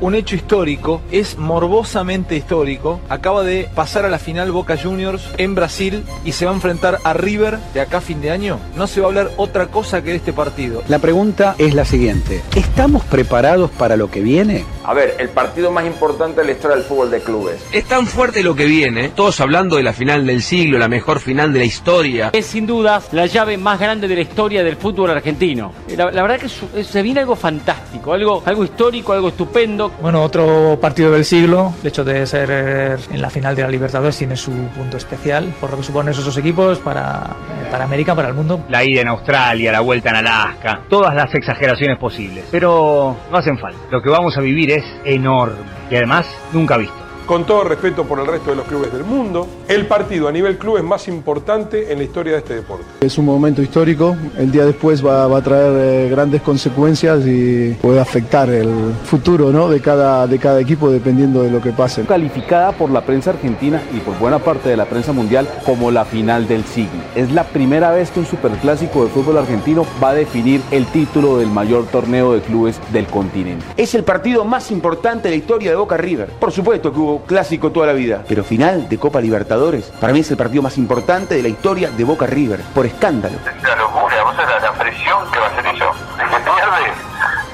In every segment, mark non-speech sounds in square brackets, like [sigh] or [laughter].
un hecho histórico, es morbosamente histórico. Acaba de pasar a la final Boca Juniors en Brasil y se va a enfrentar a River de acá a fin de año. No se va a hablar otra cosa que de este partido. La pregunta es la siguiente. ¿Estamos preparados para lo que viene? A ver, el partido más importante de la historia del fútbol de clubes. Es tan fuerte lo que viene, todos hablando de la final del siglo, la mejor final de la historia. Es sin duda la llave más grande de la historia del fútbol argentino. La, la verdad que su- es- se viene algo fantástico, algo, algo histórico, algo estupendo. Bueno, otro partido del siglo, el hecho de ser eh, en la final de la Libertadores tiene su punto especial, por lo que suponen esos equipos para, para América, para el mundo. La ida en Australia, la vuelta en Alaska, todas las exageraciones posibles. Pero no hacen falta. Lo que vamos a vivir es enorme y además nunca visto. Con todo respeto por el resto de los clubes del mundo, el partido a nivel club es más importante en la historia de este deporte. Es un momento histórico, el día después va, va a traer eh, grandes consecuencias y puede afectar el futuro ¿no? de, cada, de cada equipo dependiendo de lo que pase. calificada por la prensa argentina y por buena parte de la prensa mundial como la final del siglo. Es la primera vez que un superclásico de fútbol argentino va a definir el título del mayor torneo de clubes del continente. Es el partido más importante de la historia de Boca River. Por supuesto que hubo clásico toda la vida, pero final de Copa Libertadores, para mí es el partido más importante de la historia de Boca River, por escándalo. La locura, vos sabés la, la presión que va a ser eso. El que pierde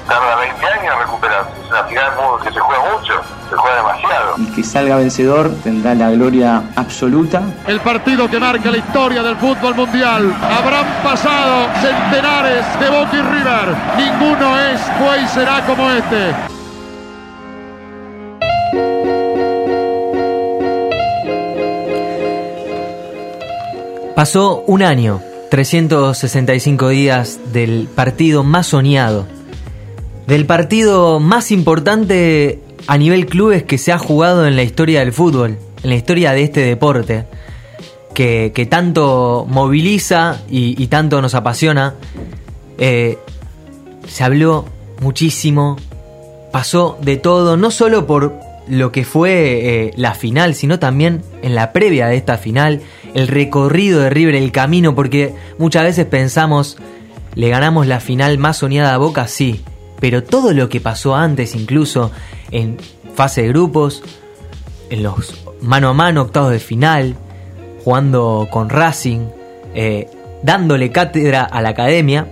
tarda 20 años en recuperarse. Es una final que se juega mucho, se juega demasiado. El que salga vencedor tendrá la gloria absoluta. El partido que marca la historia del fútbol mundial. Habrán pasado centenares de Boca y River. Ninguno es, fue y será como este. Pasó un año, 365 días del partido más soñado, del partido más importante a nivel clubes que se ha jugado en la historia del fútbol, en la historia de este deporte, que, que tanto moviliza y, tanto nos apasiona. Eh, se habló muchísimo, pasó de todo, no solo por lo que fue eh, la final, sino también en la previa de esta final, el recorrido de River, el camino, porque muchas veces pensamos, le ganamos la final más soñada a Boca, sí, pero todo lo que pasó antes, incluso en fase de grupos, en los mano a mano, octavos de final, jugando con Racing, eh, dándole cátedra a la academia,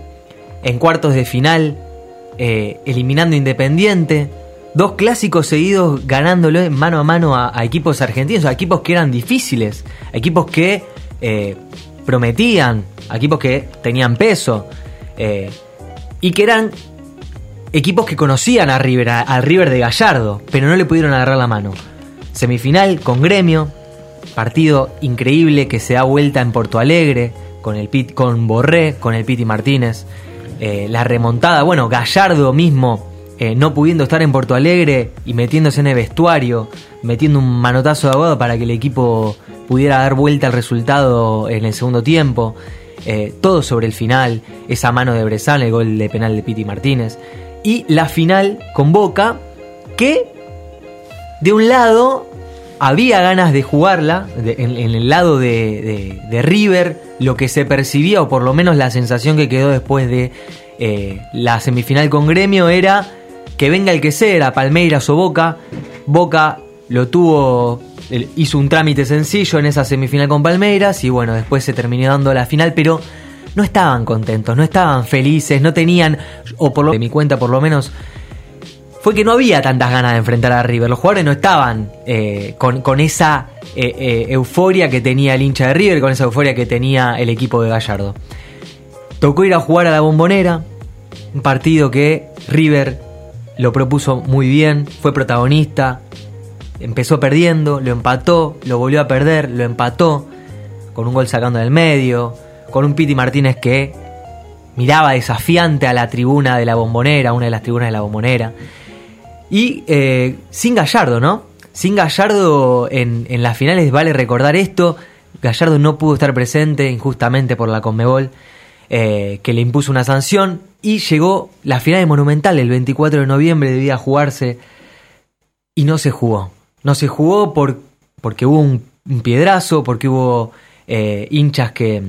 en cuartos de final, eh, eliminando Independiente, dos clásicos seguidos ganándolo mano a mano a, equipos argentinos, a equipos que eran difíciles, a equipos que eh, prometían, a equipos que tenían peso, eh, y que eran equipos que conocían a River, al River de Gallardo, pero no le pudieron agarrar la mano. Semifinal con Gremio, partido increíble que se da vuelta en Porto Alegre, con, el Pit, con Borré, con el Piti Martínez. Eh, la remontada, bueno, Gallardo mismo eh, no pudiendo estar en Porto Alegre y metiéndose en el vestuario, metiendo un manotazo de abogado para que el equipo pudiera dar vuelta al resultado en el segundo tiempo. Eh, todo sobre el final, esa mano de Bresal, el gol de penal de Piti Martínez. Y la final con Boca, que de un lado había ganas de jugarla, en, el lado de, de- de River, lo que se percibía, o por lo menos la sensación que quedó después de eh, la semifinal con Gremio, era que venga el que sea, era Palmeiras o Boca. Boca lo tuvo, hizo un trámite sencillo en esa semifinal con Palmeiras y bueno, después se terminó dando la final, pero no estaban contentos, no estaban felices, no tenían, o por lo de mi cuenta por lo menos, fue que no había tantas ganas de enfrentar a River. Los jugadores no estaban eh, con, con esa eh, eh, euforia que tenía el hincha de River, con esa euforia que tenía el equipo de Gallardo. Tocó ir a jugar a la bombonera, un partido que River lo propuso muy bien, fue protagonista, empezó perdiendo, lo empató, lo volvió a perder, lo empató, con un gol sacando del medio, con un Piti Martínez que miraba desafiante a la tribuna de la bombonera, una de las tribunas de la bombonera. Y eh, sin Gallardo, ¿no? Sin Gallardo en, en las finales vale recordar esto. Gallardo no pudo estar presente injustamente por la Conmebol, eh, que le impuso una sanción. Y llegó la final de Monumental el 24 de noviembre, debía jugarse. Y no se jugó. No se jugó por, porque hubo un, piedrazo, porque hubo eh, hinchas que,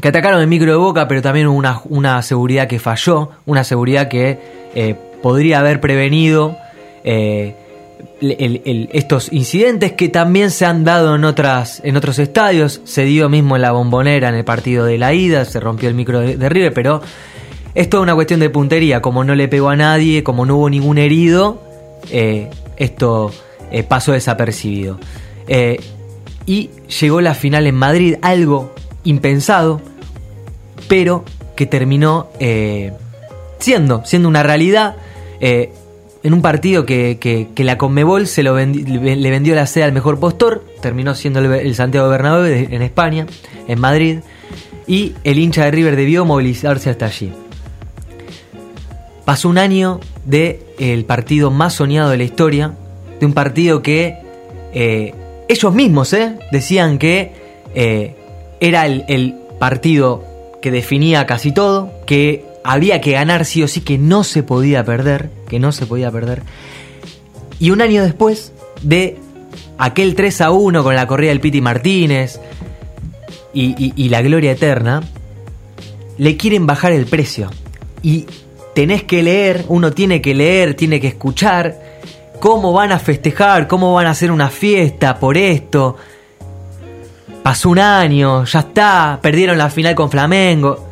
que atacaron el micro de boca, pero también hubo una, una seguridad que falló, una seguridad que eh, podría haber prevenido estos incidentes que también se han dado en, otras, en otros estadios. Se dio mismo en la bombonera en el partido de la ida, se rompió el micro de, River, pero es toda una cuestión de puntería. Como no le pegó a nadie, como no hubo ningún herido, eh, esto eh, pasó desapercibido. Eh, y llegó la final en Madrid, algo impensado, pero que terminó siendo, siendo una realidad. Eh, en un partido que, que- la Conmebol se lo vendi- le vendió la sede al mejor postor, terminó siendo el, Santiago Bernabéu en España, en Madrid, y el hincha de River debió movilizarse hasta allí. Pasó un año de el partido más soñado de la historia, de un partido que eh, ellos mismos eh, decían que eh, era el partido que definía casi todo, que había que ganar sí o sí, que no se podía perder, que no se podía perder. Y un año después de aquel 3 a 1 con la corrida del Piti Martínez y, la gloria eterna, le quieren bajar el precio. Y tenés que leer, uno tiene que leer, tiene que escuchar cómo van a festejar, cómo van a hacer una fiesta por esto. Pasó un año, ya está, perdieron la final con Flamengo.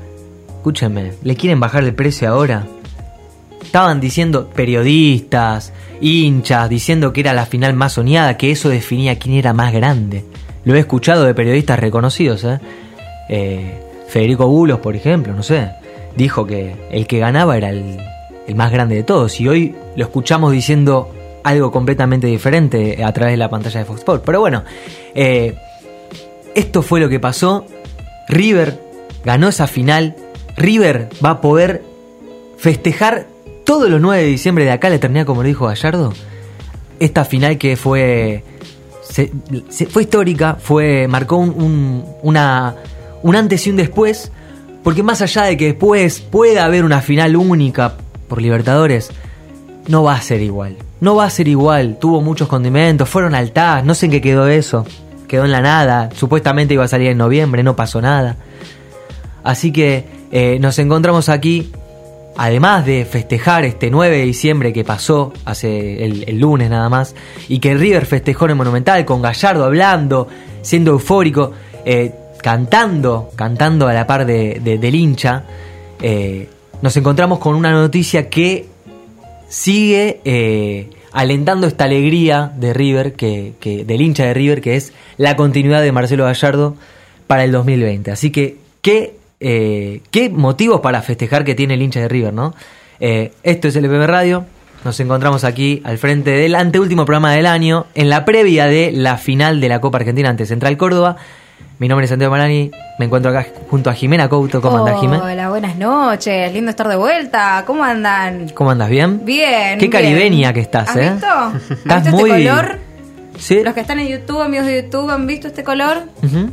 Escúchenme, ¿le quieren bajar el precio ahora? Estaban diciendo periodistas, hinchas, diciendo que era la final más soñada, que eso definía quién era más grande. Lo he escuchado de periodistas reconocidos, ¿eh? Eh, Federico Bulos, por ejemplo, no sé, dijo que el que ganaba era el, más grande de todos. Y hoy lo escuchamos diciendo algo completamente diferente a través de la pantalla de Fox Sports. Pero bueno, eh, esto fue lo que pasó. River ganó esa final. River va a poder festejar todos los 9 de diciembre de acá la eternidad, como lo dijo Gallardo. Esta final que fue. fue histórica, fue. marcó un, un- una, un antes y un después. Porque más allá de que después pueda haber una final única por Libertadores, no va a ser igual. No va a ser igual. Tuvo muchos condimentos, fueron altas, no sé en qué quedó eso. Quedó en la nada. Supuestamente iba a salir en noviembre, no pasó nada. Así que eh, nos encontramos aquí, además de festejar este 9 de diciembre que pasó hace el, lunes nada más, y que River festejó en el Monumental con Gallardo hablando, siendo eufórico, eh, cantando, cantando a la par de, de- del hincha, eh, nos encontramos con una noticia que sigue eh, alentando esta alegría de River, que, que- del hincha de River, que es la continuidad de Marcelo Gallardo para el 2020. Así que, ¿qué, eh, qué motivos para festejar que tiene el hincha de River, no? Eh, esto es LPB Radio. Nos encontramos aquí al frente del anteúltimo programa del año, en la previa de la final de la Copa Argentina ante Central Córdoba. Mi nombre es Santiago Malani, me encuentro acá junto a Jimena Couto. ¿Cómo andás, Jimena? Hola, buenas noches. Lindo estar de vuelta. ¿Cómo andan? ¿Cómo andas? ¿Bien? Bien. Qué bien. caribeña que estás, ¿Has ¿eh? visto? [laughs] ¿Has Estás visto muy- este color? Sí. Los que están en YouTube, amigos de YouTube, ¿han visto este color?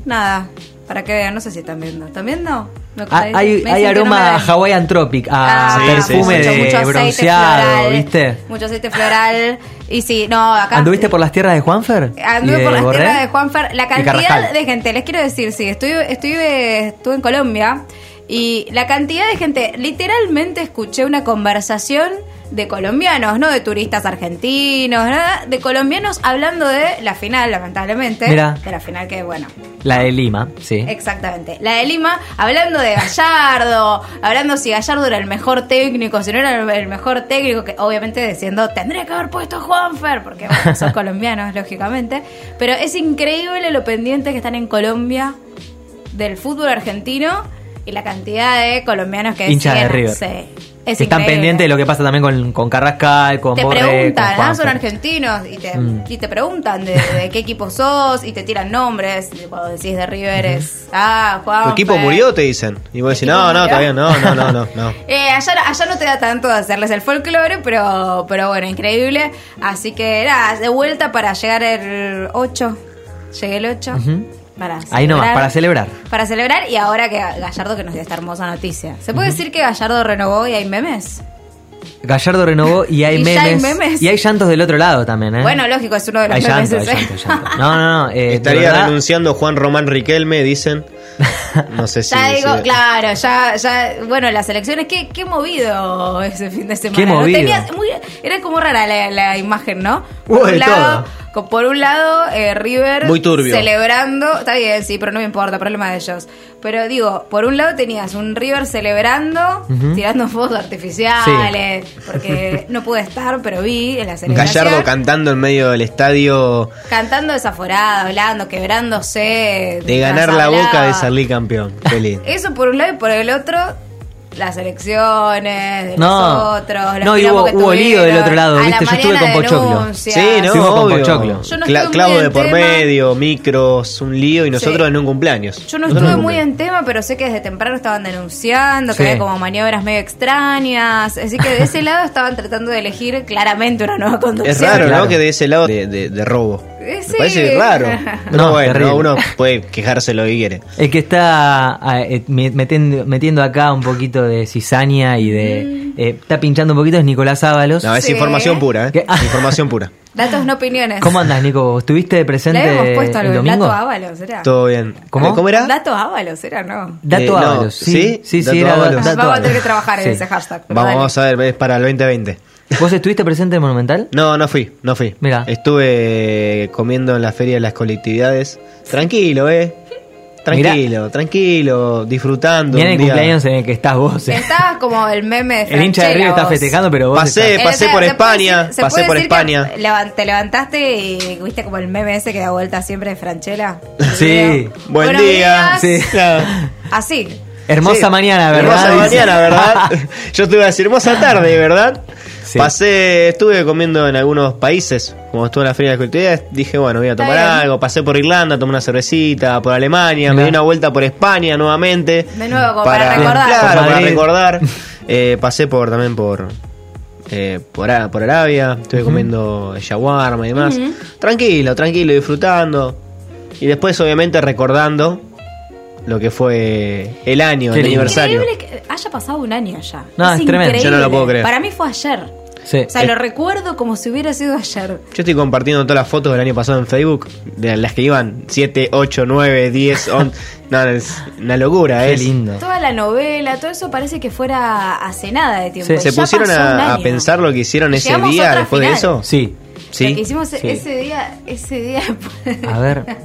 Nada. Para que vean, no sé si están viendo. ¿Están viendo? Me- Ah, hay, hay no aroma ven. Hawaiian Tropic, a Ah, perfume de mucho bronceado, floral, ¿viste? Mucho aceite floral. Y sí, no, acá. ¿Anduviste por las tierras de Juanfer? Anduve ¿Y de por las Borré? tierras de Juanfer. La cantidad de gente, les quiero decir, sí, estuve, estuve, estuve en Colombia y la cantidad de gente, literalmente escuché una conversación de colombianos, no de turistas argentinos, nada, de colombianos hablando de la final, lamentablemente. Mira. De la final que, bueno, La de Lima, sí. Exactamente. La de Lima, hablando de Gallardo, [laughs] hablando si Gallardo era el mejor técnico, si no era el- mejor técnico, que obviamente diciendo, tendría que haber puesto a Juanfer, porque bueno, [laughs] son colombianos, lógicamente. Pero es increíble lo pendiente que están en Colombia del fútbol argentino y la cantidad de colombianos que Hinchas de River. sí. Es Están increíble. pendientes de lo que pasa también con, con Carrascal, con Te preguntan, con ah, son argentinos y te, Mm. y te preguntan de, de qué equipo sos y te tiran nombres. y Cuando decís de River es, ah, Juan. ¿Tu equipo murió? Te dicen. Y vos decís, no, no, murió? todavía no, no, no, no. [laughs] no. Eh, allá, allá no te da tanto de hacerles el folclore, pero, pero bueno, increíble. Así que nada, de vuelta para llegar el 8. Llegué el 8. Ujú. Para Ahí nomás, para celebrar. Para celebrar y ahora que Gallardo que nos dio esta hermosa noticia. ¿Se puede decir que Gallardo renovó y hay memes? Gallardo renovó y hay, [laughs] Y memes, ya hay memes. Y hay llantos del otro lado también, ¿eh? Bueno, lógico, es uno de los hay memes. llanto, hay ese. llanto, hay llanto. No, no, no. [laughs] eh, Estaría verdad, renunciando Juan Román Riquelme, dicen. [laughs] No sé si. Ya digo, si- claro, ya, ya, bueno, las elecciones, qué, qué movido ese fin de semana. Qué ¿no? movido. Tenías muy- era como rara la, la imagen, ¿no? Por un lado, por un lado eh, River Muy turbio. celebrando, está bien, sí, pero no me importa, problema de ellos. Pero digo, por un lado tenías un River celebrando, tirando fuegos artificiales, porque [laughs] no pude estar, pero vi en la celebración. Gallardo cantando en medio del estadio cantando desaforado, hablando, quebrándose. de ganar la boca hablaba. de salir campeón. Lindo. [laughs] Eso por un lado y por el otro, las elecciones de No. nosotros. los No, y hubo- lío del otro lado, a la ¿viste? Yo estuve con Pochoclo. Sí, no, Fuimos con obvio. Pochoclo. Yo no Cla- estuve clavo de por tema. medio, micros, un lío y nosotros en un cumpleaños. Yo no Nosotros estuve muy en tema, pero sé que desde temprano estaban denunciando, que Sí. había como maniobras medio extrañas. Así que de ese [laughs] lado estaban tratando de elegir claramente una nueva conducción. Es raro, ¿no? Que de ese lado de, de- de robo. Eh, Me sí. parece raro. [laughs] No, No, bueno, terrible. uno puede quejarse lo que quiere. El que está ah, eh, me- metiendo, metiendo acá un poquito de cizaña y de. eh, está pinchando un poquito es Nicolás Ábalos. No, es Sí. información pura, ¿eh? Información pura. [laughs] Datos, no opiniones. ¿Cómo andás, Nico? ¿Estuviste presente Le habíamos puesto el algo, domingo? Dato Ábalos, ¿era? Todo bien. ¿Cómo? ¿Cómo era? Dato Ábalos, ¿era? No. Dato Eh, no, Ábalos, sí. ¿sí? Sí, sí, Dato era Ábalos. Dato Vamos a tener que trabajar en Sí. ese hashtag. dale. Vamos a ver, es para el 2020. ¿Vos estuviste presente en Monumental? No, no fui, no fui. Mira. Estuve comiendo en la feria de las colectividades. Tranquilo, eh. Tranquilo, tranquilo, disfrutando. Mirá un el día. cumpleaños en el que estás vos. eh. Estabas como el meme de El hincha de River está festejando, pero vos. Pasé, estás- pasé por ¿se puede España, decir- pasé por España. te levantaste y viste como el meme ese que da vuelta siempre de Franchella. [laughs] Sí. Buen Buenos día. días. Sí. Claro. [laughs] Así. Hermosa Sí. mañana, ¿verdad? Hermosa mañana, ¿verdad? [laughs] Yo te iba a decir hermosa tarde, ¿verdad? Sí. Pasé, estuve comiendo en algunos países, como estuve en la feria de las colectividades, dije, bueno, voy a tomar Está bien. algo, pasé por Irlanda, tomé una cervecita, por Alemania, me di una vuelta por España nuevamente. De nuevo, como para, recordar. Claro, para recordar. [laughs] Eh, pasé por también por eh, por, Ara- por Arabia, estuve comiendo shawarma y demás. Tranquilo, tranquilo, disfrutando. Y después, obviamente, recordando lo que fue el año, Qué el lindo. aniversario. Increíble que haya pasado un año ya. No, es tremendo. Yo no lo puedo creer. Para mí fue ayer. Sí. O sea, lo recuerdo como si hubiera sido ayer. Yo estoy compartiendo todas las fotos del año pasado en Facebook, de las que iban 7, 8, 9, 10, 11. No, es una locura, Qué es. lindo. Toda la novela, todo eso parece que fuera hace nada de tiempo. Sí. ¿Se Ya pusieron a, a pensar lo que hicieron ese día después de final. eso? Sí. Lo Sí. que hicimos Sí. ese día, ese día. A ver. [laughs]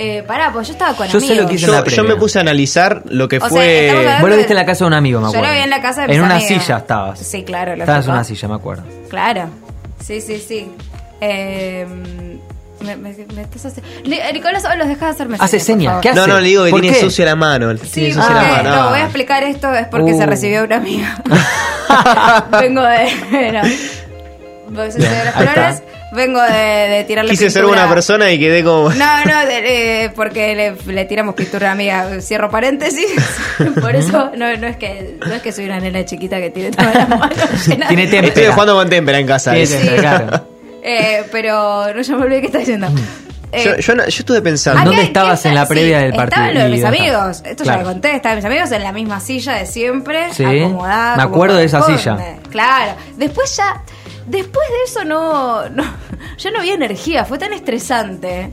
eh, pará, pues yo estaba con Yo sé amigos. lo que hice en la Yo, yo previa. me puse a analizar lo que O sea, fue. estamos hablando- Vos lo viste en la casa de un amigo, me Yo acuerdo. lo vi en la casa de mis En una amigas. silla estabas. Sí, claro. lo Estabas en una silla, me acuerdo. Claro. Sí, sí, sí. Eh, me, me- me estás haci- Ni- eh, Nicolás, los dejas de hacerme Hace señas, señas. ¿Qué hace? no, no, le digo que ¿Por tiene qué? sucia la mano. Sí, tiene sucia porque- la mano. no, voy a explicar esto, es porque Uh. se recibió una amiga. [laughs] [laughs] Vengo de... no. De las Ahí está. flores, vengo de, de tirarle Quise ser buena persona y quedé como. No, no, de- eh, porque le, le tiramos pintura a amiga. Cierro paréntesis. [laughs] Por eso no, no es que no es que soy una nena chiquita que tiene todas las manos [laughs] llenas. Tiene Estoy jugando con témpera en casa. Tiene claro. [laughs] Eh, pero no, ya me olvidé qué está diciendo. Eh, Yo, yo, no- yo estuve pensando. ¿a ¿Dónde estabas en la previa sí, del partido? Estaba en lo de mis amigos. Esto Claro. ya lo conté. Estaban mis amigos en la misma silla de siempre. Sí. Acomodada. Me acuerdo de esa silla. Claro. Después ya. Después de eso no, no. Yo no vi energía. Fue tan estresante.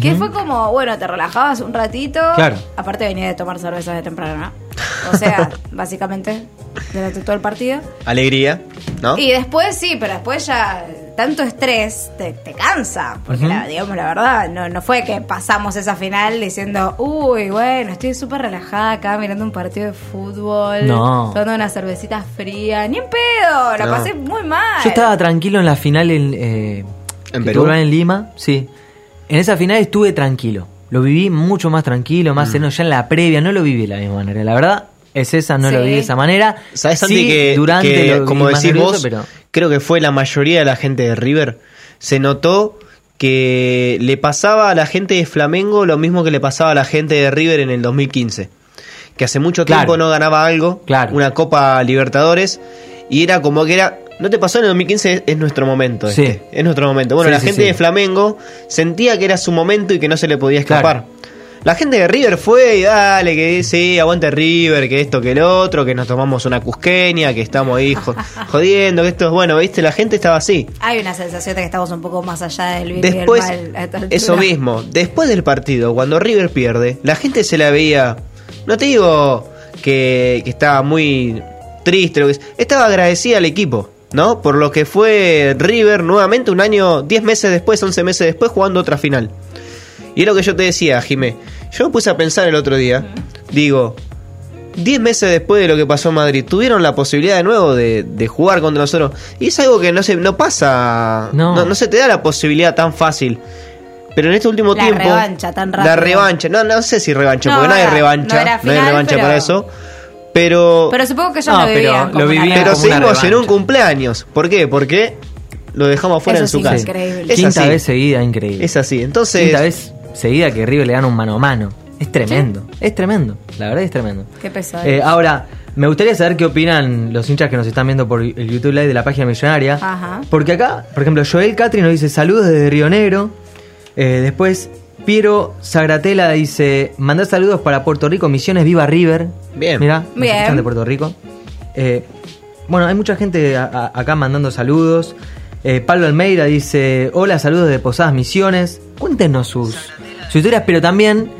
Que fue como, bueno, te relajabas un ratito. Claro. Aparte venía de tomar cerveza de temprano, ¿no? O sea, [laughs] básicamente, durante todo el partido. Alegría, ¿no? Y después sí, pero después ya tanto estrés te, te cansa. Porque, la, digamos la verdad, no, no fue que pasamos esa final diciendo, uy, bueno, estoy súper relajada acá mirando un partido de fútbol. No. Tomando una cervecita fría. Ni en pedo, la No. pasé muy mal. Yo estaba tranquilo en la final en, eh, ¿En Perú? en Lima, sí. En esa final estuve tranquilo. Lo viví mucho más tranquilo, más sereno. Ya en la previa no lo viví de la misma manera. La verdad es esa, no lo viví de esa manera. ¿Sabes, Sí, que, durante que, lo como decís nervioso, vos, pero- creo que fue la mayoría de la gente de River, se notó que le pasaba a la gente de Flamengo lo mismo que le pasaba a la gente de River en el 2015. Que hace mucho Claro. tiempo no ganaba algo, Claro. una Copa Libertadores, y era como que era... ¿No te pasó en el 2015? Es, es nuestro momento. Sí. Este, es nuestro momento. Bueno, Sí, la sí, gente sí. de Flamengo sentía que era su momento y que no se le podía escapar. La gente de River fue y dale, que sí, aguante River, que esto, que el otro, que nos tomamos una cusqueña, que estamos ahí jo- [laughs] jodiendo, que esto es bueno, viste, la gente estaba así. Hay una sensación de que estamos un poco más allá del bien Después, y del mal. eso mismo, después del partido, cuando River pierde, la gente se la veía, no te digo que, que estaba muy triste, lo que, estaba agradecida al equipo, ¿no? Por lo que fue River nuevamente un año, 10 meses después, 11 meses después, jugando otra final. Y es lo que yo te decía, Jimé. Yo me puse a pensar el otro día, digo, 10 meses después de lo que pasó en Madrid, tuvieron la posibilidad de nuevo de, de jugar contra nosotros. Y es algo que no se no pasa, No. no, no se te da la posibilidad tan fácil. Pero en este último La tiempo. revancha tan La rápido. revancha, no, no sé si revancha, No, porque no hay revancha. no No, hay final, revancha pero- para eso. Pero. Pero supongo que ellos No, lo pero vivían. lo como una vivían. Pero seguimos en un cumpleaños. ¿Por qué? Porque lo dejamos afuera Eso en su sí, casa. increíble. Es Quinta así. vez seguida, increíble. Es así. Entonces. Quinta vez seguida que River le gana un mano a mano. Es tremendo. Es tremendo. La verdad es tremendo. Qué pesado. Eh, ahora, me gustaría saber qué opinan los hinchas que nos están viendo por el YouTube Live de la página millonaria. Ajá. Porque acá, por ejemplo, Joel Catri nos dice saludos desde Río Negro. Eh, después, Piero Sagratela dice mandar saludos para Puerto Rico, Misiones Viva River. Bien. Mirá, Bien. de Puerto Rico. Eh, bueno, hay mucha gente a- a- acá mandando saludos. Eh, Pablo Almeida dice, hola, saludos de Posadas Misiones. Cuéntenos sus, sus historias, pero también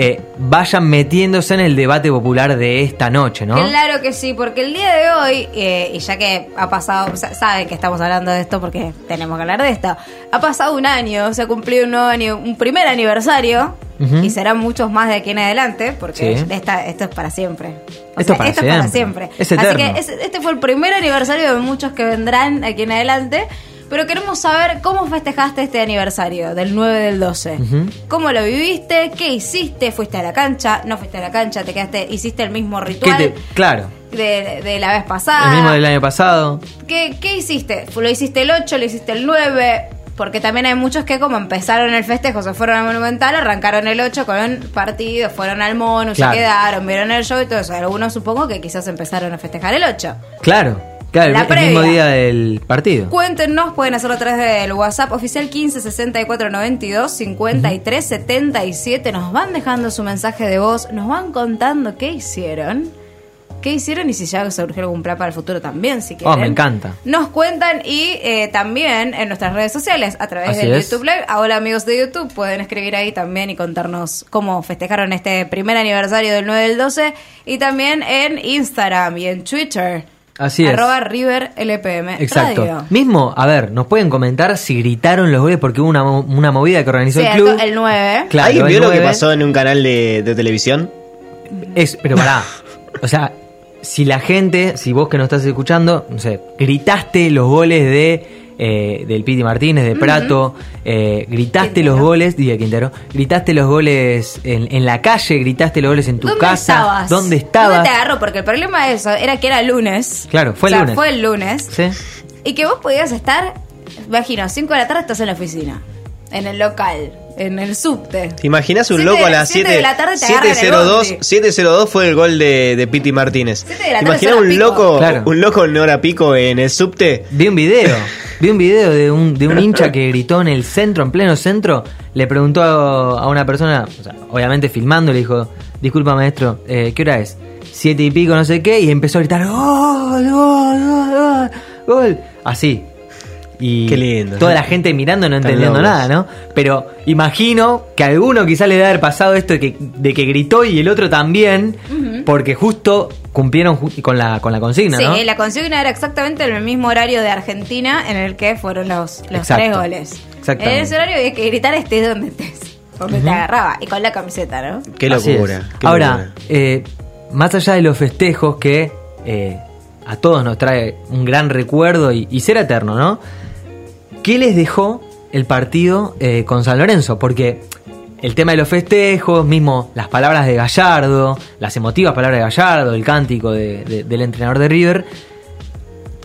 eh, vayan metiéndose en el debate popular de esta noche, ¿no? Claro que sí, porque el día de hoy, eh, y ya que ha pasado, sa- saben que estamos hablando de esto porque tenemos que hablar de esto, ha pasado un año, se ha cumplido un nuevo año, un primer aniversario, y serán muchos más de aquí en adelante, porque Sí. esta, esto es para siempre. O Esto sea, es para esto es para siempre. Es Así que es- este fue el primer aniversario de muchos que vendrán aquí en adelante. Pero queremos saber cómo festejaste este aniversario del 9 del 12. Ujú. ¿Cómo lo viviste? ¿Qué hiciste? ¿Fuiste a la cancha? ¿No fuiste a la cancha? ¿Te quedaste? ¿Hiciste el mismo ¿Qué ritual te- claro, de, de la vez pasada? el mismo del año pasado. ¿Qué, qué hiciste? ¿Lo hiciste el 8? ¿Lo hiciste el 9? Porque también hay muchos que como empezaron el festejo, se fueron al Monumental, arrancaron el 8 con partido, fueron al Monu, Claro. se quedaron, vieron el show y todo eso. Algunos supongo que quizás empezaron a festejar el 8. Claro, claro, La el, el mismo previa. día del partido. Cuéntenos, pueden hacerlo a través del WhatsApp oficial 15 64 92 53 77. Nos van dejando su mensaje de voz, nos van contando qué hicieron. ¿Qué hicieron? Y si ya surgió algún plan para el futuro también, si quieren. Oh, me encanta. Nos cuentan y eh, también en nuestras redes sociales, a través Así del es. YouTube Live. Hola amigos de YouTube, pueden escribir ahí también y contarnos cómo festejaron este primer aniversario del 9 del 12. Y también en Instagram y en Twitter. Así es. Arroba River LPM Exacto. Radio. Mismo, a ver, nos pueden comentar si gritaron los goles porque hubo una, una movida que organizó el club. el 9. Claro, ¿Alguien el vio lo que 9. pasó en un canal de, de televisión? Es, pero pará. o sea, si la gente, si vos que nos estás escuchando, no sé, gritaste los goles de eh, del Piti Martínez, de Prato, eh, gritaste los goles, diga Quintero, gritaste los goles en, en la calle, gritaste los goles en tu ¿Dónde casa, estabas? ¿dónde estabas? ¿Dónde te agarró? Porque el problema de eso era que era lunes. Claro, fue el O sea, lunes. Fue el lunes. Sí. Y que vos podías estar, imagino, 5 de la tarde estás en la oficina, en el local, en el subte. ¿Te imaginas un Siete- loco a las siete 7 de la tarde te agarran el 702 bondi. 702 fue el gol de, de Piti Martínez. Siete de la ¿Te tarde imaginas un loco. Claro. un loco en hora pico en el subte? Vi un video, [laughs] vi un video de un, de un hincha que gritó en el centro, en pleno centro, le preguntó a, a una persona, o sea, obviamente filmando, le dijo, disculpa maestro, eh, ¿qué hora es? Siete y pico, no sé qué, y empezó a gritar, gol, gol, gol, gol, gol, así. Y Qué lindo. toda la gente mirando no entendiendo nada, ¿no? Pero imagino que a alguno quizás le debe haber pasado esto de que, de que gritó y el otro también, porque justo cumplieron con la, con la consigna, Sí, ¿no? la consigna era exactamente en el mismo horario de Argentina en el que fueron los, los Exacto. tres goles. Exactamente. En ese horario había que gritar estés donde estés. Donde te agarraba. Y con la camiseta, ¿no? Qué locura. qué Ahora, locura. eh, más allá de los festejos que eh, a todos nos trae un gran recuerdo y, y ser eterno, ¿no? ¿Qué les dejó el partido eh, con San Lorenzo? Porque el tema de los festejos, mismo las palabras de Gallardo, las emotivas palabras de Gallardo, el cántico de- de- del entrenador de River,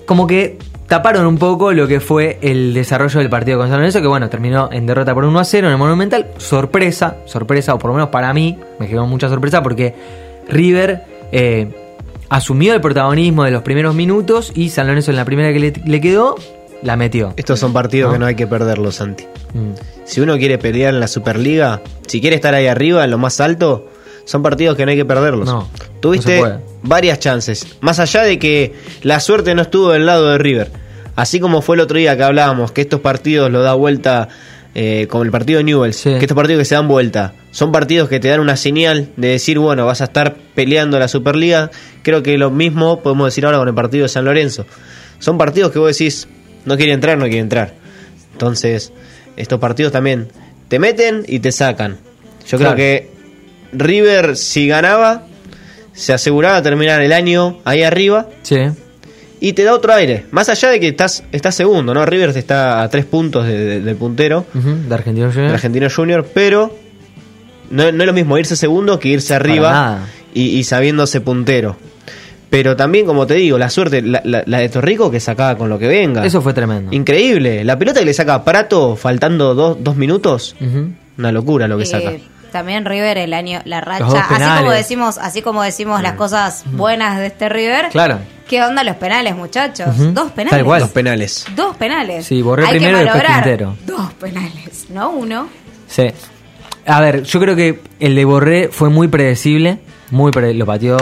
como que taparon un poco lo que fue el desarrollo del partido con San Lorenzo, que bueno, terminó en derrota por 1 a 0 en el Monumental. Sorpresa, sorpresa, o por lo menos para mí, me generó mucha sorpresa porque River eh, asumió el protagonismo de los primeros minutos y San Lorenzo en la primera que le quedó la metió. Estos son partidos ¿No? que no hay que perderlos, Santi. Mm. Si uno quiere pelear en la Superliga, si quiere estar ahí arriba, en lo más alto, son partidos que no hay que perderlos. No, Tuviste no varias chances. Más allá de que la suerte no estuvo del lado de River. Así como fue el otro día que hablábamos, que estos partidos lo da vuelta, eh, como el partido de Newell's, que estos partidos que se dan vuelta, son partidos que te dan una señal de decir, bueno, vas a estar peleando la Superliga. Creo que lo mismo podemos decir ahora con el partido de San Lorenzo. Son partidos que vos decís, no quiere entrar, no quiere entrar. Entonces, estos partidos también te meten y te sacan. Yo Claro. creo que River, si ganaba, se aseguraba terminar el año ahí arriba. Sí. Y te da otro aire. Más allá de que estás, estás segundo, ¿no? River está a tres puntos de- de- del puntero, de Argentino Junior. Argentino Junior, pero no, no es lo mismo irse segundo que irse arriba y, y sabiéndose puntero. Pero también, como te digo, la suerte, la, la- la de Torrico que sacaba con lo que venga. Eso fue tremendo. Increíble. La pelota que le saca a Prato faltando dos, dos minutos, una locura lo que Eh, saca. también River el año, la racha, así como decimos, así como decimos las cosas buenas de este River. Claro. ¿Qué onda los penales, muchachos? Dos penales. Tal cual. Dos penales. Dos penales. Sí, Borré Hay primero y que después malograr Quintero. Dos penales, no uno. Sí. A ver, yo creo que el de Borré fue muy predecible, muy pre- lo pateó,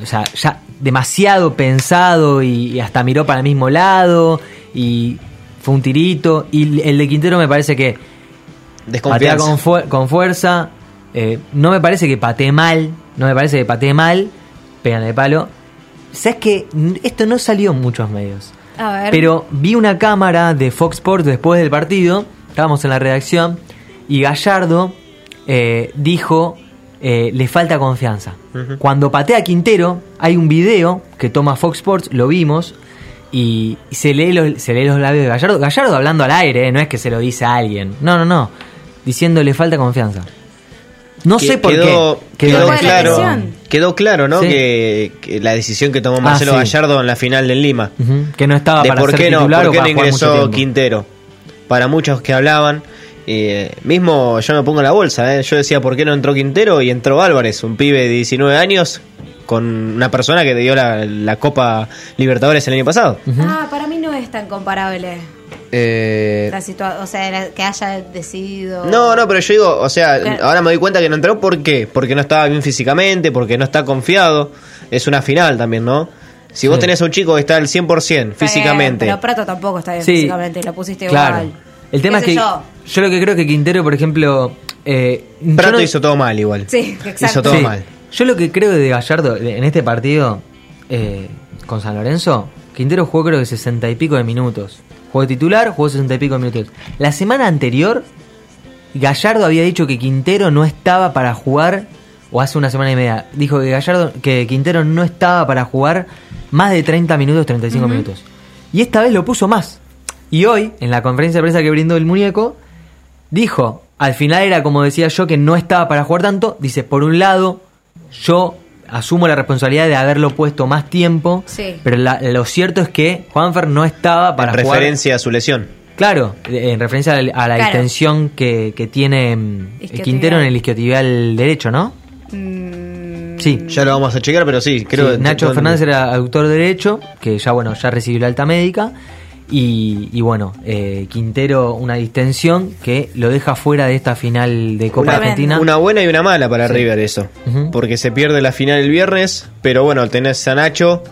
o sea, ya demasiado pensado y, y hasta miró para el mismo lado y fue un tirito. Y el de Quintero me parece que patea con, fu- con fuerza, eh, no me parece que patee mal, no me parece que patee mal, pegan de palo. ¿Sabes que Esto no salió en muchos medios. A ver. Pero vi una cámara de Fox Sports después del partido, estábamos en la redacción, y Gallardo eh, dijo, eh, le falta confianza. Cuando patea Quintero, hay un video que toma Fox Sports, lo vimos, y se lee, los, se lee los labios de Gallardo. Gallardo hablando al aire, eh, no es que se lo dice a alguien. No, no, no. Diciendo le falta confianza. No Que- sé por quedó, qué. Quedó, Quedó claro, quedó claro, ¿no? Sí. Que, que la decisión que tomó Ah, Marcelo sí. Gallardo en la final del Lima. Que no estaba de para por ser qué no, titular por o qué no ingresó. Quintero. Para muchos que hablaban, eh, mismo yo me pongo en la bolsa, ¿eh? yo decía por qué no entró Quintero y entró Álvarez, un pibe de 19 años con una persona que te dio la, la Copa Libertadores el año pasado. Ah, para mí no es tan comparable Eh, la situación, o sea, la- que haya decidido. No, no, pero yo digo, o sea, Claro. ahora me doy cuenta que no entró, ¿por qué? Porque no estaba bien físicamente, porque no está confiado. Es una final también, ¿no? Si vos tenés a un chico que está al 100% Está bien, físicamente, Pero Prato tampoco está bien Sí, físicamente, lo pusiste Claro. igual. El tema es ¿Qué que yo? yo? lo que creo que Quintero, por ejemplo, eh, Prato no- hizo todo mal igual. Sí, exacto. Hizo todo Sí. mal. Yo lo que creo de Gallardo en este partido eh, con San Lorenzo, Quintero jugó creo que 60 y pico de minutos. Jugó de titular, jugó 60 y pico de minutos. La semana anterior, Gallardo había dicho que Quintero no estaba para jugar, o hace una semana y media, dijo que Gallardo, que Quintero no estaba para jugar más de 30 minutos, 35 Ujú. minutos. Y esta vez lo puso más. Y hoy, en la conferencia de prensa que brindó el muñeco, dijo, al final era como decía yo, que no estaba para jugar tanto. Dice, por un lado, yo asumo la responsabilidad de haberlo puesto más tiempo, Sí. pero la- lo cierto es que Juanfer no estaba para en jugar. referencia a su lesión. Claro, en referencia a la, a la Claro. extensión que, que tiene mm. Quintero en el isquiotibial derecho, ¿no? Mm, Sí. Ya lo vamos a chequear, pero sí, creo Sí, que- Nacho Fernández era autor derecho, que ya bueno, ya recibió la alta médica. Y, y bueno, eh, Quintero una distensión que lo deja fuera de esta final de Copa Una, Argentina. una buena y una mala para Sí. River eso. Porque se pierde la final el viernes, pero bueno, tenés a Nacho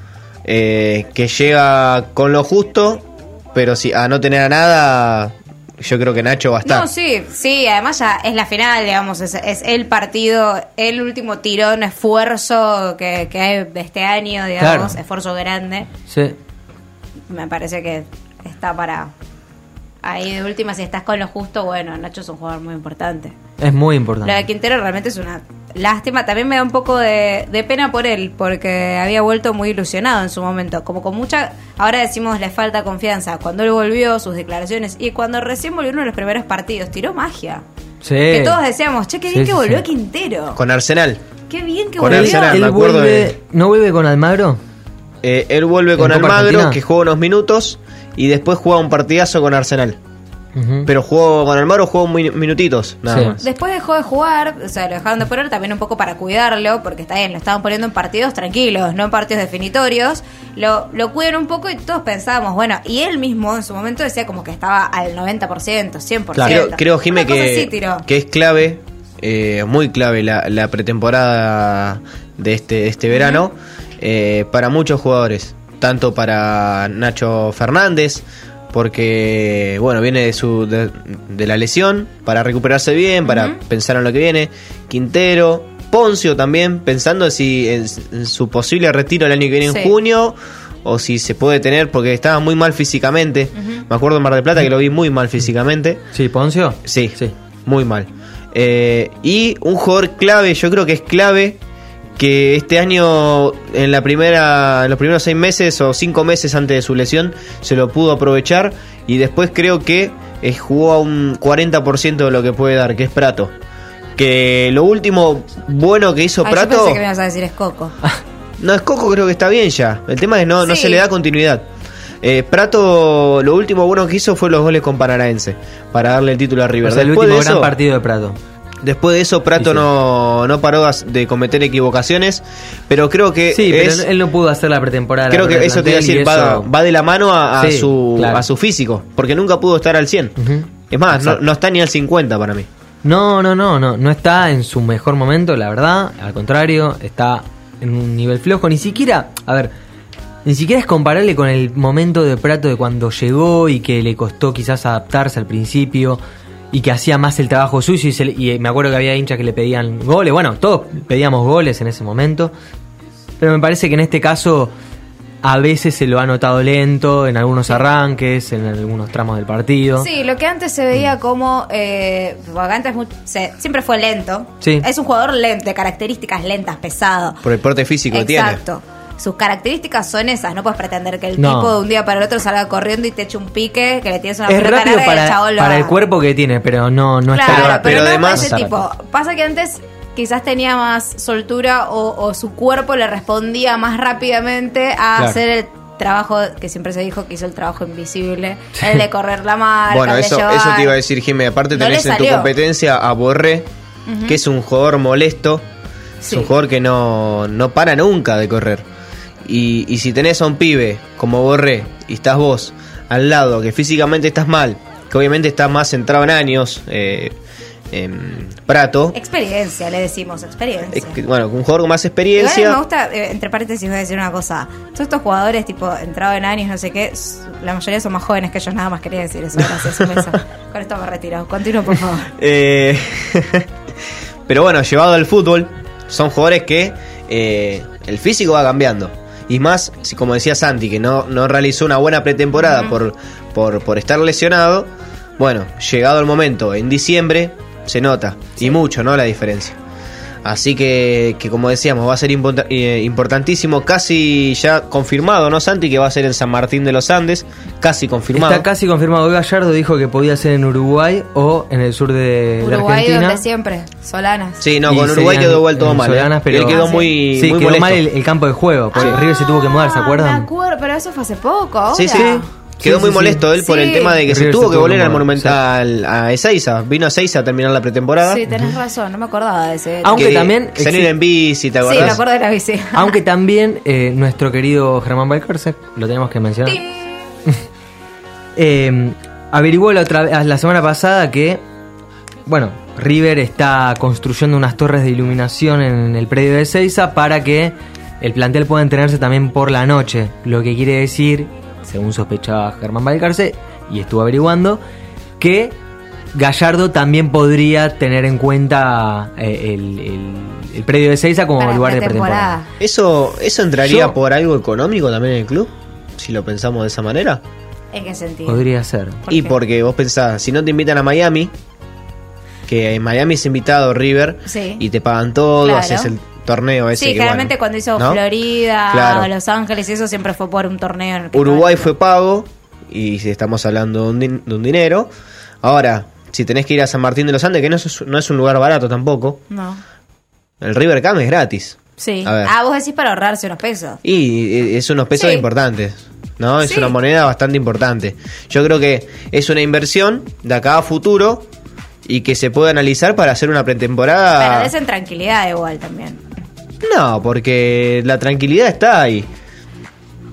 eh, que llega con lo justo, pero si a no tener a nada, yo creo que Nacho va a estar. No, sí, sí, además ya es la final, digamos, es, es el partido, el último tirón, esfuerzo que, que hay de este año, digamos, Claro. esfuerzo grande. Sí. Me parece que está para... Ahí de última, si estás con lo justo, bueno, Nacho es un jugador muy importante. Es muy Lo importante. de Quintero realmente es una lástima. También me da un poco de, de pena por él, porque había vuelto muy ilusionado en su momento. Como con mucha. Ahora decimos le falta confianza. Cuando él volvió, sus declaraciones. Y cuando recién volvió uno de los primeros partidos, tiró magia. Sí. Que todos decíamos, che, qué bien Sí, que volvió sí. Quintero. Con Arsenal. Qué bien que Con volvió. Arsenal, Él me acuerdo vuelve- de- ¿No vuelve con Almagro? Eh, él vuelve ¿En con Almagro, Argentina? que juega unos minutos, y después juega un partidazo con Arsenal. Pero jugó con Almagro, jugó muy minutitos, nada Sí. más. Después dejó de jugar, o sea, lo dejaron de poner también un poco para cuidarlo, porque está bien, lo estaban poniendo en partidos tranquilos, no en partidos definitorios. Lo, lo cuidan un poco y todos pensábamos, bueno, y él mismo en su momento decía como que estaba al 90%, 100%. Creo, creo Jime, que, así que es clave, eh, muy clave la, la pretemporada de este, este verano eh, para muchos jugadores. Tanto para Nacho Fernández, porque bueno, viene de, su, de, de la lesión, para recuperarse bien, para pensar en lo que viene. Quintero, Poncio también, pensando si en, en su posible retiro el año que viene Sí. en junio. O si se puede tener, porque estaba muy mal físicamente. Me acuerdo en Mar del Plata que lo vi muy mal físicamente. Sí, Poncio. Sí, muy mal. Eh, y un jugador clave, yo creo que es clave que este año en la primera en los primeros seis meses o cinco meses antes de su lesión se lo pudo aprovechar y después creo que eh, jugó a un 40% de lo que puede dar, que es Prato. Que lo último bueno que hizo Ay, yo Prato pensé que me ibas a decir es Coco. no, es Coco creo que está bien ya. El tema es no, no se le da continuidad. Eh, Prato, lo último bueno que hizo fue los goles con Paranaense para darle el título a River. O sea, el último de gran eso- partido de Prato. Después de eso, Prato No, no paró de cometer equivocaciones, pero creo que Sí, es- pero él no pudo hacer la pretemporada. creo que eso te iba a decir, va, va de la mano a, a Sí, su, claro. a su físico, porque nunca pudo estar al 100. Es más, no, no está ni al 50 para mí. No, no, no, no, no está en su mejor momento, la verdad. Al contrario, está en un nivel flojo. Ni siquiera, a ver, ni siquiera es comparable con el momento de Prato de cuando llegó y que le costó quizás adaptarse al principio y que hacía más el trabajo suyo. Y, se le- y me acuerdo que había hinchas que le pedían goles. Bueno, todos pedíamos goles en ese momento. Pero me parece que en este caso a veces se lo ha notado lento en algunos arranques, en algunos tramos del partido. Sí, lo que antes se veía como. Eh, antes se- siempre fue lento. Sí. Es un jugador lento, de características lentas, pesado. Por el porte físico que tiene. Exacto. Sus características son esas. No puedes pretender que el No. tipo de un día para el otro salga corriendo y te eche un pique, que le tienes una Es pelota rápido larga y el para, chabón lo para el cuerpo que tiene, pero no, no Claro, está pero, no además- para ese tipo. Pasa que antes quizás tenía más soltura o, o su cuerpo le respondía más rápidamente a Claro. hacer el trabajo que siempre se dijo que hizo el trabajo invisible, el de correr la marca, Bueno, eso, llevar. eso te iba a decir, Jimé. Aparte No tenés en tu competencia a Borré, que es un jugador molesto. Es un jugador que no, no para nunca de correr. Y, y si tenés a un pibe como Borré y estás vos al lado, que físicamente estás mal, que obviamente estás más centrado en años, eh, Prato, Experiencia, le decimos, experiencia. bueno, un jugador con más Igual experiencia. me gusta, eh, entre paréntesis voy a decir una cosa. Todos estos jugadores, tipo, entrado en años, no sé qué, la mayoría son más jóvenes que ellos, nada más quería decir eso. Gracias, un beso. [laughs] Con esto me retiro. Continúo, por favor. [laughs] Eh, [laughs] pero bueno, llevado al fútbol, son jugadores que eh, el físico va cambiando. Y más, si como decía Santi, que no, no realizó una buena pretemporada por, por estar lesionado, bueno, llegado el momento, en diciembre, se nota. Y mucho, ¿no? La diferencia. Así que, que como decíamos, va a ser import- eh, importantísimo, casi ya confirmado, ¿no, Santi? Que va a ser en San Martín de los Andes, casi confirmado. Está casi confirmado. Hoy Gallardo dijo que podía ser en Uruguay o en el sur de, de Uruguay, Argentina. donde siempre, Solanas. Sí, no, Y con Uruguay quedó igual todo mal. ¿eh? Solanas, pero- Él quedó Ah, muy, Sí, muy quedó mal el, el campo de juego. Porque River se tuvo que mudar, ¿se Ah, Me acuerdan? acuerdo, pero eso fue hace poco. Ahora. Sí, sí. Quedó Sí, muy sí, molesto él por el tema de que se tuvo que volver al Monumental a Ezeiza. Vino a Ezeiza a terminar la pretemporada. Sí, tenés razón, no me acordaba de ese. Aunque Que también Salir en bici, ¿te sí, me acuerdo de la bici. [laughs] Aunque también eh, nuestro querido Germán Balcarce, lo tenemos que mencionar, [laughs] eh, averiguó la, otra, vez- la semana pasada que, bueno, River está construyendo unas torres de iluminación en el predio de Seiza para que el plantel pueda entrenarse también por la noche. Lo que quiere decir, según sospechaba Germán Balcarce, y estuvo averiguando, que Gallardo también podría tener en cuenta eh, el, el- el predio de Seiza como Para lugar de pretemporada. ¿Eso, ¿Eso entraría Yo- por algo económico también en el club? Si lo pensamos de esa manera. ¿En qué sentido? Podría ser. Y porque vos pensás, si no te invitan a Miami, que en Miami es invitado River, Sí. y te pagan todo, Claro. haces el torneo ese. Sí, que, generalmente bueno, cuando hizo ¿no? Florida, Claro. Los Ángeles eso siempre fue por un torneo. en el que Uruguay fue pago y si estamos hablando de un, din- de un dinero. Ahora, si tenés que ir a San Martín de los Andes, que no es, no es un lugar barato tampoco, No. el River Cam es gratis. Sí. A ver. Ah, vos decís para ahorrarse unos pesos. Y es unos pesos Sí. importantes. ¿no? Es Sí. una moneda bastante importante. Yo creo que es una inversión de acá a futuro y que se puede analizar para hacer una Pero pretemporada. des en tranquilidad igual también. No, porque la tranquilidad está ahí.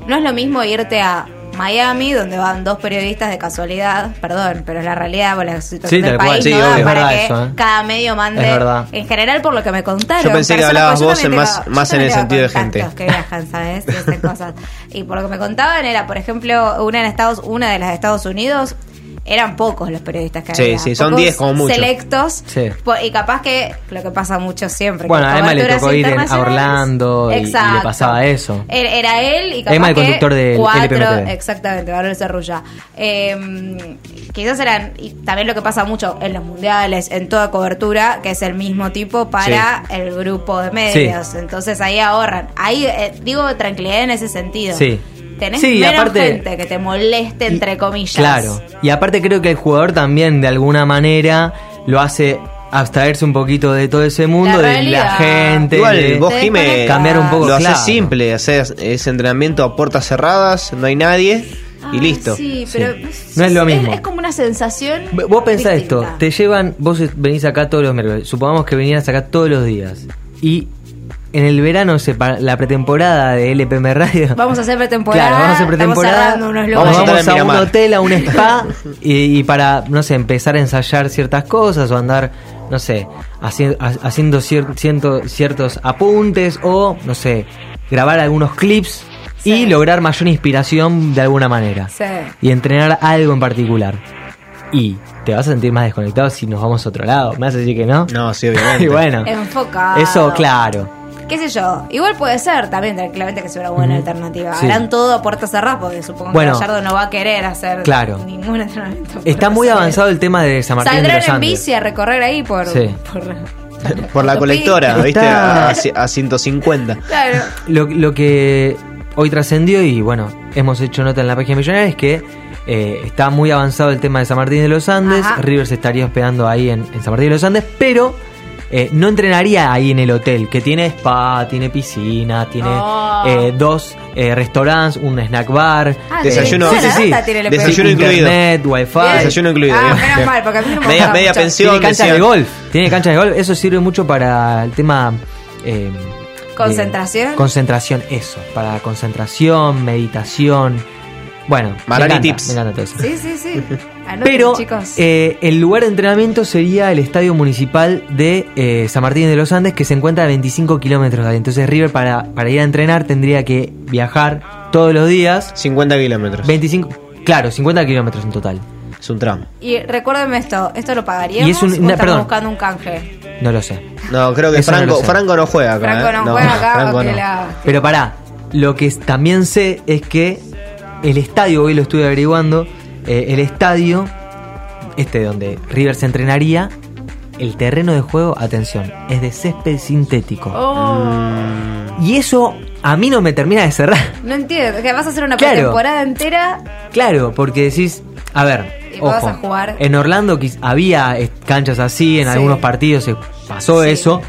No es lo mismo irte a Miami, donde van dos periodistas de casualidad, perdón, pero es la realidad por la situación Sí, del cual. país Sí, no da obvio. Es para que eso, ¿eh? cada medio mande, Es verdad. en general por lo que me contaron. Yo pensé que hablabas vos en más- más en el sentido de gente. que viajan, ¿sabes? Y hacen cosas. Y por lo que me contaban era, por ejemplo, una en Estados, una de las de Estados Unidos, eran pocos los periodistas que Sí, había. sí, son Pocos 10 como mucho. Selectos. Sí. Y capaz que lo que pasa mucho siempre. Bueno, que a Emma le tocó ir a Orlando y- y, le pasaba eso. Era era él y capaz Emma, el conductor del cuatro, exactamente, Manuel Cerrulla. Eh, quizás eran, y también lo que pasa mucho en los mundiales, en toda cobertura, que es el mismo tipo para el grupo de medios. Entonces ahí ahorran. Ahí eh, digo tranquilidad en ese sentido. Sí. Tenés Sí, y menos aparte- gente que te moleste, entre comillas. Claro. Y aparte creo que el jugador también de alguna manera lo hace abstraerse un poquito de todo ese mundo, La de la gente. Igual de vos, Jimé, cambiar un poco lo claro. haces simple, haces ese entrenamiento a puertas cerradas, no hay nadie y listo. Sí, pero No es lo mismo. Es, como una sensación. Vos pensás distinta. esto, te llevan, vos venís acá todos los miércoles, supongamos que vinieras acá todos los días. Y en el verano, se pa- la pretemporada de LPM Radio. Vamos a hacer pretemporada. Claro, vamos a hacer pretemporada. Vamos. Vamos a a un hotel, a un [laughs] spa, y, y para, no sé, empezar a ensayar ciertas cosas o andar, no sé, haci- ha- haciendo cier- ciento- ciertos apuntes o, no sé, grabar algunos clips y lograr mayor inspiración de alguna manera. Sí. Y entrenar algo en particular. Y te vas a sentir más desconectado si nos vamos a otro lado. ¿Me vas a decir que no? No, sí, [laughs] obviamente. y bueno, Enfocado. eso claro. Qué sé yo, igual puede ser también tranquilamente que sea una buena alternativa. Sí. Harán todo a puertas cerradas porque supongo Bueno. que Gallardo no va a querer hacer Claro. ningún entrenamiento. Está muy hacer. avanzado el tema de San Martín de Saldrán los en Andes. bici a recorrer ahí por... Sí. por- [laughs] Por la [laughs] colectora, Está- ¿viste? A, a 150. claro. [laughs] Lo, lo que hoy trascendió y bueno, hemos hecho nota en la página millonaria es que eh, está muy avanzado el tema de San Martín de los Andes. Ajá. River se estaría hospedando ahí en, en San Martín de los Andes, pero eh, no entrenaría ahí en el hotel, que tiene spa, tiene piscina, tiene Oh. eh, dos eh, restaurantes, un snack bar. Ah, Desayuno- toda la Sí, sí, sí. Desayuno incluido. Internet, wifi. Desayuno incluido. Ah, menos bien. mal, porque a mí no me Media, media mucho. pensión. Tiene cancha de decían. golf. Tiene cancha de golf. Eso sirve mucho para el tema. eh, ¿Concentración? de- concentración, eso. Para concentración, meditación. Bueno, Marani me encanta, tips. me encanta todo eso. Sí, sí, sí. [laughs] Anoten, Pero chicos. eh, el lugar de entrenamiento sería el estadio municipal de eh, San Martín de los Andes, que se encuentra a 25 kilómetros de ahí. Entonces, River, para, para ir a entrenar, tendría que viajar todos los días. 50 kilómetros. 25, claro, 50 kilómetros en total. Es un tramo. Y recuérdeme esto, ¿esto lo pagaríamos Y es un- o perdón. buscando un canje? No lo sé. No, creo que Eso Franco, no juega acá. Franco ¿eh? no, juega acá, Franco porque no. la... Pero pará, lo que también sé es que el estadio, hoy lo estuve averiguando, eh, el estadio, este donde River se entrenaría, el terreno de juego, atención, es de césped sintético. Oh, Y eso a mí no me termina de cerrar. no entiendo, que vas a hacer una Claro. pretemporada entera Claro, porque decís, a ver, Y vas a jugar. en Orlando había canchas así, en Sí. algunos partidos se pasó Sí. eso,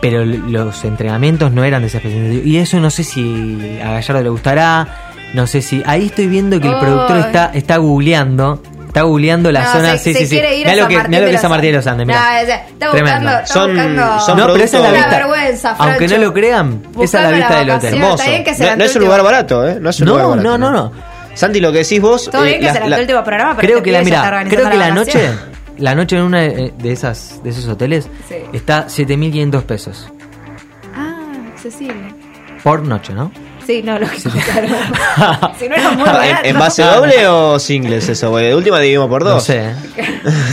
pero los entrenamientos no eran de césped sintético. Y eso no sé si a Gallardo le gustará, no sé si... Ahí estoy viendo que el Oh. productor está, está googleando, está googleando la No, zona... se, sí, se sí, sí. quiere ir Mirá a lo que, mirá lo que es San Martín de los Andes, mirá. No, es- está Tremendo. buscando, está Son- buscando son No, pero esa es la vista. vergüenza, Aunque no lo crean, esa es la vista la del hotel. Hermoso. No, no es un lugar barato, ¿eh? No es un No, lugar barato. no, no, no. Santi, lo que decís vos. Todo eh, bien que la- se la- el último programa, pero Creo que la mira, creo que la noche, la noche en una eh, de esas de esos hoteles Sí. está 7500 pesos Ah, accesible. por noche, ¿no? Sí, no, lógico, claro. [laughs] si no era muy ¿En, barato. en base doble o singles eso, güey? De última dividimos por dos. No sé.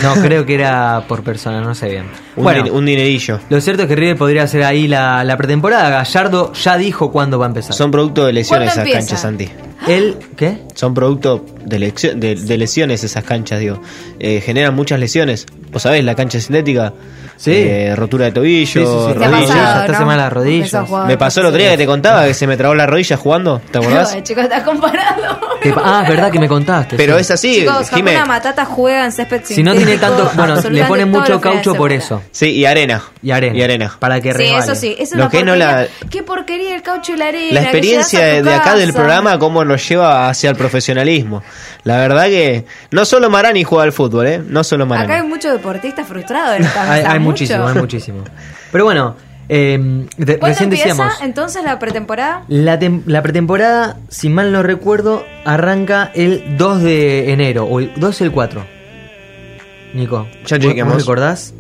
No, creo que era por persona, no sé bien. Un, bueno, din- un dinerillo. lo cierto es que River podría hacer ahí la, la pretemporada. Gallardo ya dijo cuándo va a empezar. Son producto de lesiones ¿Cuándo esas canchas, Santi. ¿El qué? Son producto de, leccio- de, de lesiones esas canchas, digo. Eh, generan muchas lesiones. Vos sabés, la cancha sintética. Sí. eh, rotura de tobillo, Sí, sí, sí. Rodillas. pasado, Esta ¿no? semana las rodillas. Me pasó el otro día que te contaba que se me trabó la rodilla jugando, ¿te acordás? [laughs] No, chicos, estás comparando. Ah, es verdad que me contaste. Pero sí. es así, Chicos, Jimé. Matata juega en césped Si no tiene tanto. Bueno, le ponen mucho caucho por eso. Sí, y arena. Y arena. Y arena. Para que Sí, resbale. eso sí, eso es Lo que no la- Qué porquería el caucho y la arena. La experiencia de, acá del programa, cómo lo lleva hacia el profesionalismo. La verdad que no solo Marani juega al fútbol, ¿eh? No solo Marani. Acá hay muchos deportistas frustrados [laughs] Hay, hay muchísimo, hay muchísimo. Pero bueno, eh, de- ¿Cuándo recién empieza decíamos. entonces la pretemporada? La, tem- la pretemporada, si mal no recuerdo, arranca el 2 de enero, o el 2 o el 4. Nico, Ya ¿vos- chequeamos. ¿vos recordás?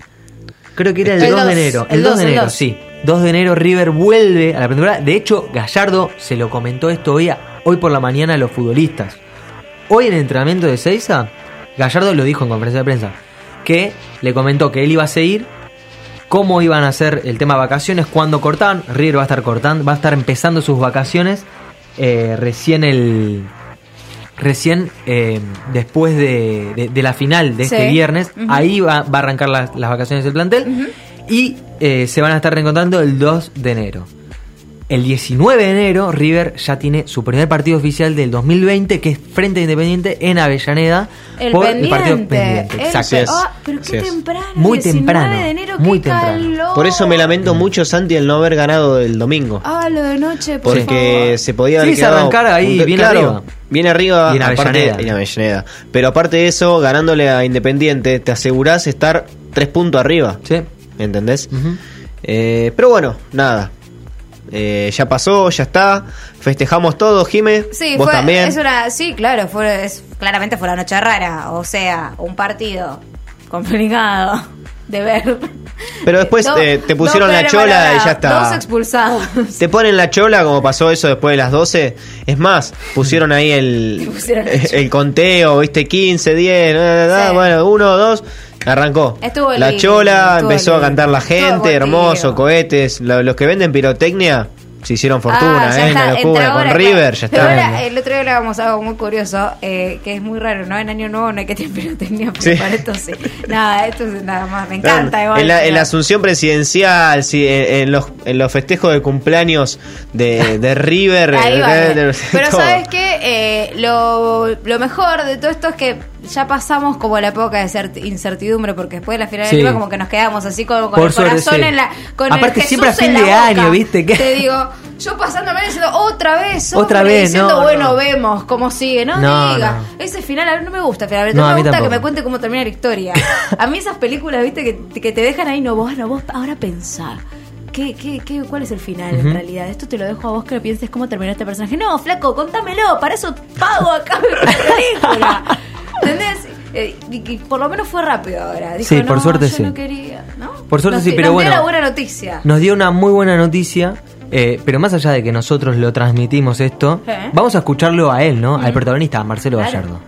Creo que era el, El 2 de enero. el El 2 dos, de enero, dos. sí. 2 de enero River vuelve a la pretemporada. De hecho, Gallardo se lo comentó esto hoy, a- hoy por la mañana a los futbolistas. Hoy en el entrenamiento de Seiza, Gallardo lo dijo en conferencia de prensa, que le comentó que él iba a seguir, cómo iban a hacer el tema de vacaciones, cuándo cortaban. River va a estar cortando, va a estar empezando sus vacaciones eh, recién el recién eh, después de, de- de la final de Sí. este viernes. Ahí va, va a arrancar las, las vacaciones del plantel y eh, se van a estar reencontrando el 2 de enero. El 19 de enero, River ya tiene su primer partido oficial del 2020, que es frente a Independiente en Avellaneda. El por pendiente. el partido pendiente. El Exacto. pe- Ah, pero qué temprano. Muy 19 temprano, de enero, muy qué temprano. calor. Por eso me lamento mucho, Santi, el no haber ganado el domingo. Ah, lo de noche, por Porque favor. se podía haber Sí, se arrancar ahí, bien claro, arriba. Bien arriba, Y en aparte- Avellaneda. en Avellaneda. Pero aparte de eso, ganándole a Independiente, te asegurás estar tres puntos arriba. Sí. ¿Me entendés? Eh, pero bueno, nada. Eh, ya pasó, ya está. Festejamos todo, Jime. Sí, Vos fue, también. es una, sí, claro, fue, es, claramente fue la noche rara, o sea, un partido complicado de ver. Pero después eh, te pusieron la chola y ya está. Dos expulsados. Te ponen la chola como pasó eso después de las 12. Es más, pusieron ahí el, [laughs] pusieron el conteo, viste, 15, 10, da, da, da, Sí. bueno, 1, 2. Arrancó. Estuvo la chola, estuvo empezó a cantar la gente, hermoso, cohetes. Lo- los que venden pirotecnia se hicieron fortuna, Ah, ya ¿eh? está, Una entra locura. Con River, ya Pero está. ahora, el otro día hablábamos algo muy curioso, eh, que es muy raro, ¿no? En Año Nuevo no hay que tener [laughs] pirotecnia, pero Sí. para esto sí. Nada, esto es nada más, me Claro, encanta. igual, en, la, en la pero- asunción presidencial, sí, en, en los, en los festejos de cumpleaños de, de [laughs] River. Ahí va. de- de- Pero todo. sabes que lo, lo mejor de todo esto es que ya pasamos como la época de cert- incertidumbre, porque después de la final Sí. de Liga como que nos quedamos así con el corazón sí. en la con Aparte, el siempre a fin en de boca. año, ¿viste? Que- Te digo, yo pasándome diciendo otra vez, [laughs] Otra hombre, vez, diciendo, no, bueno, no. vemos cómo sigue, no, No, diga. Ese final a mí no me gusta, final, No, me gusta que me cuente cómo termina la historia. [laughs] a mí esas películas, ¿viste? Que, que te dejan ahí, no, vos, no, vos ahora pensá. ¿Qué, qué, qué, ¿Cuál es el final en Ujú. realidad? Esto te lo dejo a vos que lo pienses cómo terminó este personaje. No, flaco, contámelo, para eso pago acá [laughs] la película. ¿Entendés? Eh, y, por lo menos fue rápido ahora. Dijo, Sí, por "No, suerte yo sí. no quería, ¿no? Por suerte Nos sí, pero nos bueno. dio la buena noticia. Nos dio una muy buena noticia, eh, pero más allá de que nosotros lo transmitimos esto, ¿Eh? vamos a escucharlo a él, ¿no? Al Ujú. protagonista, a Marcelo Claro. Gallardo.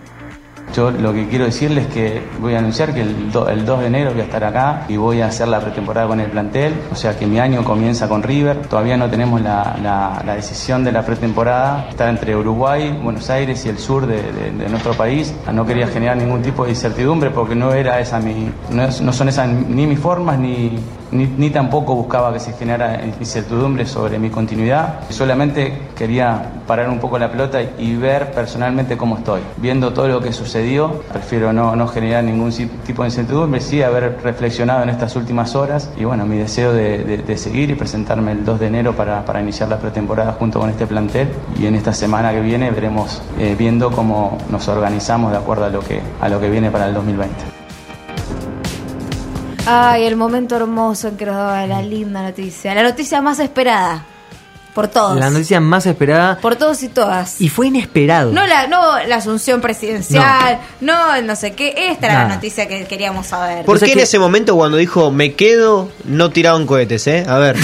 Yo lo que quiero decirles es que voy a anunciar que el, do- el 2 de enero voy a estar acá y voy a hacer la pretemporada con el plantel. O sea que mi año comienza con River. Todavía no tenemos la, la- decisión de la pretemporada. Está entre Uruguay, Buenos Aires y el sur de, de- de nuestro país. No quería generar ningún tipo de incertidumbre porque no era esa mi, no, es- no son esas ni mis formas ni, ni, ni tampoco buscaba que se generara incertidumbre sobre mi continuidad. Solamente quería parar un poco la pelota y ver personalmente cómo estoy. Viendo todo lo que sucedió, prefiero no, no generar ningún tipo de incertidumbre, sí haber reflexionado en estas últimas horas y bueno, mi deseo de, de- de seguir y presentarme el 2 de enero para, para iniciar la pretemporada junto con este plantel y en esta semana que viene veremos eh, viendo cómo nos organizamos de acuerdo a lo que, a lo que viene para el 2020. Ay, el momento hermoso en que nos daba la linda noticia. La noticia más esperada. Por todos. La noticia más esperada Por todos y todas. y fue inesperado. No la, no la asunción presidencial, no. no sé qué. Esta era la noticia que queríamos saber. ¿Por qué en ese momento cuando dijo me quedo no tiraron cohetes, eh? A ver,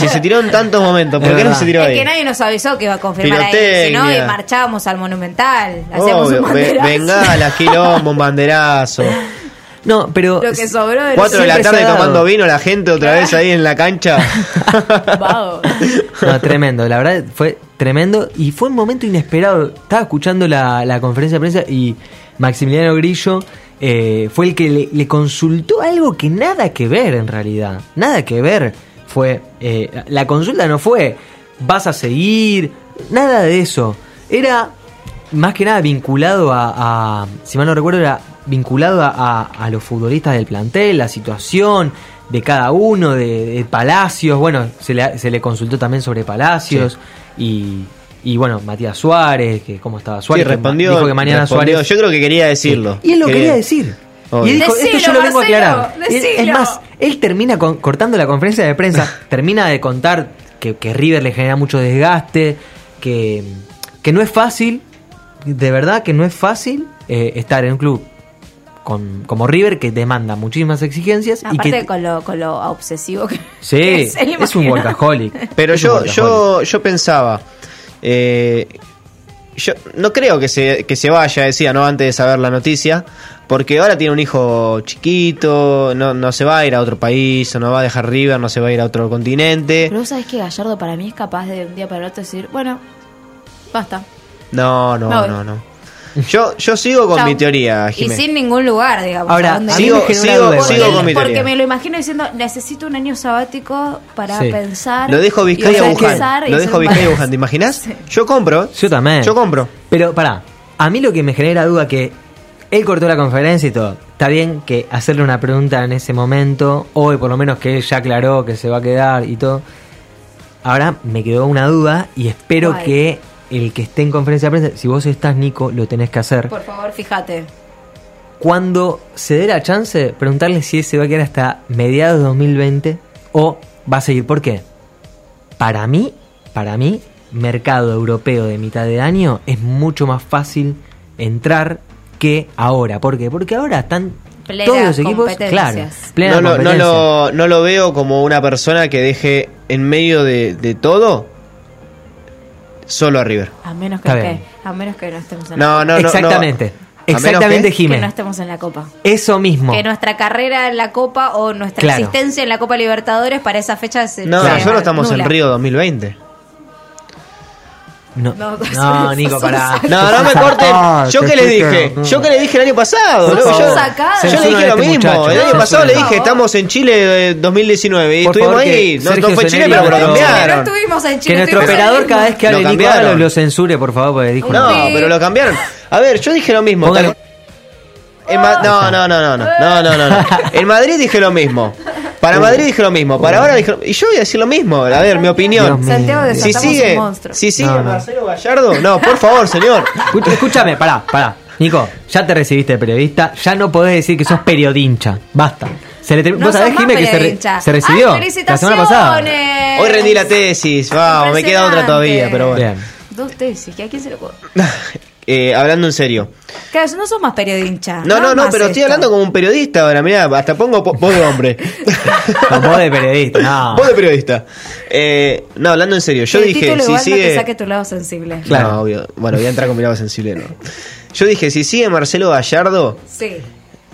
si se tiró en tantos momentos, ¿por Es qué no se tiró Es ahí? que nadie nos avisó que iba a confirmar ahí. Si no, y marchábamos al Monumental. Hacíamos Obvio, un ve- banderazo. bengalas, quilombo, un banderazo. [laughs] No, pero Lo que sobró de Cuatro de la tarde tomando vino, la gente otra vez ahí en la cancha. [laughs] No, tremendo, la verdad fue tremendo y fue un momento inesperado. Estaba escuchando la, la conferencia de prensa y Maximiliano Grillo eh, fue el que le, le consultó algo que nada que ver en realidad. Nada que ver. Fue. eh, la consulta no fue vas a seguir, nada de eso. Era más que nada vinculado a, a- si mal no recuerdo, era vinculado a, a- a los futbolistas del plantel, la situación de cada uno, de, de Palacios. Bueno, se le, se le consultó también sobre Palacios y, Y bueno, Matías Suárez, que cómo estaba Suárez, Sí, que respondió. dijo que mañana respondió. Suárez. Yo creo que quería decirlo. Y él lo Quería- quería decir. Obvio. Y él dijo, esto yo lo vengo a aclarar. Marcelo, Y él- es más, él termina con- cortando la conferencia de prensa, [laughs] termina de contar que, que River le genera mucho desgaste, que, que no es fácil, de verdad que no es fácil eh, estar en un club con, como River que demanda muchísimas exigencias y Aparte que con, lo, con lo obsesivo que, sí, [laughs] que es, es un workaholic. Pero yo, workaholic. yo, yo pensaba, eh, yo no creo que se, que se vaya, decía, ¿no? Antes de saber la noticia, porque ahora tiene un hijo chiquito, no, no se va a ir a otro país, o no va a dejar River, no se va a ir a otro continente. Pero vos sabés que Gallardo para mí es capaz de un día para el otro decir, bueno, basta. No, no, no, no. Yo, yo sigo con mi teoría, Y Jimé. sin ningún lugar, digamos. Ahora, Sigo, sigo, duda Porque, sigo con mi porque teoría. me lo imagino diciendo, necesito un año sabático para Sí. pensar. Lo dejo y Vizcaya y Lo dejo Vizcaya. Wuhan. ¿Te imaginas? [laughs] Yo compro. Yo también. Yo compro. Pero pará, a mí lo que me genera duda que él cortó la conferencia y todo. Está bien que hacerle una pregunta en ese momento, hoy por lo menos que él ya aclaró que se va a quedar y todo. Ahora me quedó una duda y espero que el que esté en conferencia de prensa, si vos estás Nico, lo tenés que hacer. Por favor, fíjate. Cuando se dé la chance, preguntarle si se va a quedar hasta mediados de 2020 o va a seguir. ¿Por qué? Para mí, para mí, mercado europeo de mitad de año es mucho más fácil entrar que ahora. ¿Por qué? Porque ahora están Plenas todos los equipos, claro, plena No lo, no, competencia. lo, no lo veo como una persona que deje en medio de, de todo solo a River. A menos que, a menos que no estemos en No, la no, no. Exactamente. no. ¿A menos Exactamente, que? que Jiménez. no estemos en la Copa. Eso mismo. Que nuestra carrera en la Copa o nuestra Claro. existencia en la Copa Libertadores para esa fecha se No, nosotros estamos nula. en Río 2020. No, no, no Nico, pará. No, no me corten. Ah, yo que le dije, no. yo que le dije el año pasado. Yo, yo, le dije lo mismo. Muchacho, el año pasado le dije, estamos en Chile 2019 y estuvimos favor, ahí. No, Sergio fue Chile, pero lo cambiaron. No estuvimos en Chile. Que nuestro operador cada vez que hable Nico lo, lo censure, por favor, porque dijo. No, pero lo cambiaron. A ver, yo dije lo mismo. no, no, no, no, no, no, no. [laughs] En Madrid dije lo mismo. Para Madrid dije lo mismo. Para ahora dije Y yo voy a decir lo mismo. A ver, mi opinión. Santiago Si desatamos sigue, un monstruo. si sigue No, no. Marcelo Gallardo, no, por favor, señor. Escúchame, pará, pará. Nico, ya te recibiste de periodista, ya no podés decir que sos periodincha. Basta. Se le No ¿Vos sabés, que se, re- se recibió ¡Ay, la semana pasada? Hoy rendí la tesis. Vamos, me queda otra todavía, pero bueno. Bien. Dos tesis, ¿que ¿a quién se lo puedo? [laughs] Eh, hablando en serio. Claro, no sos más periodista. No, no, no, pero estoy esto. hablando como un periodista ahora. Mirá, hasta pongo po- voz de hombre. [laughs] Con voz de periodista, no. Voz de periodista. Eh, no, hablando en serio. Yo el dije, título si igual no te sigue. saque tu lado sensible. Claro. No, obvio. Bueno, voy a entrar con mi lado sensible, ¿no? Yo dije, si sigue Marcelo Gallardo, Sí.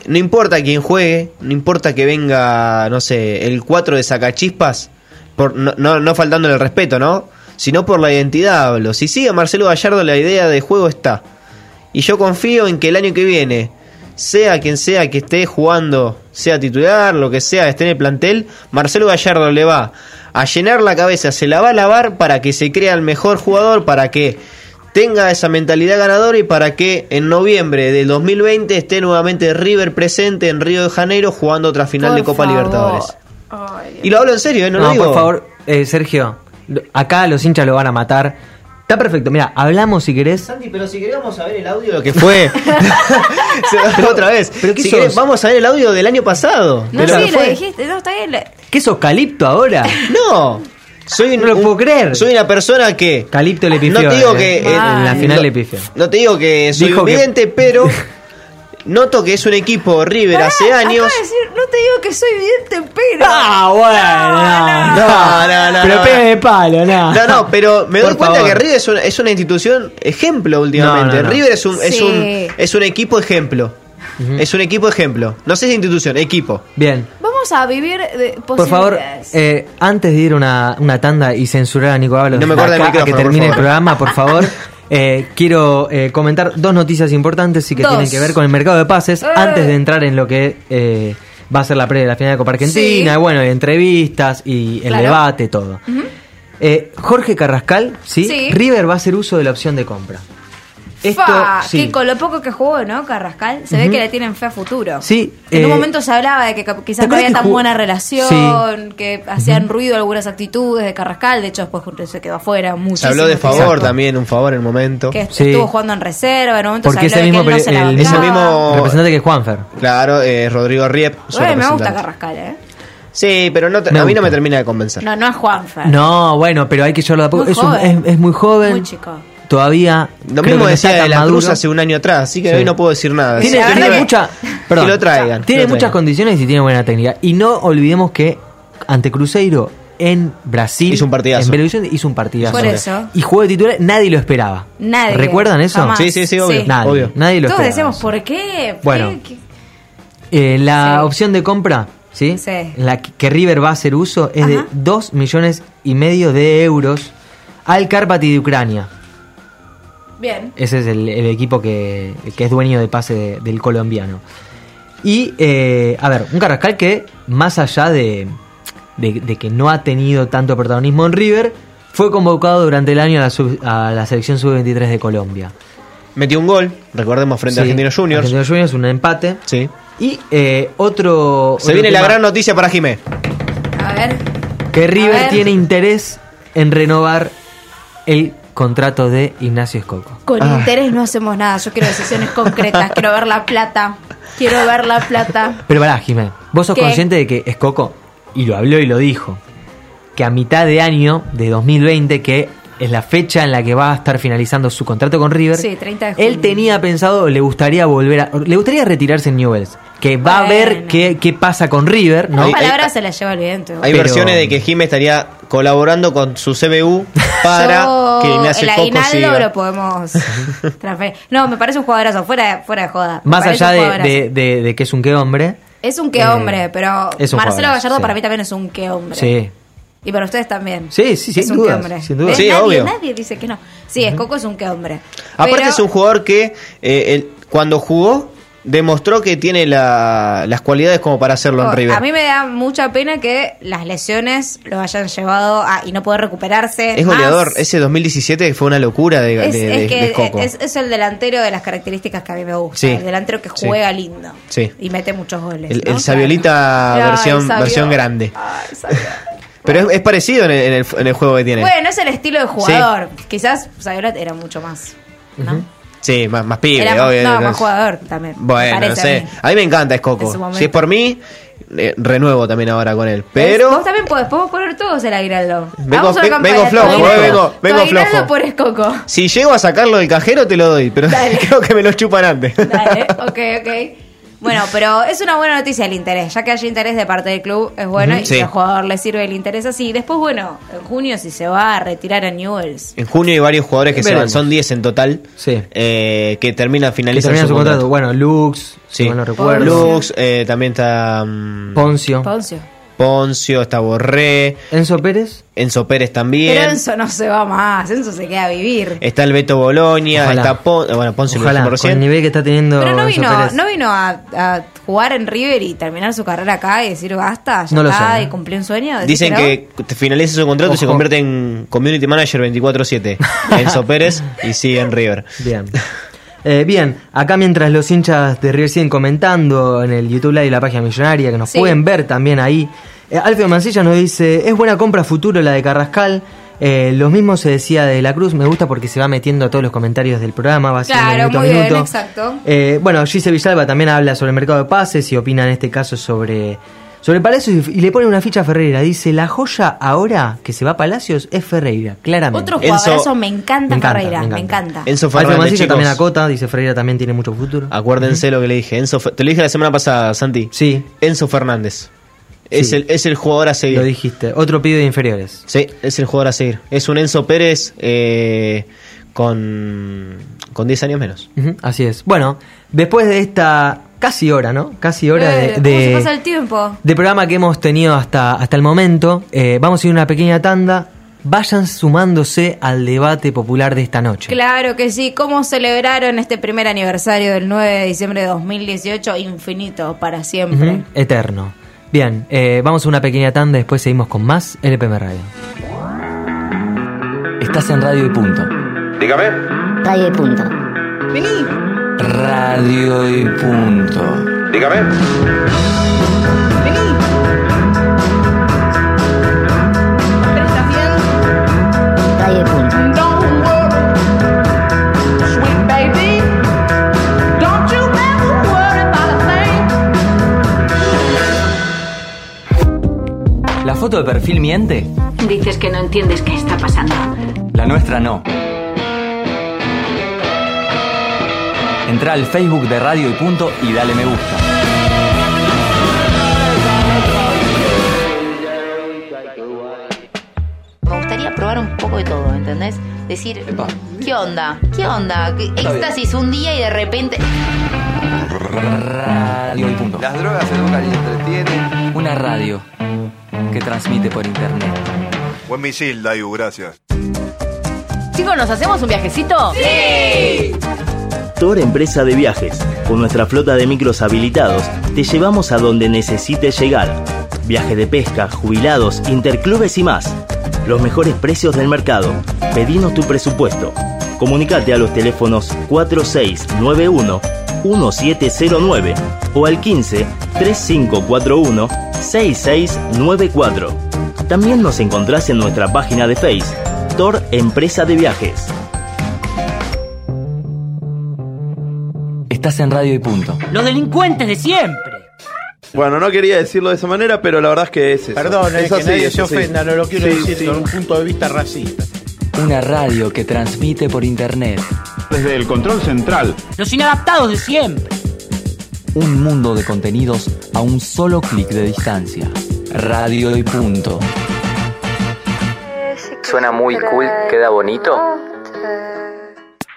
no importa quién juegue, no importa que venga, no sé, el 4 de Sacachispas, por, no, no, no faltándole el respeto, ¿no? Sino por la identidad hablo. Si sigue Marcelo Gallardo, la idea de juego está. Y yo confío en que el año que viene, sea quien sea que esté jugando, sea titular, lo que sea, esté en el plantel, Marcelo Gallardo le va a llenar la cabeza, se la va a lavar para que se crea el mejor jugador, para que tenga esa mentalidad ganadora y para que en noviembre del 2020 esté nuevamente River presente en Río de Janeiro jugando otra final Por de Copa favor. Libertadores. Ay, Y lo hablo en serio, ¿eh? no, No, lo digo. por favor, eh, Sergio, acá los hinchas lo van a matar. Está perfecto, mira, hablamos si querés. Santi, pero si queremos saber el audio de lo que fue. [laughs] [laughs] Se- otra vez. pero ¿qué Si sos? querés, vamos a ver el audio del año pasado. No, de lo sí, que lo dijiste. No, está bien. ¿Qué sos Calipto ahora? [laughs] No. Soy No lo un- puedo creer. Soy una persona que. Calipto le pifió. No te digo eh, que. en la Mal. final no, le pifió. No te digo que soy Dijo un que- vidente, pero. Noto que es un equipo River Pará, hace años. acaba de decir, no te digo que soy vidente, pero. Ah, bueno. No, no, no. Pero no. pegue de palo, no. No, no, pero me doy Por cuenta favor. que River es una, es una institución ejemplo últimamente. No, no, no. River es un, es un es un equipo ejemplo. Es un equipo ejemplo. No sé si institución, equipo. Bien. Vamos a vivir de Por favor, posibilidades. eh, antes de ir una, una tanda y censurar a Nico Ábalos No me el acá a que micrófono, por termine el programa, por favor, [laughs] eh, quiero eh, comentar dos noticias importantes y que Dos. tienen que ver con el mercado de pases Eh. antes de entrar en lo que eh, va a ser la previa de la final de Copa Argentina, Sí. bueno, entrevistas y el Claro. debate, todo. Eh, Jorge Carrascal, ¿sí? Sí. River va a hacer uso de la opción de compra. Esto, Fa, sí. que con lo poco que jugó, ¿no? Carrascal, se ve que le tienen fe a futuro. Sí, En un eh, momento se hablaba de que quizás ¿te no había que tan buena relación, que hacían ruido algunas actitudes de Carrascal, de hecho después se quedó afuera Se muchísimo. habló de favor también, un favor en el momento. Que estuvo jugando en reserva, en un momento Porque se ese habló mismo, de que él no se peri- la el. Ese mismo representante que es Juanfer. Claro, eh, Rodrigo Riep. Bueno, me gusta. Carrascal, ¿eh? Sí, pero no a mí no me termina de convencer. No, no es Juanfer. No, bueno, pero hay que llevarlo de a poco. Un- es, es muy joven. Muy chico. Todavía. Lo mismo decía de la Cruz maduro. hace un año atrás, así que Sí. hoy no puedo decir nada. Tiene, Sí, tiene que- mucha, perdón, que lo traigan. tiene muchas condiciones y tiene buena técnica. Y no olvidemos que ante Cruzeiro en Brasil Hizo un partidazo. en Belo Horizonte hizo un partidazo. Por eso. Y jugó de titular, nadie lo esperaba. Nadie. ¿Recuerdan eso? Jamás. Sí, sí, sí, obvio. Nadie, obvio. nadie lo Todos esperaba. decíamos, ¿por qué? ¿Por Bueno. qué? Eh, la Sí. opción de compra, ¿sí? Sí. La que, River va a hacer uso es de Ajá. 2 millones y medio de euros al Karpaty de Ucrania. Bien. Ese es el, el equipo que, que es dueño de pase de- del colombiano. Y, eh, a ver, un Carrascal que, más allá de, de- de que no ha tenido tanto protagonismo en River, fue convocado durante el año a la, sub- a la selección sub-23 de Colombia. Metió un gol, recordemos, frente a Argentinos Juniors. Argentinos Juniors, un empate. Sí. Y eh, otro. Se otro viene la gran noticia para Jimé. A ver. Que River ver. tiene interés en renovar el contrato de Ignacio Escoco. Con Ah. interés no hacemos nada. Yo quiero decisiones concretas. quiero ver la plata. Quiero ver la plata. Pero pará, Jimé, vos sos ¿Qué? consciente de que Escoco, y lo habló y lo dijo, que a mitad de año de 2020, que es la fecha en la que va a estar finalizando su contrato con River, Sí, 30 de junio. él tenía pensado, le gustaría volver a, le gustaría retirarse en Newells, que va a ver qué, qué pasa con River, ¿no? Las palabras se las lleva el viento. Hay Pero- versiones de que Jimé estaría colaborando con su CBU [laughs] para Yo, que Ignacio el Coco aguinaldo siga. lo podemos [laughs] transferir. No, me parece un jugadorazo. Fuera, fuera de joda. Más allá de, de- de- de que es un qué hombre, Es un que eh, hombre, pero Marcelo Gallardo sí. para mí también es un que hombre. sí. Y para ustedes también. Sí, sí, sin es un dudas, que hombre. sin dudas. ¿Ves? Sí, nadie, obvio. nadie dice que no. Sí, es Coco es un que hombre. Aparte Pero- es un jugador que eh, cuando jugó demostró que tiene la- las cualidades como para hacerlo en Oh, River. A mí me da mucha pena que las lesiones lo hayan llevado a y no poder recuperarse. es más. goleador. Ese 2017 fue una locura de, Es, de- es de- que de Coco. es, es el delantero de las características que a mí me gusta. Sí. El delantero que Sí. juega lindo. Sí. Y mete muchos goles. El, ¿no? el Saviolita Claro. Ay, versión, versión grande. Ay. Pero es, es parecido en el, en el- en el juego que tiene. Bueno, es el estilo de jugador. Quizás Saviola era mucho más. ¿no? Sí, más, más pibe, Era obvio. no, más es- jugador también. Bueno, no a sé. mí. A mí me encanta Escoco. momento. Si es por mí, eh, renuevo también ahora con él. Pero Vos también podés, podemos poner todos el aguinaldo. Vengo- vengo flojo, eh, vengo- tu vengo aguinaldo flojo. por Escoco. si llego a sacarlo del cajero, te lo doy. Pero Dale. [laughs] creo que me lo chupan antes. Dale, ok, ok. Bueno, pero es una buena noticia el interés. Ya que haya interés de parte del club, es bueno. Y sí. si al jugador le sirve el interés así. Después, bueno, en junio, si se va a retirar a Newells. En junio hay varios jugadores que se van, son 10 en total, Sí. eh, que terminan, finalizan termina su su contrato. contrato. Bueno, Lux, Sí. si no recuerdo. Lux, eh, también está mm, Poncio. Poncio. Poncio, está Borré, Enzo Pérez. Enzo Pérez también. Pero Enzo no se va más. Enzo se queda a vivir. Está el Beto Ojalá. está Pon- bueno, Poncio lo Ojalá, con el nivel que está teniendo Pero no Enzo vino, Pérez. no vino a, a jugar en River y terminar su carrera acá y decir basta, ya No lo está, y cumplió un sueño. Dicen que te finaliza su contrato y se convierte en Community Manager 24-7. [laughs] Enzo Pérez y sigue en River. Bien. Eh, bien, acá mientras los hinchas de River siguen comentando en el YouTube Live y la página millonaria, que nos Sí. pueden ver también ahí, eh, Alfio Mancilla nos dice, es buena compra futuro la de Carrascal, eh, lo mismo se decía de La Cruz, me gusta porque se va metiendo a todos los comentarios del programa, va Claro, minuto a bien, exacto. Eh, bueno, Gise Villalba también habla sobre el mercado de pases y opina en este caso sobre, sobre Palacios y, y le pone una ficha a Ferreira. Dice, la joya ahora que se va a Palacios es Ferreira, claramente. Otro Enzo- jugadorazo, me encanta, Me encanta, Ferreira, me me encanta. encanta. Enzo Fernández, chicos. también acota, dice Ferreira también tiene mucho futuro. Acuérdense lo que le dije. Enzo, te lo dije la semana pasada, Santi. Sí, Enzo Fernández. Es, Sí. el, es el jugador a seguir. lo dijiste. Otro pibe de inferiores. Sí, es el jugador a seguir. Es un Enzo Pérez eh, con, con 10 años menos. Así es. Bueno, después de esta casi hora, ¿no? Casi hora Eh, de, ¿Cómo se de, pasa el tiempo? de programa que hemos tenido hasta, hasta el momento, eh, vamos a ir a una pequeña tanda. Vayan sumándose al debate popular de esta noche. Claro que sí. ¿Cómo celebraron este primer aniversario del 9 de diciembre de 2018? Infinito, para siempre. Eterno. Bien, eh, vamos a una pequeña tanda, después seguimos con más LPM Radio. Estás en Radio y Punto. Dígame. Radio y punto. Vení. Radio y punto. Dígame. ¿La foto de perfil miente? Dices que no entiendes qué está pasando. La nuestra no. Entra al Facebook de Radio y Punto y dale me gusta. Me gustaría probar un poco de todo, ¿entendés? Decir, ¿qué onda? ¿Qué onda? ¿Qué Está bien. Éxtasis un día y de repente. Radio y Punto. Las drogas educan y entretienen. Una radio que transmite por internet. Buen misil, Dayu, gracias. Chicos, ¿nos hacemos un viajecito? ¡Sí! Tor Empresa de Viajes. Con nuestra flota de micros habilitados, te llevamos a donde necesites llegar. Viaje de pesca, jubilados, interclubes y más. Los mejores precios del mercado. Pedinos tu presupuesto. Comunicate a los teléfonos 4691 1709 o al 15 3541 6694. También nos encontrás en nuestra página de Face, Tor Empresa de Viajes. Estás en Radio y Punto. Los delincuentes de siempre. Bueno, no quería decirlo de esa manera, pero la verdad es que es eso. Perdón, eh, Es que así, nadie es se ofenda, no lo quiero Sí, decir sí. con un punto de vista racista. Una radio que transmite por internet. Desde el control central. Los inadaptados de siempre. Un mundo de contenidos a un solo clic de distancia. Radio y Punto. Suena muy cool, queda bonito.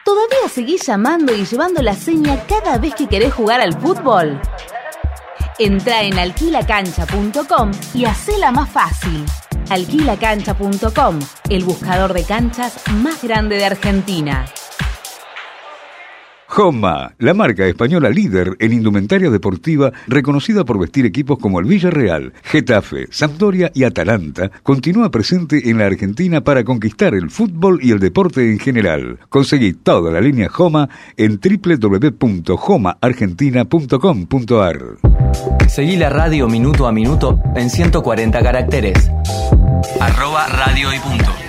¿Todavía seguís llamando y llevando la seña cada vez que querés jugar al fútbol? Entra en alquilacancha.com y hacela más fácil. Alquilacancha.com, el buscador de canchas más grande de Argentina. Homa, la marca española líder en indumentaria deportiva, reconocida por vestir equipos como el Villarreal, Getafe, Sampdoria y Atalanta, continúa presente en la Argentina para conquistar el fútbol y el deporte en general. Conseguí toda la línea Homa en www.homaargentina.com.ar. Seguí la radio minuto a minuto en 140 caracteres. Arroba Radio y Punto.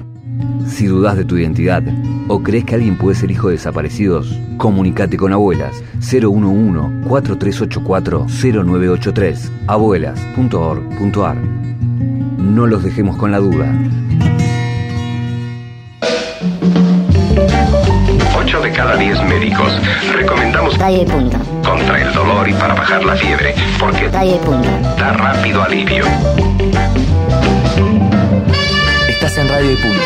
Si dudas de tu identidad o crees que alguien puede ser hijo de desaparecidos, comunícate con Abuelas 011-4384-0983 abuelas.org.ar No los dejemos con la duda. 8 de cada 10 médicos recomendamos y punto. contra el dolor y para bajar la fiebre, porque y punto. da rápido alivio. En Radio y Punto.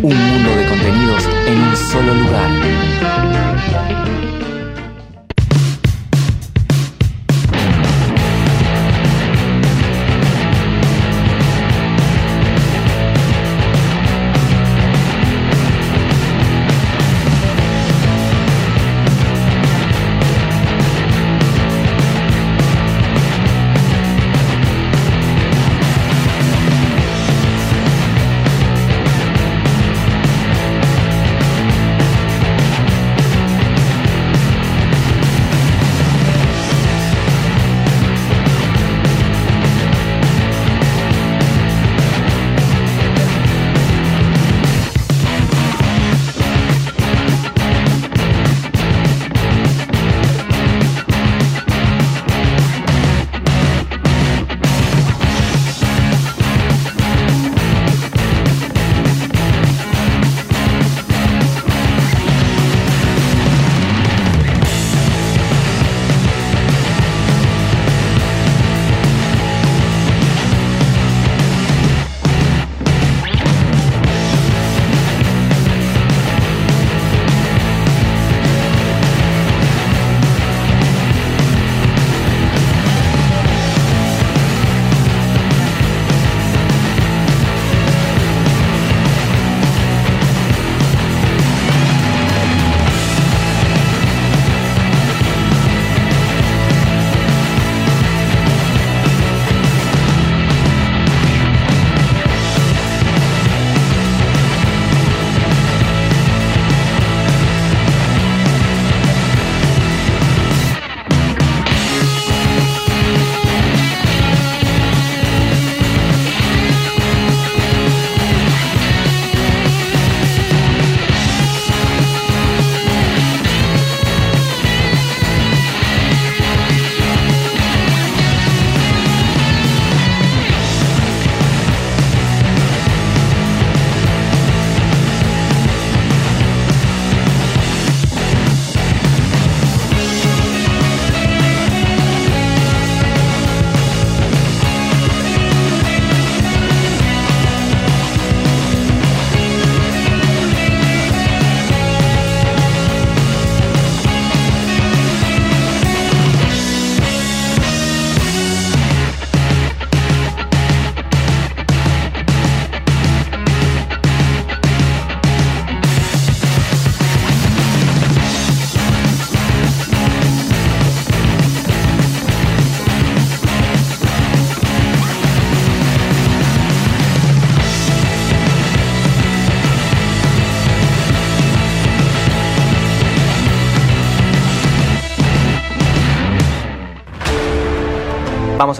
Un mundo de contenidos en un solo lugar.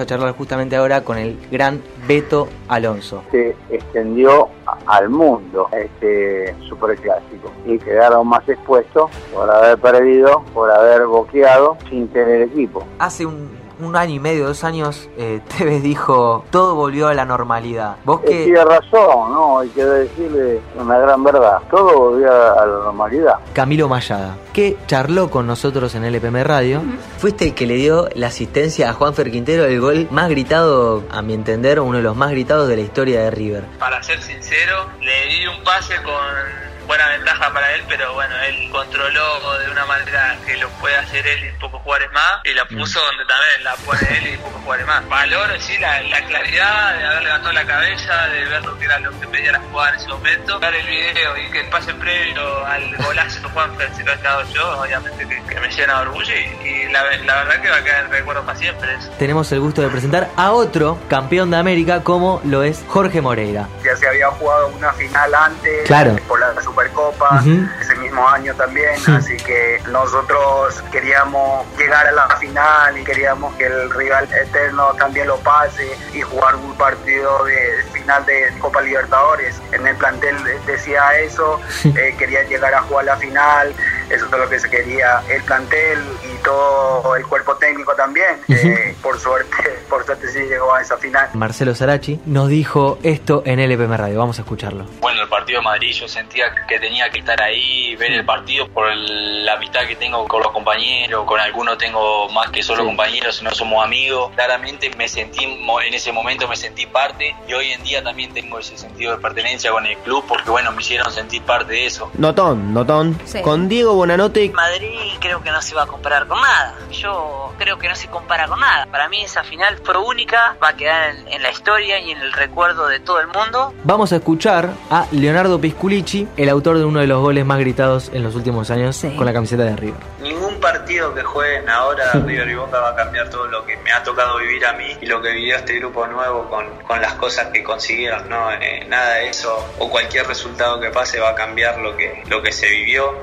A charlar justamente ahora con el gran Beto Alonso. se extendió al mundo este superclásico y quedaron más expuestos por haber perdido, por haber boqueado sin tener equipo. Hace un, un año y medio, dos años, eh, [laughs] Tevez dijo, todo volvió a la normalidad. Vos Eh, que... Tiene razón, ¿no? Hay que decirle una gran verdad. Todo volvió a la normalidad. Camilo Mayada, que charló con nosotros en LPM Radio. Fuiste el que le dio la asistencia a Juanfer Quintero, el gol más gritado, a mi entender, uno de los más gritados de la historia de River. Para ser sincero, le di un pase con buena ventaja para él, pero bueno, él controló de una manera que lo puede hacer él y pocos jugadores más, y la puso donde también la pone él y pocos jugadores más. Valoro, sí, la, la claridad de haber levantado la cabeza, de ver lo que era lo que pedía la jugada en ese momento, dar el video y que el pase previo al golazo de Juan se lo he dado yo, obviamente que, que me llena de orgullo, y, y la, la verdad que va a quedar en recuerdo para siempre eso. Tenemos el gusto de presentar a otro campeón de América como lo es Jorge Moreira. Ya se había jugado una final antes Claro. por la Supercopa, ese mismo año también, Sí. así que nosotros queríamos llegar a la final y queríamos que el rival eterno también lo pase y jugar un partido de final de Copa Libertadores. En el plantel decía eso, eh, quería llegar a jugar la final, eso es lo que se quería el plantel y todo el cuerpo técnico también. Eh, por suerte, [laughs] por suerte sí llegó a esa final. Marcelo Sarachi nos dijo esto en LPM Radio. Vamos a escucharlo. Bueno, el partido de Madrid yo sentía que tenía que estar ahí, ver el partido por el- la amistad que tengo con los compañeros, con algunos tengo más que solo compañeros, sino somos amigos. Claramente me sentí, en ese momento me sentí parte y hoy en día también tengo ese sentido de pertenencia con el club porque bueno, me hicieron sentir parte de eso. Notón, notón. Sí. Con Diego Bonanote. Madrid creo que no se va a comparar con nada. Yo creo que no se compara con nada. Para mí esa final fue única, va a quedar en, en la historia y en el recuerdo de todo el mundo. Vamos a escuchar a Leonardo Pisculici, el autor de uno de los goles más gritados en los últimos años con la camiseta de River. Ningún partido que jueguen ahora [laughs] River y Boca va a cambiar todo lo que me ha tocado vivir a mí y lo que vivió este grupo nuevo con, con las cosas que consiguieron, ¿no? Eh, nada de eso o cualquier resultado que pase va a cambiar lo que, lo que se vivió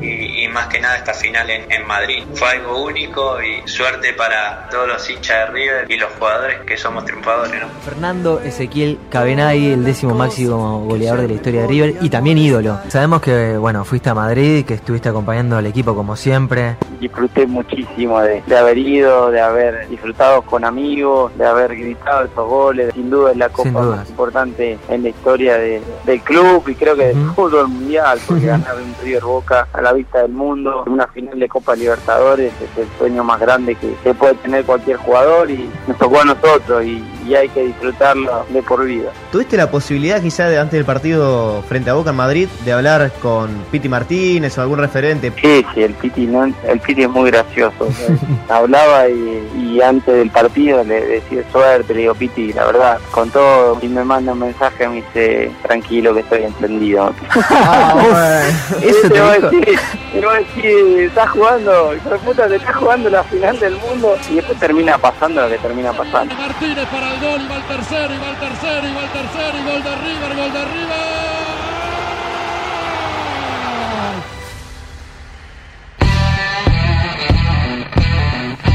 y, y más que nada esta final en, en Madrid. Fue algo único y suerte para todos los hinchas de River y los jugadores que somos triunfadores, ¿no? Fernando Ezequiel Cabenagui, el décimo máximo goleador de la historia de River y también ídolo. Sabemos que, bueno, fuiste a Madrid, que estuviste acompañando al equipo como siempre. disfruté muchísimo de, de haber ido, de haber disfrutado con amigos, de haber gritado esos goles. Sin duda es la copa más importante en la historia de- del club y creo que del fútbol mundial, porque [laughs] ganar un River Boca a la vista del mundo, una final de Copa Libertadores es el sueño más grande que, que puede tener cualquier jugador y nos tocó a nosotros y, y hay que disfrutarlo de por vida. ¿Tuviste la posibilidad quizá de antes del partido frente a Boca en Madrid de hablar con Piti Martínez o algún referente? Sí, sí, el Piti, no, el Piti es muy gracioso. [laughs] hablaba y, y antes del partido le decía suerte, le digo Piti, la verdad, con todo, y me manda un mensaje, me dice tranquilo que estoy entendido. [laughs] [laughs] Eso te te va a decir, te va a decir, estás jugando, hijo de puta, te estás jugando la final del mundo y después termina pasando lo que termina pasando. Martínez para el gol, y va el tercero, y va el tercero, y va el tercero, y gol de River, gol de River.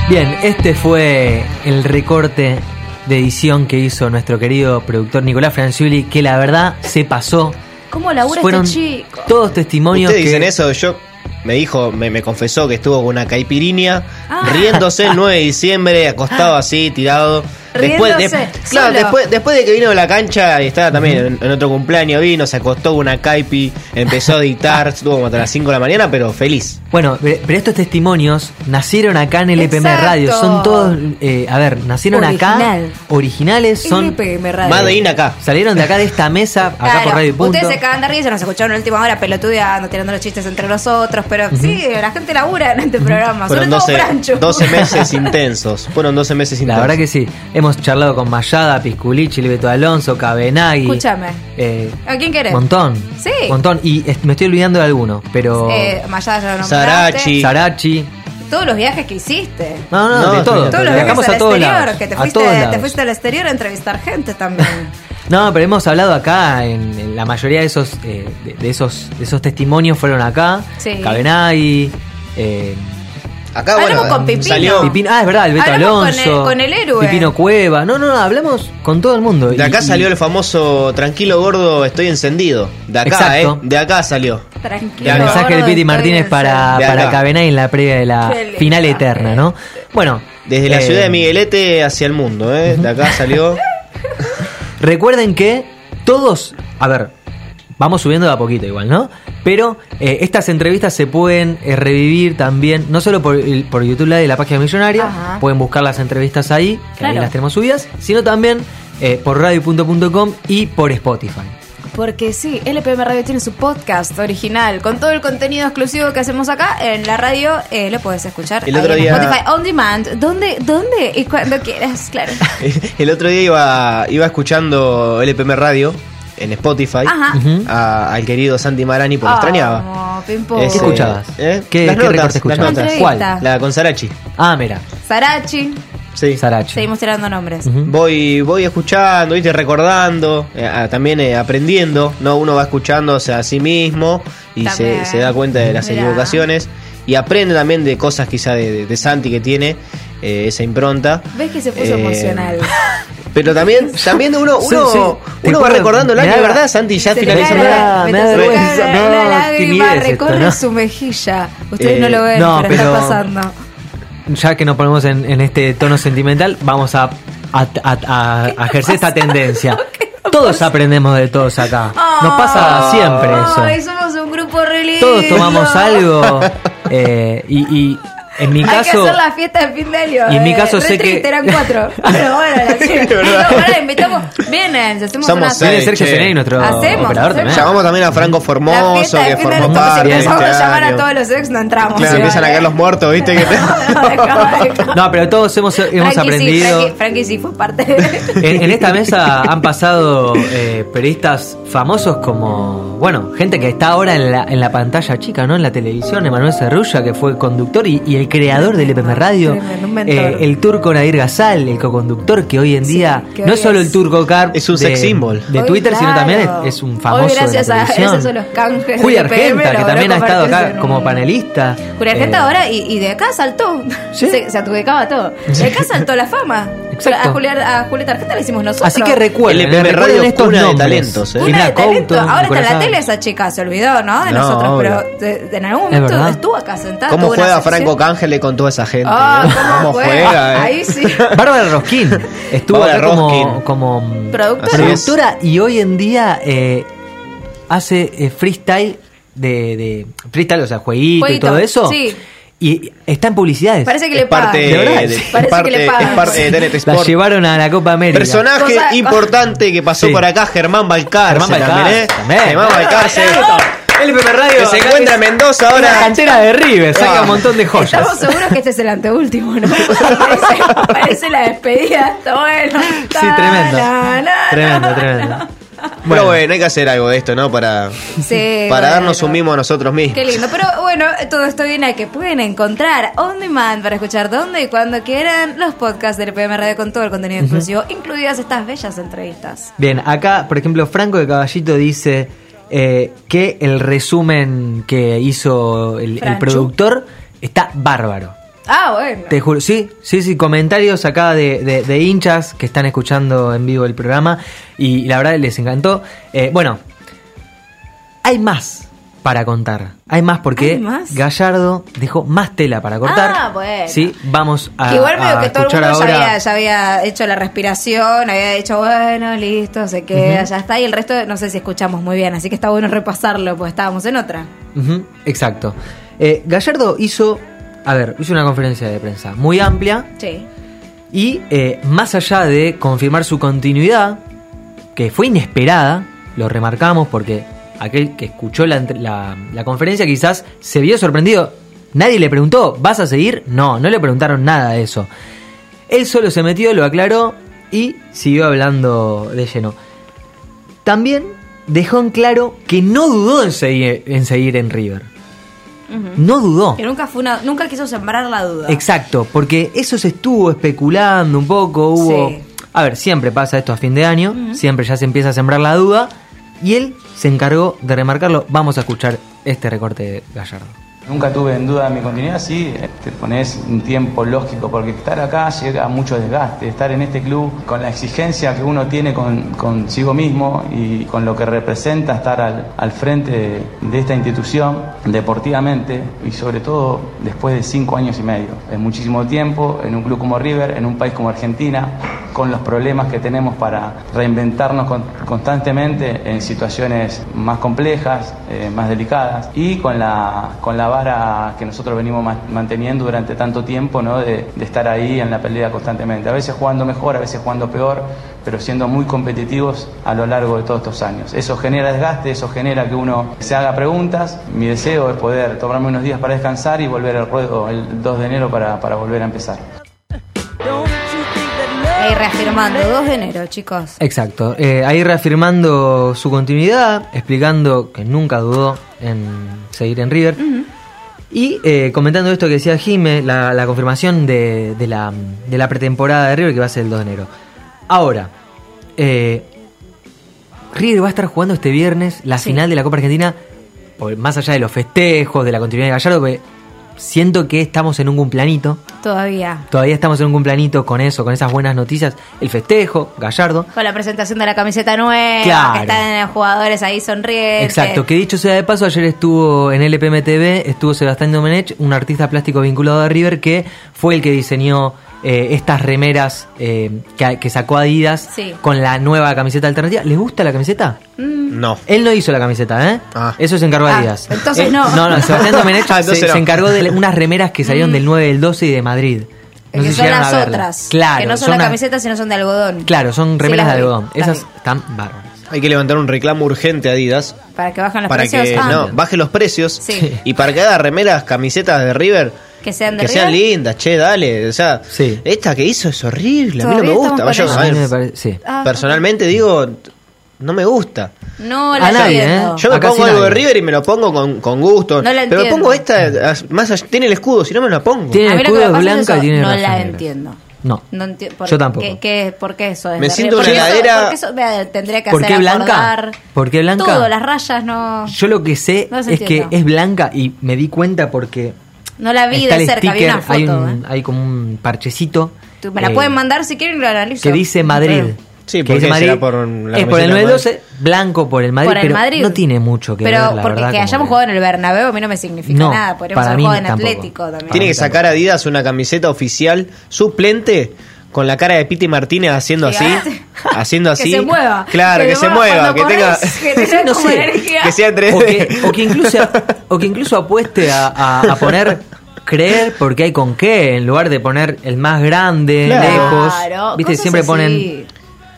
Bien, este fue el recorte de edición que hizo nuestro querido productor Nicolás Franciuli, que la verdad se pasó. ¿Cómo labura Fueron este chico? todos testimonios Ustedes que... dicen eso, yo me dijo, me, me confesó que estuvo con una caipiriña, Ah. riéndose el 9 de diciembre, acostado así, tirado. Después, de- claro, después, después de que vino de la cancha y estaba también en, en otro cumpleaños, vino, se acostó con una caipi, empezó a dictar, [laughs] estuvo como hasta las 5 de la mañana, pero feliz. Bueno, pero estos testimonios nacieron acá en LPM Exacto. Radio. Son todos, eh, a ver, nacieron acá, Original. originales, son LPM Radio. Made in acá. salieron de acá de esta mesa, acá Claro, por Radio Punto. Ustedes se cagan de risa, nos escucharon en la última hora pelotudeando, tirando los chistes entre nosotros, pero sí, la gente labura en este programa, Fueron sobre todo 12, Francho. 12 [laughs] meses intensos. Fueron 12 meses La intensos. verdad que sí. Hemos charlado con Mayada, Pisculichi, Beto Alonso, Cabenagui. Escúchame. Eh, ¿A quién querés? montón. Sí. Montón. Y est- me estoy olvidando de alguno, pero. Eh, Mayada ya lo nombraste. Sarachi. Sarachi. Todos los viajes que hiciste. No, no, de todo. Todos los viajes al exterior, lados. que te A fuiste, te fuiste al exterior a entrevistar gente también. [laughs] No, pero hemos hablado acá, en, en la mayoría de esos, eh, de, de esos, de esos testimonios fueron acá. Sí. Cabenagui, eh, Acá, Hablamos bueno, con Pipino. salió- Pipino- ah, es verdad, el Beto Hablamos con Alonso. el- con el héroe. Pipino Cueva. No, no, no, hablamos con todo el mundo. De acá y- salió el famoso tranquilo gordo, estoy encendido. De acá, Exacto. ¿eh? De acá salió. Tranquilo. El mensaje de Piti Martínez para, para. Cabenay en la previa de la final eterna, ¿no? Bueno. Desde la eh, ciudad de Miguelete hacia el mundo, ¿eh? De acá salió. [laughs] Recuerden que todos, a ver, vamos subiendo de a poquito igual, ¿no? Pero eh, estas entrevistas se pueden eh, revivir también, no solo por, por YouTube Live y la página millonaria, Ajá. pueden buscar las entrevistas ahí, que ahí Claro. las tenemos subidas, sino también eh, por radio.com y por Spotify. Porque sí, LPM Radio tiene su podcast original con todo el contenido exclusivo que hacemos acá en la radio. eh, lo puedes escuchar El ahí otro en día- Spotify On Demand. ¿Dónde? ¿Dónde? Y cuando quieras, claro. [laughs] El otro día iba, iba escuchando LPM Radio en Spotify Ajá. a- al querido Santi Marani, porque extrañaba. Oh, Pimpo. ¿Qué escuchabas? ¿eh? ¿Qué- las qué notas, recorte las escuchabas? notas. ¿Cuál? La con Sarachi. Ah, mira, Sarachi. Sí. Sarachi. Seguimos tirando nombres. Voy, voy escuchando, ¿viste? recordando, eh, ah, también eh, aprendiendo, ¿no? Uno va escuchando a sí mismo y se, También. se da cuenta de las Mirá. equivocaciones y aprende también de cosas quizá de, de- de Santi que tiene eh, esa impronta. ¿Ves que se puso Eh, emocional? [laughs] Pero también, también uno, Sí, uno, sí. uno Te va recordando el año, da- ¿verdad, Santi? Ya finalizó. me da vergüenza. No, la lágrima esto, recorre ¿no? su mejilla. Ustedes Eh, no lo ven, no, pero, pero- está pasando. ya que nos ponemos en, en este tono sentimental, vamos a, a- a- a- a ejercer esta tendencia. [laughs] Todos aprendemos de todos acá. Nos pasa siempre Ay, eso. somos un grupo re lindo. Todos tomamos algo [laughs] eh, y, y en mi Hay que caso... hacer la fiesta de fin de año. Y en mi eh, caso sé que- eran cuatro. [laughs] Pero bueno, la [laughs] no, ahora invitamos. Vienen, hacemos Somos una seis, Viene Sergio che. Ceney, nuestro Hacemos, operador hacemos. también. Llamamos también a Franco Formoso, que formó. Si empezamos a llamar a todos los ex, no entramos. Claro, sí, empiezan a caer los muertos, ¿viste? [laughs] No, pero todos hemos, hemos Frankie sí, aprendido... Frankie, Frankie sí fue parte de... En, en esta mesa han pasado eh, periodistas famosos como, bueno, gente que está ahora en la, en la pantalla chica, ¿no? En la televisión, Emanuel Cerrulla, que fue conductor y, y el creador del EPM Radio. Un mentor. Eh, el turco Nadir Gazal, el co-conductor, que hoy en día no es solo es- el turco car Es un de, sex symbol. de Hoy, Twitter, sino también es, es un famoso Hoy gracias de la a los canjes Julia de Argenta, que también ha estado acá como un- panelista. Julia Argenta Eh, ahora y, y de acá saltó. Se, se adjudicaba todo. De acá saltó la fama. Exacto. A, Julia, a Julieta Argenta le hicimos nosotros. Así que recuerden, LPM recuerden Radio, estos cuna de nombres. talentos, ¿eh? De talento. Couto, Ahora está en la tele esa chica, se olvidó, ¿no? De No, nosotros, obvio. pero de- de- en algún Es momento estuvo acá sentada. ¿Cómo juega. Franco Cángele con toda esa gente? Ah, eh? ¿cómo juega? eh? Ahí sí. [laughs] Bárbara Rosquín estuvo Bárbara acá como, Roskin. como Productora. Es. y hoy en día eh, hace eh, freestyle de, de freestyle, o sea, jueguito, y todo eso. sí. Y está en publicidades. Parece que Es le pagan. parte ¿De verdad? de, es Parece parte, que le es pagan. parte de TNT La llevaron a la Copa América. Personaje Cosa- importante que pasó Sí. por acá, Germán Balcarce. Germán Balcarce, también, ¿eh? también. Germán Balcarce. LPP Radio Que se encuentra en Mendoza ahora. cantera de River, saca Ah. un montón de joyas. Estamos seguros que este es el anteúltimo, ¿no? [laughs] parece, parece la despedida. Está bueno. Sí, tremendo. Na, na, na, Tremendo, na. tremendo. Pero bueno, hay que hacer algo de esto, ¿no? Para, Sí, para bueno. darnos un mimo a nosotros mismos. Qué lindo, pero bueno, todo esto viene a que pueden encontrar on demand para escuchar donde y cuando quieran los podcasts del PM Radio con todo el contenido exclusivo, incluidas estas bellas entrevistas. Bien, acá, por ejemplo, Franco de Caballito dice eh, que el resumen que hizo el, productor está bárbaro. Ah, bueno. Te juro, sí, sí, sí, comentarios acá de, de- de hinchas que están escuchando en vivo el programa y la verdad les encantó. Eh, bueno, hay más para contar, hay más porque ¿Hay más? Gallardo dejó más tela para cortar. Ah, bueno. Sí, vamos a, Que igual a que todo el mundo ya ahora. había, ya había hecho la respiración, había dicho, bueno, listo, se queda, ya está. Y el resto no sé si escuchamos muy bien, así que está bueno repasarlo, pues estábamos en otra. Exacto. Eh, Gallardo hizo, a ver, hizo una conferencia de prensa muy amplia Sí. y eh, más allá de confirmar su continuidad, que fue inesperada, lo remarcamos porque aquel que escuchó la, la- la conferencia quizás se vio sorprendido. Nadie le preguntó, ¿vas a seguir? No, no le preguntaron nada de eso. Él solo se metió, lo aclaró y siguió hablando de lleno. También dejó en claro que no dudó en seguir en, seguir en River. No dudó. Que nunca fue una, nunca quiso sembrar la duda. Exacto, porque eso se estuvo especulando un poco, hubo... Sí. A ver, siempre pasa esto a fin de año, siempre ya se empieza a sembrar la duda, y él se encargó de remarcarlo. Vamos a escuchar este recorte de Gallardo. Nunca tuve en duda mi continuidad, sí, te pones un tiempo lógico, porque estar acá llega a mucho desgaste, estar en este club con la exigencia que uno tiene con, consigo mismo y con lo que representa estar al, al frente de, de esta institución deportivamente y sobre todo después de cinco años y medio. Es muchísimo tiempo en un club como River, en un país como Argentina, con los problemas que tenemos para reinventarnos con- constantemente en situaciones más complejas, eh, más delicadas y con la, con la vara que nosotros venimos ma- manteniendo durante tanto tiempo ¿no? de, de estar ahí en la pelea constantemente. A veces jugando mejor, a veces jugando peor, pero siendo muy competitivos a lo largo de todos estos años. Eso genera desgaste, eso genera que uno se haga preguntas. Mi deseo es poder tomarme unos días para descansar y volver al ruedo el 2 de enero para, para volver a empezar. Ahí reafirmando, 2 de enero, chicos. Exacto. Eh, ahí reafirmando su continuidad, explicando que nunca dudó en seguir en River. Y eh, comentando esto que decía Jime, la, la confirmación de, de la, de la pretemporada de River que va a ser el 2 de enero. Ahora, eh, River va a estar jugando este viernes la final de la Copa Argentina, más allá de los festejos, de la continuidad de Gallardo, que siento que estamos en un cumplanito. Todavía. Todavía estamos en un cumplanito con eso, con esas buenas noticias. El festejo, Gallardo. Con la presentación de la camiseta nueva, Claro. que están los jugadores ahí sonrientes. Exacto, que dicho sea de paso, ayer estuvo en LPM TV, estuvo Sebastián Domenech, un artista plástico vinculado a River, que fue el que diseñó eh, estas remeras eh, que, que sacó Adidas Sí. con la nueva camiseta alternativa. ¿Les gusta la camiseta? Mm. No. Él no hizo la camiseta, ¿eh? Eso se encargó Ah, Adidas. entonces Eh, no. No, no, Sebastián Domenech [laughs] Ah, se, no. se encargó de unas remeras que salieron del 9, del 12 y de Madrid. No que sé si son las otras. Claro, que no son, son la una- camiseta, sino son de algodón. Claro, son Sí, remeras las de algodón. las Esas vi. están bárbaras. Hay que levantar un reclamo urgente a Adidas Para que bajen los para precios. que Ah, no baje los precios Sí. y para que haga remeras, camisetas de River que sean de que sean lindas, che, dale, o sea, esta que hizo es horrible, a mí no me gusta. Vaya, a ver, sí. Ah. Personalmente digo, no me gusta. No la A nadie, entiendo. ¿eh? Yo me Acá pongo algo de. River y me lo pongo con, con gusto. No la pero me entiendo. pongo esta, más allá- tiene el escudo, si no me la pongo. Tiene el lo escudo es blanca tiene No la entiendo. No. No enti- por- Yo tampoco. ¿qué, qué- por qué eso es Me siento una Porque eso- heladera- Porque eso me tendría que ¿Por hacer qué blanca? acordar. ¿Por qué blanca? Todo, las rayas no... Yo lo que sé No es que es blanca y me di cuenta porque No la vi está de el cerca, vi una sticker, foto. hay, un- ¿eh? hay como un parchecito Tú me la eh, pueden mandar si quieren y lo analizo. que dice Madrid. Sí, que ¿por dice qué? Madrid. ¿Será por la es por el camiseta de 912, blanco por el Madrid, Por el pero Madrid. no tiene mucho que Pero ver, la porque verdad. que hayamos que- jugado en el Bernabéu a mí no me significa No, nada. Podríamos para haber mí jugado en tampoco. Atlético también. Tiene que sacar a Adidas una camiseta oficial suplente con la cara de Piti Martínez haciendo Sí, así, [laughs] haciendo Que así. se mueva. Claro, que, se mueva, que tenga [laughs] que tenga [laughs] No sé. energía. que sea en 3D. o que, o que incluso o que incluso apueste a, a- a poner creer porque hay con qué en lugar de poner el más grande Claro. lejos Claro, viste cosas siempre así. ponen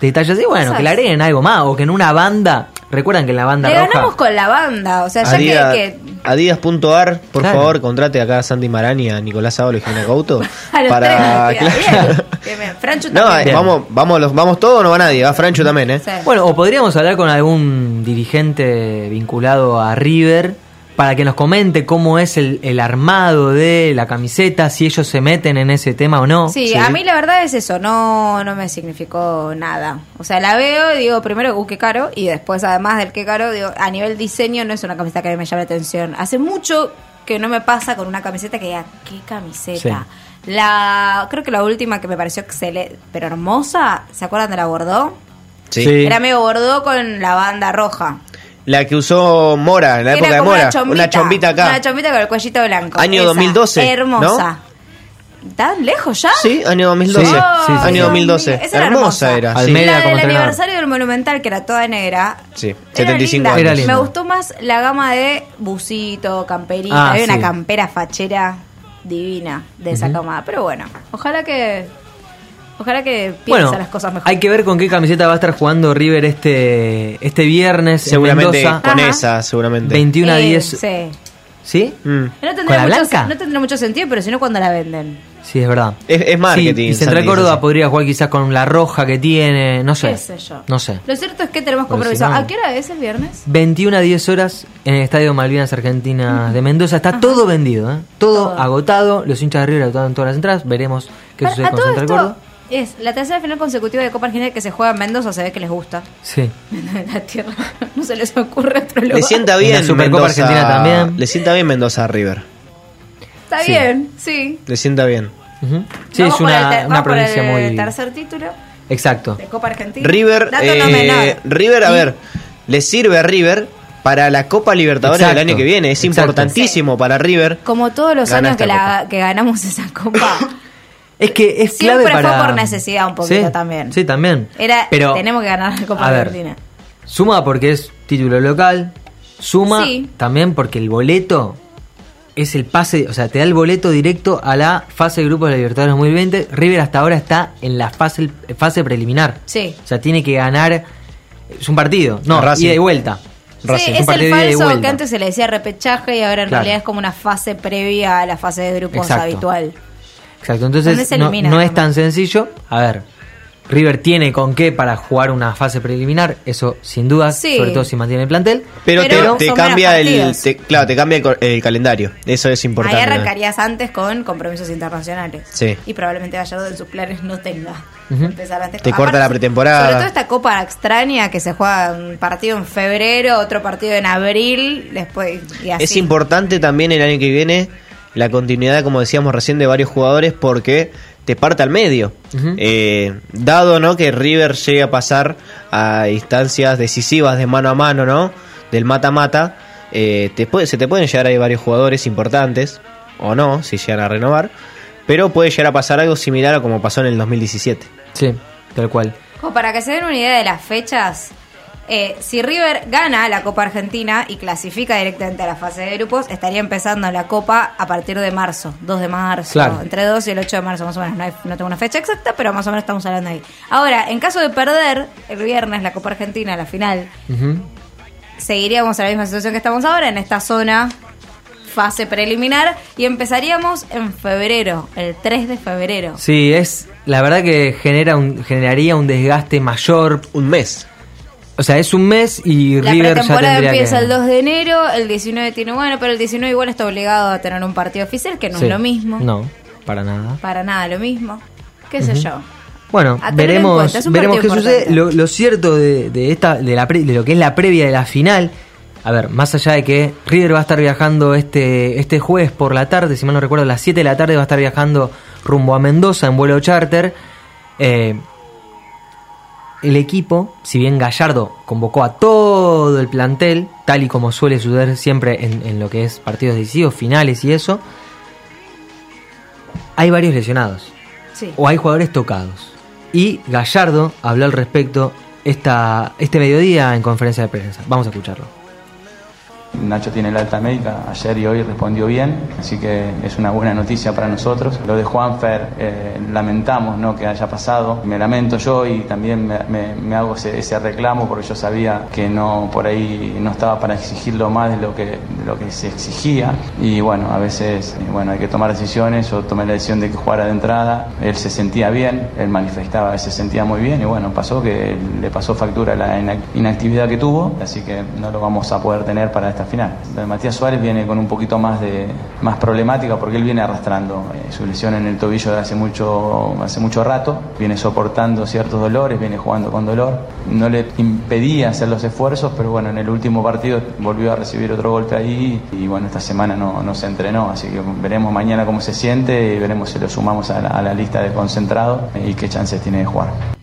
detalles así bueno que le agreguen algo más o que en una banda recuerdan que en la banda Le roja ganamos con la banda, o sea, ya Adidas- que, que Adidas.ar, por Claro. favor, contrate acá a Santi Marani, a Nicolás Ábalo y Jimena Couto. [laughs] a los para. tres, tía, claro. bien, [laughs] bien, bien. Francho No, también. eh, vamos, vamos, los, vamos todos, no va nadie, va Francho también, ¿eh? Sí. bueno o podríamos hablar con algún dirigente vinculado a River para que nos comente cómo es el, el armado de la camiseta si ellos se meten en ese tema o no Sí, a mí la verdad es eso, no, no me significó nada. O sea, la veo y digo primero, uh, qué caro, y después además del qué caro, digo, a nivel diseño no es una camiseta que me llame la atención. Hace mucho que no me pasa con una camiseta que diga, qué camiseta. La, creo que la última que me pareció excelente, pero hermosa, ¿se acuerdan de la Bordeaux? Sí. Era medio Bordeaux con la banda roja. La que usó Mora, en la Era época de como Mora. Una chombita, acá. Una chombita con el cuellito blanco. Año Esa, 2012, Hermosa. ¿Tan lejos ya? Sí, año 2012. Sí, sí, sí. año Dios 2012. mío, esa era hermosa, hermosa. era. sí. Almeida la como del entrenador. aniversario del Monumental, que era toda negra. Sí, Era 75 linda. años. Era linda. Me gustó más la gama de busito, camperita. Ah, Había sí. una campera fachera divina de esa camada. Pero bueno, ojalá que. Ojalá que piensa Bueno, las cosas mejor. hay que ver con qué camiseta va a estar jugando River este este viernes Seguramente en Mendoza. con Ajá. esa, seguramente. 21 a Eh, 10. Sí. ¿Sí? Mm. No ¿Con tendría, la mucho, blanca? no tendría mucho sentido, pero si no, cuando la venden. Sí, es verdad. Es, es marketing. Sí, y Central Santi, Córdoba sí. podría jugar quizás con la roja que tiene, no sé. ¿Qué sé yo? No sé. Lo cierto es que tenemos Pero compromiso. si no- ¿A qué hora es el viernes? 21 a 10 horas en el Estadio Malvinas Argentinas de Mendoza. Está todo vendido, ¿eh? todo, Todo. agotado. Los hinchas de River agotaron todas las entradas. Veremos qué sucede con Central esto Córdoba. Es la tercera final consecutiva de Copa Argentina que se juega en Mendoza, se ve que les gusta. Sí. [laughs] la tierra no se les ocurre otro lugar. Le sienta En bien la Supercopa Mendoza- Argentina también. Le sienta bien Mendoza a River. Está Sí. bien, sí. Le sienta bien. Sí, Vamos es una, vamos por provincia el muy... tercer título Exacto. de Copa Argentina. River, eh. River, a ver, le sirve a River para la Copa Libertadores Exacto, del año que viene. Es exacto. importantísimo para River. Como todos los años que, la, que ganamos esa copa. [coughs] Es que es Siempre clave para... fue por necesidad un poquito Sí, también. Sí, también. Era, Pero, tenemos que ganar la Copa a ver, Argentina. Suma porque es título local. Suma Sí. también porque el boleto es el pase, o sea, te da el boleto directo a la fase de grupos de la Libertadores 2020. River hasta ahora está en la fase, fase preliminar. Sí. O sea, tiene que ganar. Es un partido. No, Racing. ida y vuelta. Racing. Sí, un es el falso que antes se le decía repechaje y ahora en Claro. realidad es como una fase previa a la fase de grupos Exacto. habitual. Exacto, ¿Dónde entonces se no, elimina, no es tan sencillo. A ver, River tiene con qué para jugar una fase preliminar, eso sin duda, Sí. sobre todo si mantiene el plantel. Pero, Pero te, cambia el, te- claro, te cambia el, co- el calendario. Eso es importante. Ahí ¿no? arrancarías antes con compromisos internacionales. Sí. Y probablemente Gallardo en sus planes no tenga. Empezar antes. Te corta la pretemporada. Sobre todo esta copa extraña que se juega un partido en febrero, otro partido en abril, después y así. Es importante también el año que viene la continuidad, como decíamos recién, de varios jugadores porque te parte al medio. Eh, dado no que River llegue a pasar a instancias decisivas de mano a mano, ¿no? Del mata-mata, eh, te puede- se te pueden llegar ahí varios jugadores importantes, o no, si llegan a renovar, pero puede llegar a pasar algo similar a como pasó en el 2017. Sí, tal cual. Como para que se den una idea de las fechas, eh, si River gana la Copa Argentina y clasifica directamente a la fase de grupos, estaría empezando la Copa a partir de marzo, 2 de marzo, Claro. entre 2 y el 8 de marzo más o menos. No, hay- no tengo una fecha exacta, pero más o menos estamos hablando ahí. Ahora, en caso de perder el viernes la Copa Argentina, la final, seguiríamos en la misma situación que estamos ahora, en esta zona fase preliminar, y empezaríamos en febrero, el 3 de febrero. Sí, es la verdad que genera un, generaría un desgaste mayor. Un mes. O sea, es un mes y La River ya tendría empieza que... el 2 de enero, el 19 tiene bueno, pero el 19 igual está obligado a tener un partido oficial, que no Sí. es lo mismo. No, para nada. Para nada lo mismo. ¿Qué sé Ujú. yo? Bueno, veremos, veremos qué sucede. Lo, lo cierto de, de esta, de, la pre- de lo que es la previa de la final, a ver, más allá de que River va a estar viajando este, este jueves por la tarde, si mal no recuerdo, a las 7 de la tarde va a estar viajando rumbo a Mendoza en vuelo charter. Eh, el equipo, si bien Gallardo convocó a todo el plantel, tal y como suele suceder siempre en, en lo que es partidos decisivos, finales y eso, hay varios lesionados Sí. o hay jugadores tocados. Y Gallardo habló al respecto esta, este mediodía en conferencia de prensa. Vamos a escucharlo. Nacho tiene la alta médica, ayer y hoy respondió bien, así que es una buena noticia para nosotros. Lo de Juanfer, eh, lamentamos ¿no? que haya pasado, me lamento yo y también me, hago ese, reclamo porque yo sabía que no por ahí no estaba para exigirlo más de lo que, se exigía y bueno, a veces eh, bueno, hay que tomar decisiones, yo tomé la decisión de que jugara de entrada, él se sentía bien, él manifestaba se sentía muy bien y bueno, pasó que le pasó factura la inac- inactividad que tuvo, así que no lo vamos a poder tener para esta final. Matías Suárez viene con un poquito más de más problemática porque él viene arrastrando eh, su lesión en el tobillo de hace mucho hace mucho rato, viene soportando ciertos dolores, viene jugando con dolor. No le impedía hacer los esfuerzos, pero bueno, en el último partido volvió a recibir otro golpe ahí y bueno, esta semana no, no se entrenó, así que veremos mañana cómo se siente y veremos si lo sumamos a la, a la lista de concentrado y qué chances tiene de jugar.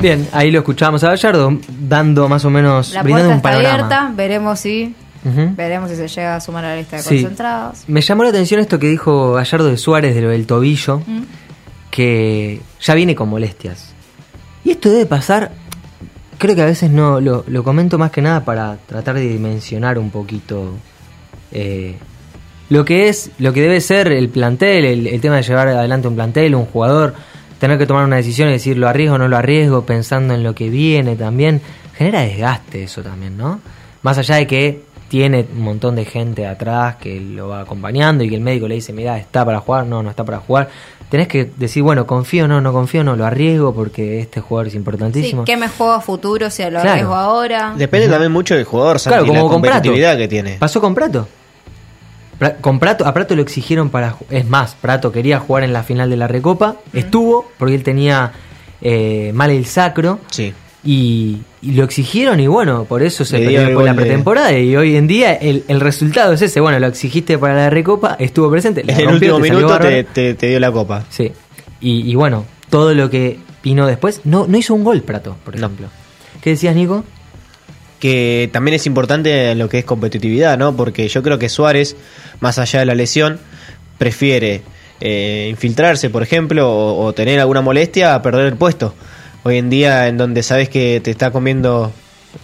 Bien, ahí lo escuchamos a Gallardo dando más o menos, La puerta un está panorama. abierta, veremos si veremos si se llega a sumar a la lista de Sí. concentrados. Me llamó la atención esto que dijo Gallardo de Suárez de lo del tobillo, Mm. que ya viene con molestias. Y esto debe pasar, creo que a veces no, lo, lo comento más que nada para tratar de dimensionar un poquito eh, lo que es, lo que debe ser el plantel, el, el tema de llevar adelante un plantel, un jugador, tener que tomar una decisión y decir lo arriesgo o no lo arriesgo, pensando en lo que viene también, genera desgaste eso también, ¿no? Más allá de que tiene un montón de gente atrás que lo va acompañando y que el médico le dice, mira, está para jugar, no, no está para jugar. Tenés que decir, bueno, confío, no, no confío, no, lo arriesgo porque este jugador es Sí, importantísimo. ¿qué me juego a futuro si lo Claro. arriesgo ahora? Depende también mucho del jugador, Santi, Claro, como la con Prato. competitividad que tiene. Pasó con Prato. Con Prato, a Prato lo exigieron para. Es más, Prato quería jugar en la final de la Recopa. Estuvo, porque él tenía eh, mal el sacro. Sí. y, y lo exigieron y bueno, por eso se Le perdió después la de- pretemporada y hoy en día el, el resultado es ese, bueno, lo exigiste para la Recopa, estuvo presente, la En el último te minuto te, te- te dio la copa. Sí, y, y bueno, todo lo que vino después, no, no hizo un gol Prato, por ejemplo. ¿Qué decías, Nico? Que también es importante en lo que es competitividad, ¿no? Porque yo creo que Suárez, más allá de la lesión, prefiere eh, infiltrarse, por ejemplo, o, o tener alguna molestia a perder el puesto. Hoy en día, en donde sabes que te está comiendo,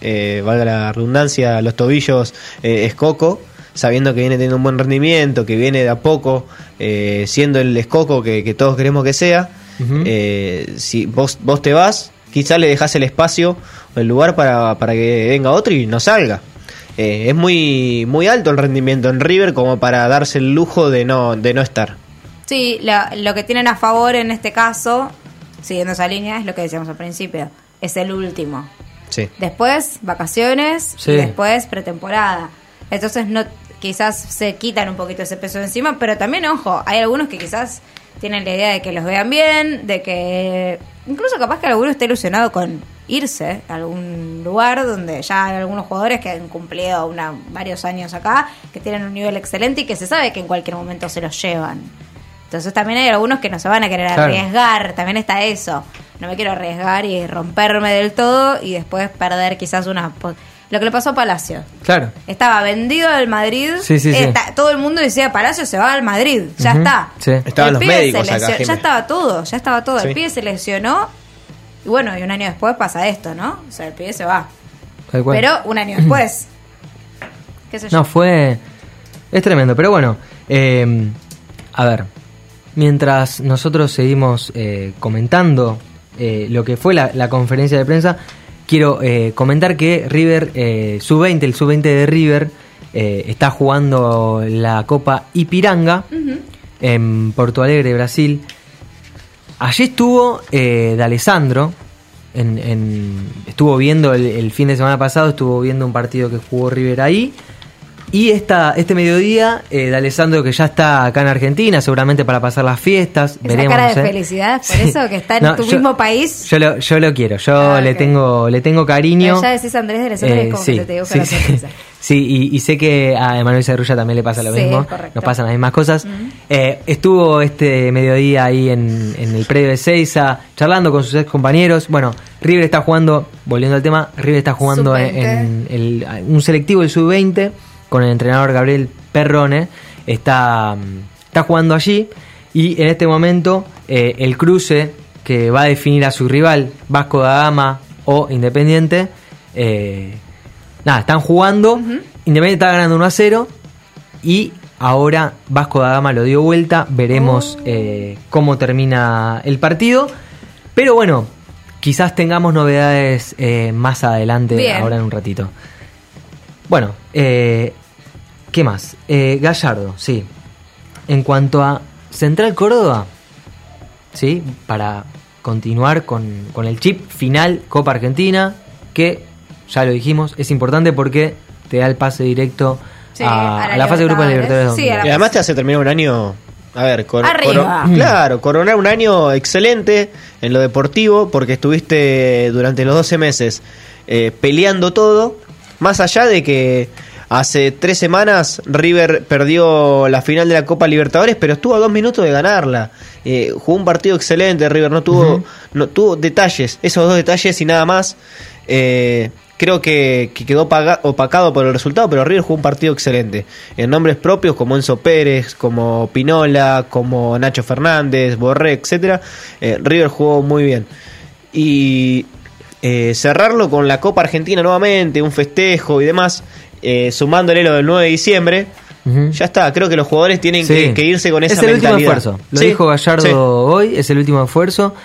eh, valga la redundancia, los tobillos eh, Escoco, sabiendo que viene teniendo un buen rendimiento, que viene de a poco, eh, siendo el Escoco que, que todos queremos que sea, eh, si vos, vos te vas, quizás le dejás el espacio el lugar para, para que venga otro y no salga. Eh, es muy, muy alto el rendimiento en River como para darse el lujo de no, de no estar. Sí, lo, lo que tienen a favor en este caso, siguiendo esa línea, es lo que decíamos al principio. Es el último. Sí. Después, vacaciones Sí. y después pretemporada. Entonces, no quizás se quitan un poquito ese peso de encima, pero también, ojo, hay algunos que quizás tienen la idea de que los vean bien, de que incluso capaz que alguno esté ilusionado con irse a algún lugar donde ya hay algunos jugadores que han cumplido una, varios años acá, que tienen un nivel excelente y que se sabe que en cualquier momento se los llevan. Entonces también hay algunos que no se van a querer Claro. arriesgar, también está eso. No me quiero arriesgar y romperme del todo y después perder quizás una... Lo que le pasó a Palacio. Claro. Estaba vendido del Madrid. Sí, sí, sí. Está- todo el mundo decía, Palacio se va al Madrid. Ya está. sí. Estaban El los médicos acá, Ya estaba todo, ya estaba todo. Sí. El pibe se lesionó y bueno, y un año después pasa esto, ¿no? O sea, el pibe se va. Tal cual. Pero un año después. [clears throat] ¿Qué sé yo? No, fue. Es tremendo, pero bueno. eh, a ver. Mientras nosotros seguimos eh, comentando eh, lo que fue la, la conferencia de prensa, quiero eh, comentar que River, eh, sub-20, el sub-20 de River, eh, está jugando la Copa Ipiranga en Porto Alegre, Brasil. Allí estuvo eh, D'Alessandro, en, en- estuvo viendo el, el fin de semana pasado, estuvo viendo un partido que jugó River ahí. Y esta, este mediodía, eh, D'Alessandro que ya está acá en Argentina, seguramente para pasar las fiestas, Esa veremos. cara de felicidad, por Sí. eso que está en No, tu yo- mismo país. Yo lo, yo lo quiero, yo Ah, le tengo le tengo cariño. Pero ya decís Andrés de Alessandro Eh, como sí, que te sí, [laughs] sí. y, y sé que a Emanuel Cerrulla también le pasa lo mismo. Nos pasan las mismas cosas. Eh, estuvo este mediodía ahí en, en el predio de Seiza, charlando con sus ex compañeros. Bueno, River está jugando, volviendo al tema, River está jugando en, Sub-20. en el- un selectivo del sub-20 con el entrenador Gabriel Perrone. Está, mm, está jugando allí y en este momento eh, el cruce que va a definir a su rival, Vasco da Gama o Independiente, eh, nada, están jugando. Independiente está ganando 1 a 0. Y ahora Vasco da Gama lo dio vuelta. Veremos eh, cómo termina el partido. Pero bueno, quizás tengamos novedades más adelante, Bien. ahora en un ratito. Bueno, eh, ¿qué más? Eh, Gallardo, sí. En cuanto a Central Córdoba, ¿sí? Para continuar con, con el chip final Copa Argentina, que ya lo dijimos, es importante porque te da el pase directo Sí, a, a la a la fase de grupo de Libertadores. Sí, Y además te hace terminar un año. A ver, cor- Arriba. coro- claro, coronar un año excelente en lo deportivo, porque estuviste durante los 12 meses eh, peleando todo, más allá de que hace tres semanas River perdió la final de la Copa Libertadores, pero estuvo a dos minutos de ganarla. Eh, jugó un partido excelente, River no tuvo, no tuvo detalles, esos dos detalles y nada más. Eh, creo que, que quedó paga- opacado por el resultado, pero River jugó un partido excelente. En nombres propios como Enzo Pérez, como Pinola, como Nacho Fernández, Borré, etcétera, eh, River jugó muy bien. Y eh, cerrarlo con la Copa Argentina nuevamente, un festejo y demás, eh, sumándole lo del 9 de diciembre. Ya está, creo que los jugadores tienen Sí. que, que irse con esa Es el último mentalidad. esfuerzo. Lo Sí, dijo Gallardo sí. hoy, es el último esfuerzo.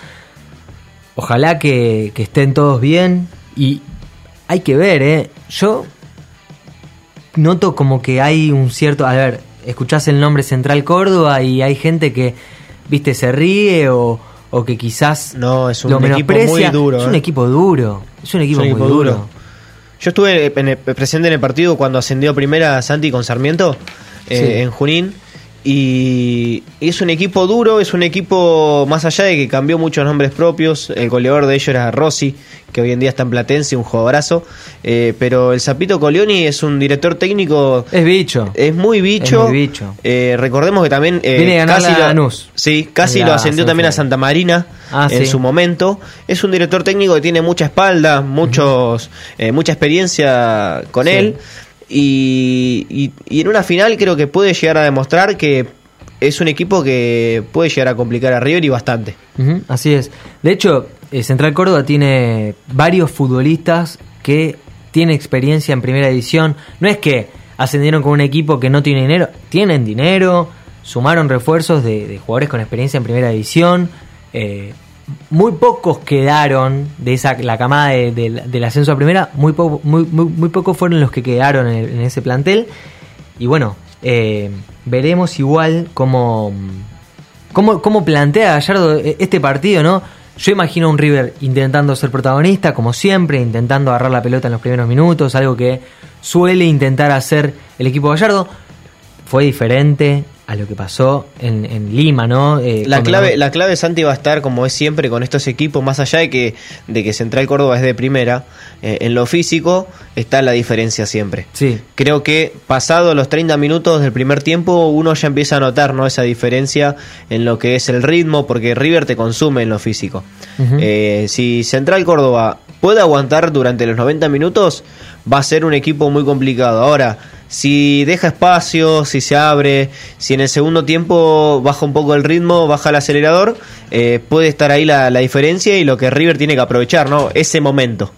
Ojalá que, que estén todos bien. Y hay que ver, ¿eh? Yo noto como que hay un cierto. A ver, escuchás el nombre Central Córdoba y hay gente que, viste, se ríe o, o que quizás. No, es un lo equipo muy duro, Es un ¿eh? equipo duro. Es un equipo, Es un muy equipo duro. duro. Yo estuve en presente en el partido cuando ascendió primera Santi con Sarmiento eh, Sí. en Junín Y es un equipo duro, es un equipo más allá de que cambió muchos nombres propios. El goleador de ellos era Rossi, que hoy en día está en Platense, un jugadorazo. Eh, pero el Zapito Colioni es un director técnico. Es bicho. Es muy bicho. Es muy bicho. Eh, recordemos que también. eh, Viene a ganar casi la. Sí, casi lo ascendió también a. Santa Marina Ah, en sí. su momento. Es un director técnico que tiene mucha espalda, muchos, eh, mucha experiencia con Sí. él. Y, en una final creo que puede llegar a demostrar que es un equipo que puede llegar a complicar a River y bastante. Así es. De hecho, eh, Central Córdoba tiene varios futbolistas que tienen experiencia en primera división. No es que ascendieron con un equipo que no tiene dinero, tienen dinero, sumaron refuerzos de, de jugadores con experiencia en primera división. eh, muy pocos quedaron de esa la camada de- de- del ascenso a primera, muy, muy, muy, pocos fueron los que quedaron en, ese plantel. Y bueno, eh, veremos igual cómo, cómo, cómo plantea Gallardo este partido, ¿no? Yo imagino a un River intentando ser protagonista, como siempre, intentando agarrar la pelota en los primeros minutos, algo que suele intentar hacer el equipo Gallardo. Fue diferente a lo que pasó en, en Lima, ¿no? Eh, La clave, la clave Santi va a estar como es siempre con estos equipos, más allá de que, de que Central Córdoba es de primera, eh, en lo físico está la diferencia siempre. Sí. Creo que pasado los 30 minutos del primer tiempo uno ya empieza a notar ¿no? esa diferencia en lo que es el ritmo, porque River te consume en lo físico. Eh, si Central Córdoba puede aguantar durante los 90 minutos, va a ser un equipo muy complicado. Ahora, si deja espacio, si se abre, si en el segundo tiempo baja un poco el ritmo, baja el acelerador, eh, puede estar ahí la, la diferencia y lo que River tiene que aprovechar, ¿no? Ese momento.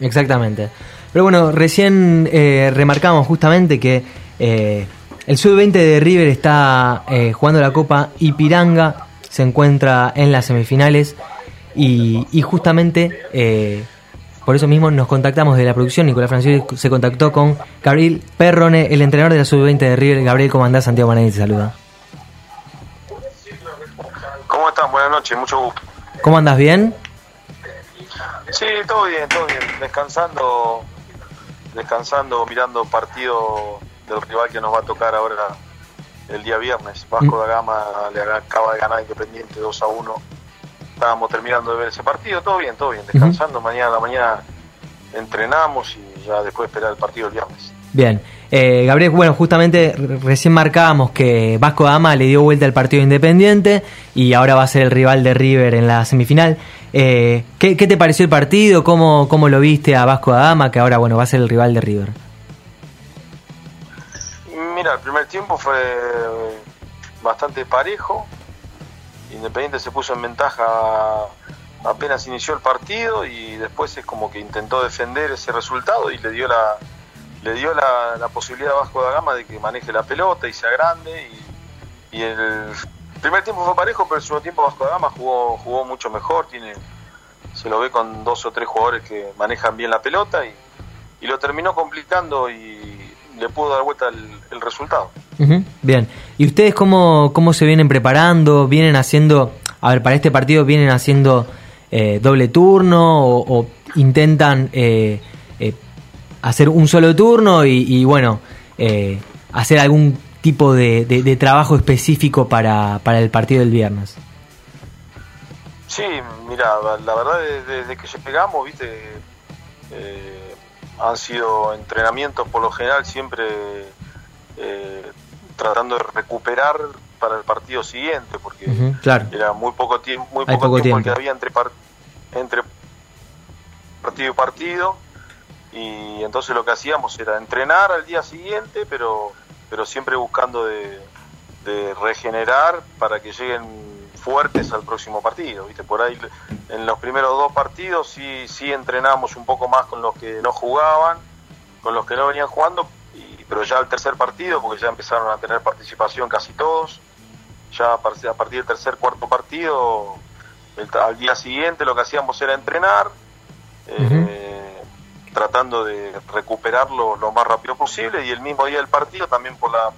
Exactamente. Pero bueno, recién eh, remarcamos justamente que eh, el sub-20 de River está jugando la Copa Ipiranga, se encuentra en las semifinales y, justamente por eso mismo nos contactamos de la producción. Nicolás Franciosi se contactó con Gabriel Perrone, el entrenador de la sub-20 de River. Gabriel, ¿cómo andás? Santiago Manani te saluda. ¿Cómo están? Buenas noches, mucho gusto. ¿Cómo andas? ¿Bien? Sí, todo bien, todo bien. Descansando, descansando, mirando partido del rival que nos va a tocar ahora el día viernes. Vasco da Gama le acaba de ganar Independiente 2 a 1. Estábamos terminando de ver ese partido, todo bien, todo bien. Descansando, mañana a la mañana entrenamos y ya después esperar el partido el viernes. Bien. Eh, Gabriel, bueno, justamente re- recién marcábamos que Vasco da Gama le dio vuelta al partido independiente y ahora va a ser el rival de River en la semifinal. Eh, ¿qué, qué te pareció el partido? ¿Cómo, ¿Cómo lo viste a Vasco da Gama, que ahora bueno va a ser el rival de River? Mira, el primer tiempo fue bastante parejo. Independiente se puso en ventaja apenas inició el partido y después es como que intentó defender ese resultado y le dio la le dio la, posibilidad a Vasco da Gama de que maneje la pelota y sea grande y, y el primer tiempo fue parejo pero el segundo tiempo Vasco da Gama jugó jugó mucho mejor tiene se lo ve con dos o tres jugadores que manejan bien la pelota y, y lo terminó complicando y le pudo dar vuelta el, el resultado Bien. ¿Y ustedes cómo, cómo se vienen preparando? ¿Vienen haciendo, a ver, para este partido vienen haciendo eh, doble turno o, o intentan eh, eh, hacer un solo turno y, y, bueno, eh, hacer algún tipo de, de- de trabajo específico para, para el partido del viernes? Sí, mira, la verdad desde, desde que llegamos, viste, eh, han sido entrenamientos por lo general siempre eh, tratando de recuperar para el partido siguiente, porque claro. era muy poco tiempo, muy poco, poco tiempo, que había entre par- entre partido y partido, y entonces lo que hacíamos era entrenar al día siguiente, pero pero siempre buscando de, de regenerar para que lleguen fuertes al próximo partido. ¿viste? Por ahí en los primeros dos partidos sí, sí entrenamos un poco más con los que no jugaban, con los que no venían jugando, y- pero ya al tercer partido, porque ya empezaron a tener participación casi todos, ya a par- a partir del tercer, cuarto partido, el- al día siguiente lo que hacíamos era entrenar, eh, tratando de recuperarlo lo más rápido posible y el mismo día del partido también por la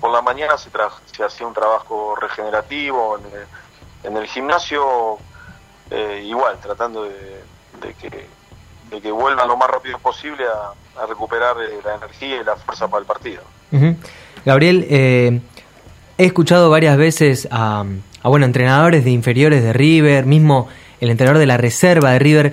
por la mañana se, tra- se hacía un trabajo regenerativo en el, en el gimnasio eh, igual tratando de, de que de que vuelvan lo más rápido posible a, recuperar eh, la energía y la fuerza para el partido. Gabriel, eh, he escuchado varias veces a, a, bueno, entrenadores de inferiores de River, mismo el entrenador de la reserva de River,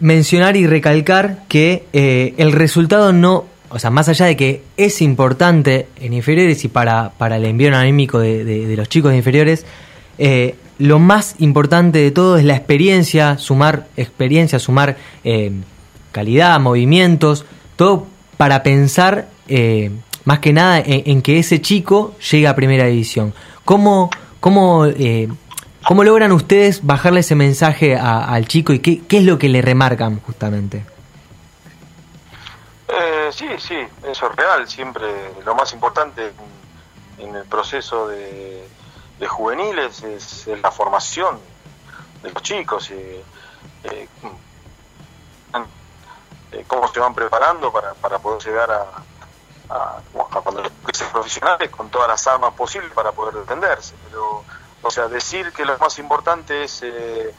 mencionar y recalcar que eh, el resultado no, o sea, más allá de que es importante en inferiores y para, para el envío anímico de los chicos de inferiores, eh, lo más importante de todo es la experiencia, sumar experiencia, sumar eh, calidad, movimientos, todo para pensar eh, más que nada en, que ese chico llegue a primera división. ¿Cómo, cómo, eh, cómo logran ustedes bajarle ese mensaje al chico y qué, qué, es lo que le remarcan justamente? Eh, sí, sí, eso es real. Siempre lo más importante en el proceso de, de juveniles es, es, la formación de los chicos. Eh, eh, cómo se van preparando para, para poder llegar a, a, a cuando sean profesionales con todas las armas posibles para poder defenderse. Pero, o sea, decir que lo más importante es eh,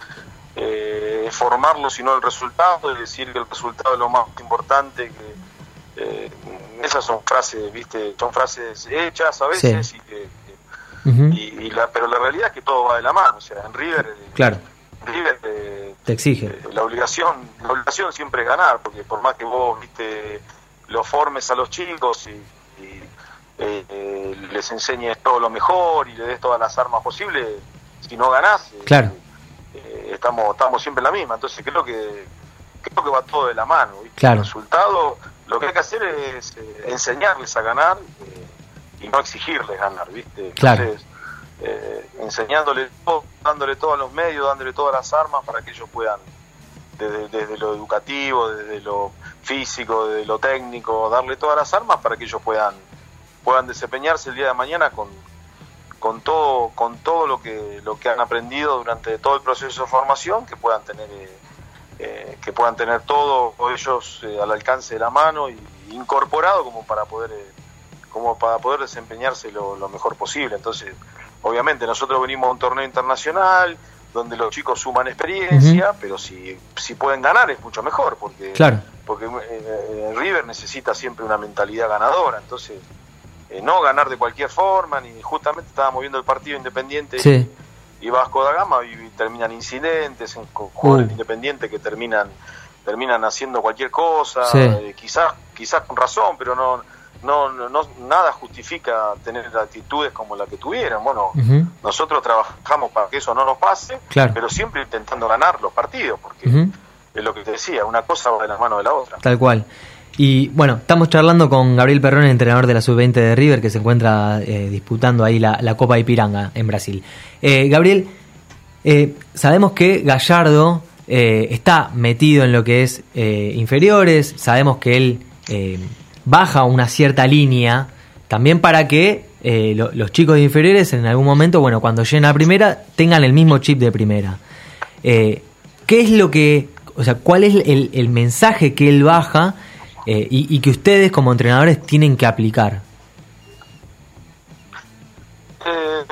eh, formarlo, sino el resultado, es decir que el resultado es lo más importante, que eh, esas son frases, viste, son frases hechas a veces sí. y que uh -huh. y, y, la, pero la realidad es que todo va de la mano, o sea, en River, claro. River eh, te exige la obligación, la obligación siempre es ganar, porque por más que vos, viste, lo formes a los chicos y, y eh, eh, les enseñes todo lo mejor y le des todas las armas posibles, si no ganás, claro. estamos, estamos siempre en la misma, entonces creo que creo que va todo de la mano, ¿viste? Claro. El resultado lo que hay que hacer es eh, enseñarles a ganar eh, y no exigirles ganar, ¿viste? Claro. Entonces, eh, enseñándole todo, dándole todos los medios, dándole todas las armas para que ellos puedan, desde, desde, lo educativo, desde lo físico, desde lo técnico, darle todas las armas para que ellos puedan, puedan desempeñarse el día de mañana con, con todo, con todo lo que, lo que han aprendido durante todo el proceso de formación, que puedan tener eh, eh, que puedan tener todo ellos eh, al alcance de la mano y incorporado como para poder eh, como para poder desempeñarse lo, lo, mejor posible entonces obviamente nosotros venimos a un torneo internacional donde los chicos suman experiencia uh -huh. pero si, si pueden ganar es mucho mejor porque claro. porque eh, River necesita siempre una mentalidad ganadora entonces eh, no ganar de cualquier forma ni justamente estábamos viendo el partido independiente sí y Vasco da Gama y terminan incidentes en jugadores uh. independientes que terminan terminan haciendo cualquier cosa sí. eh, quizás quizás con razón pero no, no no nada justifica tener actitudes como la que tuvieron bueno uh -huh. nosotros trabajamos para que eso no nos pase claro. pero siempre intentando ganar los partidos porque uh -huh. es lo que te decía una cosa va de la mano de la otra tal cual y bueno, estamos charlando con Gabriel Perrón, entrenador de la sub-20 de River, que se encuentra eh, disputando ahí la, la, Copa Ipiranga en Brasil. Eh, Gabriel, eh, sabemos que Gallardo eh, está metido en lo que es inferiores, sabemos que él eh, baja una cierta línea, también para que lo, los chicos de inferiores en algún momento, bueno, cuando lleguen a primera, tengan el mismo chip de primera. ¿Qué es lo que, o sea, cuál es el, el mensaje que él baja? eh, y, que ustedes como entrenadores tienen que aplicar? Eh,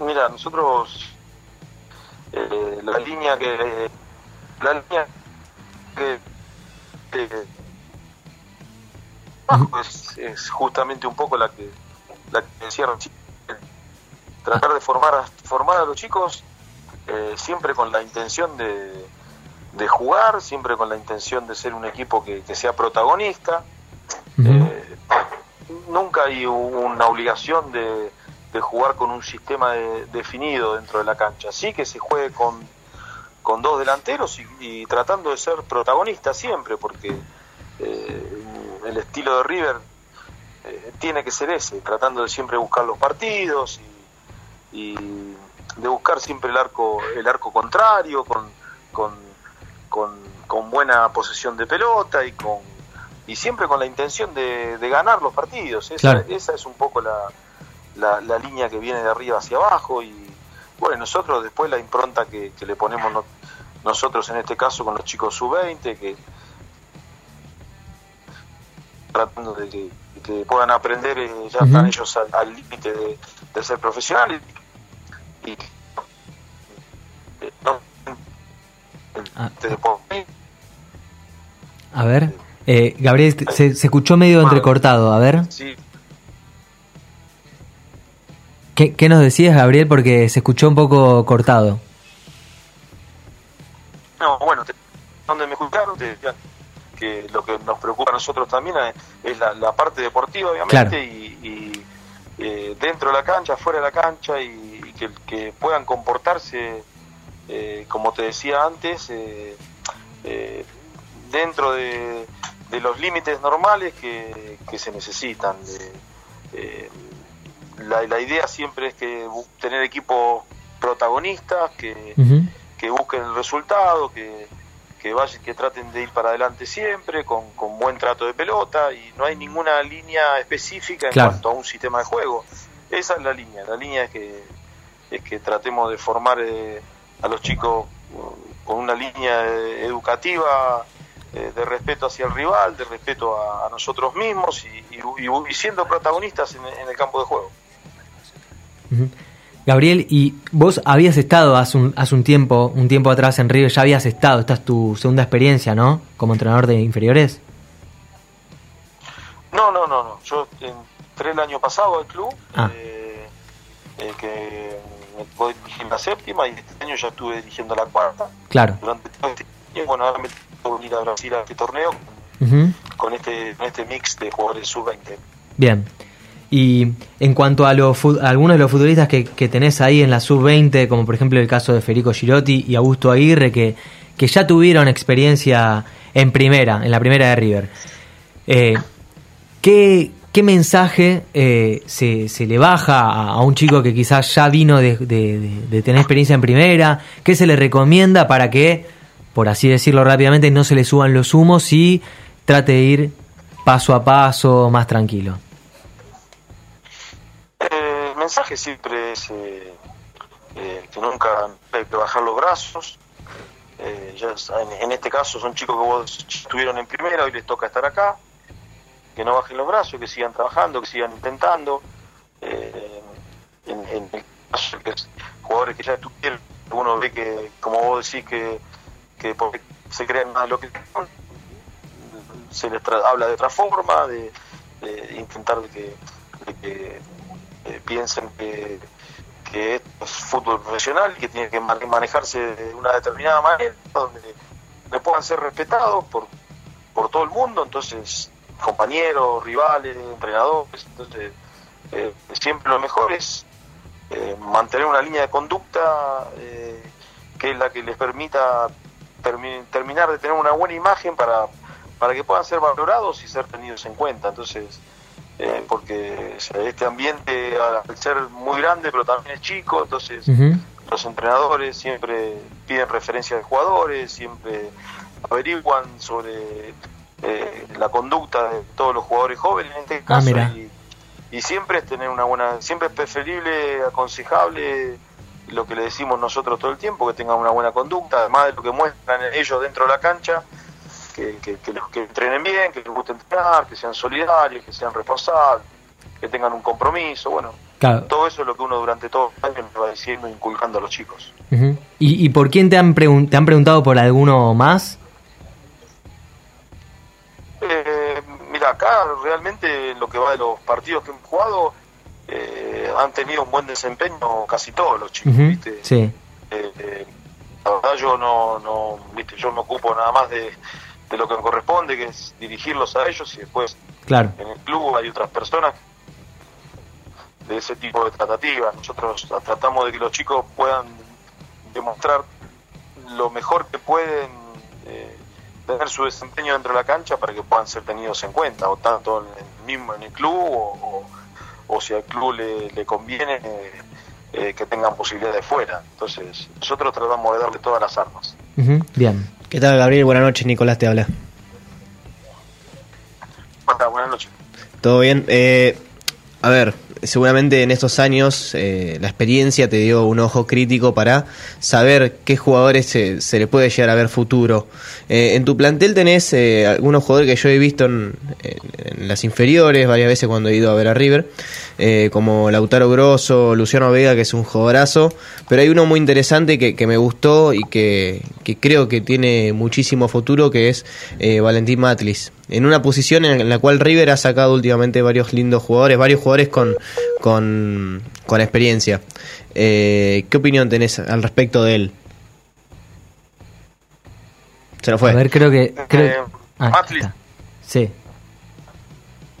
mira, nosotros eh, la línea que la línea que, es, es, justamente un poco la que la que decía tratar de formar a, formar a los chicos eh, siempre con la intención de de jugar, siempre con la intención de ser un equipo que, que sea protagonista. Uh -huh. eh, nunca hay una obligación de, de jugar con un sistema de, definido dentro de la cancha. Sí que se juegue con, con dos delanteros y, y tratando de ser protagonista siempre, porque eh, el estilo de River eh, tiene que ser ese, tratando de siempre buscar los partidos y, y de buscar siempre el arco, el arco contrario, con, con con, con, buena posesión de pelota y con y siempre con la intención de, de ganar los partidos. Esa, claro. esa, es un poco la, la, la, línea que viene de arriba hacia abajo y bueno, nosotros después la impronta que, que le ponemos no, nosotros en este caso con los chicos sub-20 que tratando de que, que puedan aprender, eh, ya uh -huh. están ellos al límite de, de, ser profesionales y, y no, Ah. A ver, eh, Gabriel, se, se, escuchó medio entrecortado, a ver. Sí. ¿Qué, ¿Qué nos decías, Gabriel? Porque se escuchó un poco cortado. No, bueno, te- donde me escucharon, te decía que lo que nos preocupa a nosotros también es, es la, la parte deportiva, obviamente, Claro. y, y, eh, dentro de la cancha, fuera de la cancha, y, y que, que puedan comportarse, eh, como te decía antes, eh, eh, dentro de, de los límites normales que, que se necesitan. de- eh, la, la idea siempre es que tener equipos protagonistas, que, que busquen el resultado, que, que vayan, que traten de ir para adelante siempre, con, con buen trato de pelota, y no hay ninguna línea específica en Claro. cuanto a un sistema de juego. Esa es la línea, la línea es que, es que tratemos de formar eh, a los chicos con una línea eh, educativa eh, de respeto hacia el rival, de respeto a, a nosotros mismos y, y- y- y siendo protagonistas en, en el campo de juego. Gabriel, y vos habías estado hace un, hace un tiempo, un tiempo atrás en River, ya habías estado, esta es tu segunda experiencia, ¿no? Como entrenador de inferiores. No, no, no, no. Yo entré el año pasado al club, Ah. eh, eh, que me voy dirigiendo la séptima y este año ya estuve dirigiendo la cuarta. Claro. Durante todo este año, bueno, ahora me tengo que ir a Brasil a este torneo con este, con este mix de jugadores sub-20. Bien. Y en cuanto a, los algunos de los futbolistas que, tenés ahí en la sub-20, como por ejemplo el caso de Federico Girotti y Augusto Aguirre, que, que ya tuvieron experiencia en primera, en la primera de River, eh, ¿qué, qué mensaje eh, se, se le baja a, un chico que quizás ya vino de- de- de tener experiencia en primera? ¿Qué se le recomienda para que, por así decirlo rápidamente, no se le suban los humos y trate de ir paso a paso, más tranquilo? El mensaje siempre es eh, eh, que nunca hay que bajar los brazos. Eh, ya en, en este caso son chicos que vos estuvieron en primera, hoy les toca estar acá. Que no bajen los brazos, que sigan trabajando, que sigan intentando. En, el caso es jugadores que ya estuvieron, uno ve que, como vos decís, que, se creen más de lo que son, se les habla de otra forma, de, de intentar de de que eh, piensen que, que esto es fútbol profesional y que tiene que ma- manejarse de una determinada manera, donde, donde puedan ser respetados por, por todo el mundo, entonces compañeros, rivales, entrenadores, entonces eh, siempre lo mejor es eh, mantener una línea de conducta eh, que es la que les permita termi- terminar de tener una buena imagen para, para que puedan ser valorados y ser tenidos en cuenta. Entonces, eh, porque o sea, este ambiente al ser muy grande pero también es chico, entonces los entrenadores siempre piden referencias de jugadores, siempre averiguan sobre eh, la conducta de todos los jugadores jóvenes en este Ah, caso y, y siempre es tener una buena, siempre es preferible, aconsejable lo que le decimos nosotros todo el tiempo, que tengan una buena conducta, además de lo que muestran ellos dentro de la cancha, que, que, que, los- que entrenen bien, que les guste entrenar, que sean solidarios, que sean responsables, que tengan un compromiso, bueno, Claro. todo eso es lo que uno durante todo el año le va diciendo, inculcando a los chicos. ¿Y, y por quién te han, pregun- te han preguntado por alguno más? Eh, mira, acá realmente en lo que va de los partidos que hemos jugado, eh, han tenido un buen desempeño casi todos los chicos. ¿viste? Sí. Eh, eh, la verdad yo no, no, viste, yo me ocupo nada más de, de lo que me corresponde, que es dirigirlos a ellos y después Claro. en el club hay otras personas de ese tipo de tratativas. Nosotros tratamos de que los chicos puedan demostrar lo mejor que pueden eh, tener su desempeño dentro de la cancha para que puedan ser tenidos en cuenta, o tanto en el mismo en el club o, o- o si al club le, le conviene eh, eh, que tengan posibilidades fuera. Entonces, nosotros tratamos de darle todas las armas. Bien. ¿Qué tal, Gabriel? Buenas noches, Nicolás te habla. Bueno, buenas noches. ¿Todo bien? Eh, a ver, seguramente en estos años eh, la experiencia te dio un ojo crítico para saber qué jugadores se, se le puede llegar a ver futuro. Eh, en tu plantel tenés eh, algunos jugadores que yo he visto en, en- en las inferiores varias veces cuando he ido a ver a River, eh, como Lautaro Grosso, Luciano Vega, que es un jugadorazo, pero hay uno muy interesante que, que me gustó y que, que creo que tiene muchísimo futuro, que es eh, Valentín Matlis. En una posición en la cual River ha sacado últimamente varios lindos jugadores, varios jugadores con, con, con experiencia. Eh, ¿Qué opinión tenés al respecto de él? Se nos fue. A ver, creo que. Creo... Eh, Ah, Matlis. Sí.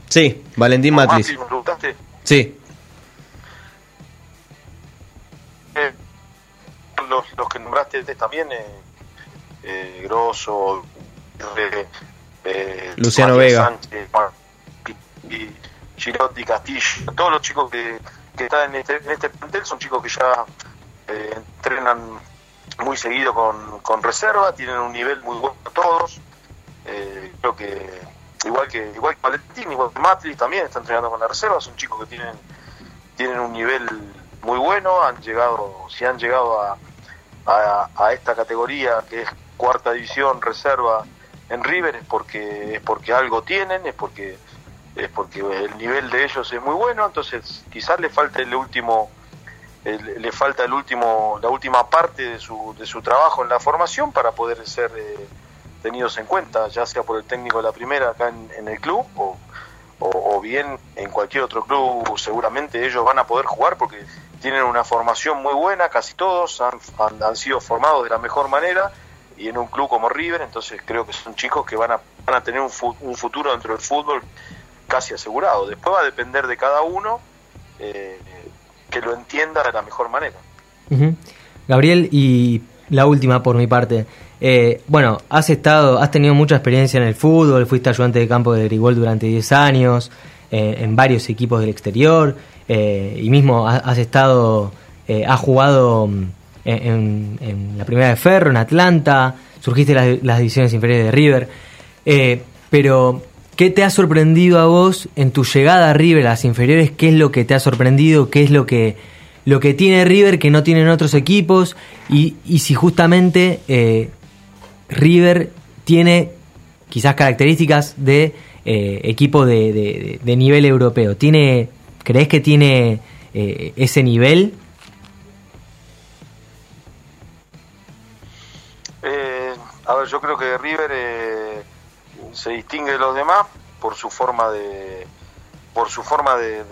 Sí, Valentín Matlis. Matlis, ¿me preguntaste? Sí. Eh, los, los que nombraste también, eh, eh, Grosso, eh, eh, Luciano Vega. Sánchez, y, Girotti, Castillo, todos los chicos que, que están en este, en este plantel son chicos que ya eh, entrenan muy seguido con, con reserva, tienen un nivel muy bueno todos. Creo que igual que igual que Valentín, igual que Matlis también están entrenando con la reserva, son chicos que tienen tienen un nivel muy bueno, han llegado, si han llegado a, a, esta categoría que es cuarta división reserva en River es porque es porque algo tienen, es porque es porque el nivel de ellos es muy bueno, entonces quizás le falta el último le falta el último la última parte de su, de su trabajo en la formación para poder ser eh, tenidos en cuenta, ya sea por el técnico de la primera acá en, el club o, o, bien en cualquier otro club seguramente ellos van a poder jugar porque tienen una formación muy buena, casi todos han, han, han sido formados de la mejor manera y en un club como River, entonces creo que son chicos que van a, van a tener un, fu- un futuro dentro del fútbol casi asegurado. Después va a depender de cada uno eh, que lo entienda de la mejor manera. Ujú. Gabriel, y la última por mi parte. Eh, bueno, has estado, has tenido mucha experiencia en el fútbol, fuiste ayudante de campo de Grigol durante 10 años, eh, en varios equipos del exterior, eh, y mismo ha- has estado, has jugado mm, en, la primera de Ferro, en Atlanta, surgiste las, las divisiones inferiores de River, pero ¿qué te ha sorprendido a vos en tu llegada a River, a las inferiores? ¿Qué es lo que te ha sorprendido? ¿Qué es lo que lo que tiene River que no tienen otros equipos y, y si justamente River tiene quizás características de eh, equipo de, de- nivel europeo. ¿Tiene, ¿Crees que tiene eh, ese nivel? Eh, a ver, yo creo que River se distingue de los demás por su forma de por su forma de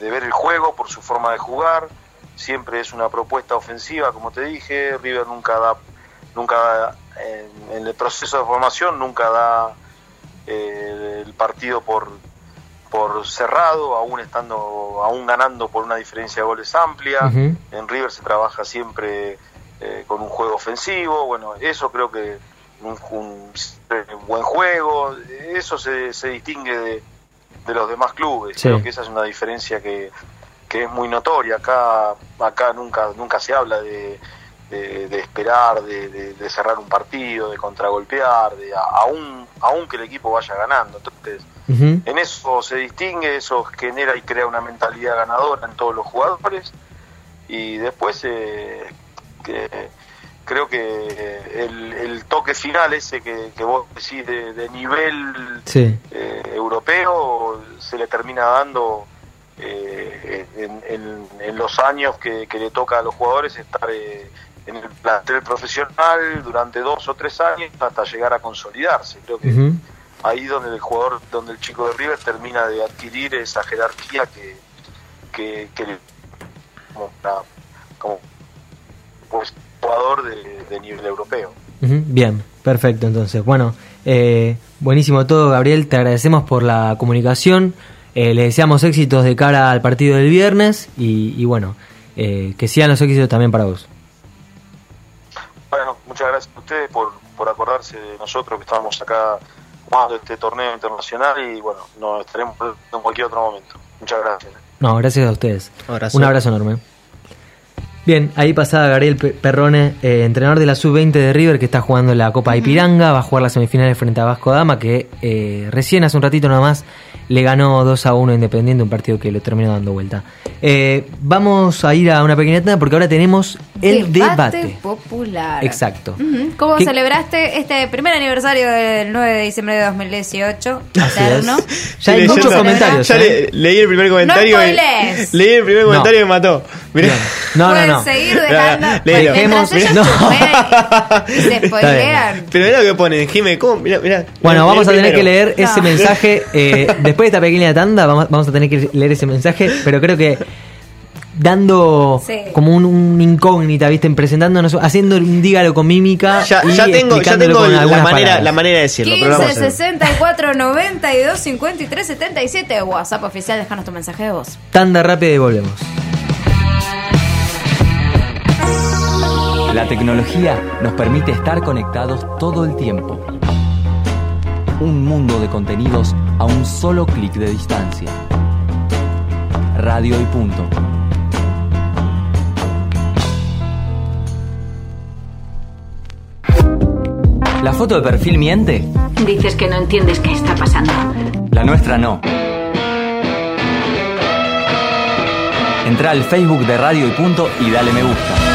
ver el juego, por su forma de jugar. Siempre es una propuesta ofensiva, como te dije. River nunca da, nunca da, en, en el proceso de formación nunca da eh, el partido por por cerrado, aún estando, aún ganando por una diferencia de goles amplia. En River se trabaja siempre eh, con un juego ofensivo, bueno, eso creo que un, un buen juego, eso se, se distingue de, de los demás clubes, Sí. creo que esa es una diferencia que, que es muy notoria, acá acá nunca nunca se habla de, de, de esperar, de, de- de cerrar un partido, de contragolpear, de a- aún, aún que el equipo vaya ganando, entonces en eso se distingue, eso genera y crea una mentalidad ganadora en todos los jugadores. Y después eh, que, creo que el, el toque final ese que, que vos decís de, de nivel Sí. eh, europeo se le termina dando eh, en, en- en los años que, que le toca a los jugadores estar eh, en el plantel profesional durante dos o tres años hasta llegar a consolidarse. Creo que ahí donde el jugador, donde el chico de River termina de adquirir esa jerarquía que, que, que le- como, para- como pues, jugador de, de nivel europeo. Ujú, Bien, perfecto. Entonces, bueno, eh, buenísimo todo, Gabriel. Te agradecemos por la comunicación. Eh, le deseamos éxitos de cara al partido del viernes y, y bueno, eh, que sigan los éxitos también para vos. Bueno, muchas gracias a ustedes por, por acordarse de nosotros que estábamos acá jugando este torneo internacional y bueno, nos estaremos en cualquier otro momento. Muchas gracias. No, gracias a ustedes. Abrazo. Un abrazo enorme. Bien, ahí pasaba Gabriel Pe- Perrone, eh, entrenador de la Sub-20 de River, que está jugando la Copa de Ipiranga, va a jugar las semifinales frente a Vasco Dama, que eh, recién hace un ratito nada más le ganó 2 a 1 a Independiente, un partido que lo terminó dando vuelta. Eh, vamos a ir a una pequeña tanda porque ahora tenemos el debate. popular. Exacto. ¿Cómo ¿Qué- celebraste este primer aniversario del 9 de diciembre de 2018? Eterno. Ya hay muchos comentarios. Ya ¿eh? le- leí el primer comentario. y- spoilees. leí el primer No. comentario y me mató. Mirá. [laughs] No, no, Pueden no. seguir dejando. Ellos [laughs] No. se spoilean. Pero mirá lo que pone, Jime, ¿cómo? Mirá, mirá. Bueno, vamos a tener que primero. leer ese No. mensaje. eh, después de esta pequeña tanda, vamos, vamos a tener que leer ese mensaje. Pero creo que dando Sí. como un, un incógnita, ¿viste? Presentándonos, haciendo un dígalo con mímica. Ya, y ya tengo, ya tengo con la algunas manera, palabras. la manera de decirlo. pero lo vamos a 15 hacer. 64 92 53 77 WhatsApp oficial, déjanos tu mensaje de voz. Tanda rápida y volvemos. La tecnología nos permite estar conectados todo el tiempo. Un mundo de contenidos a un solo clic de distancia. Radio y punto. ¿La foto de perfil miente? Dices que no entiendes qué está pasando. La nuestra no. Entra al Facebook de Radio y Punto y dale me gusta.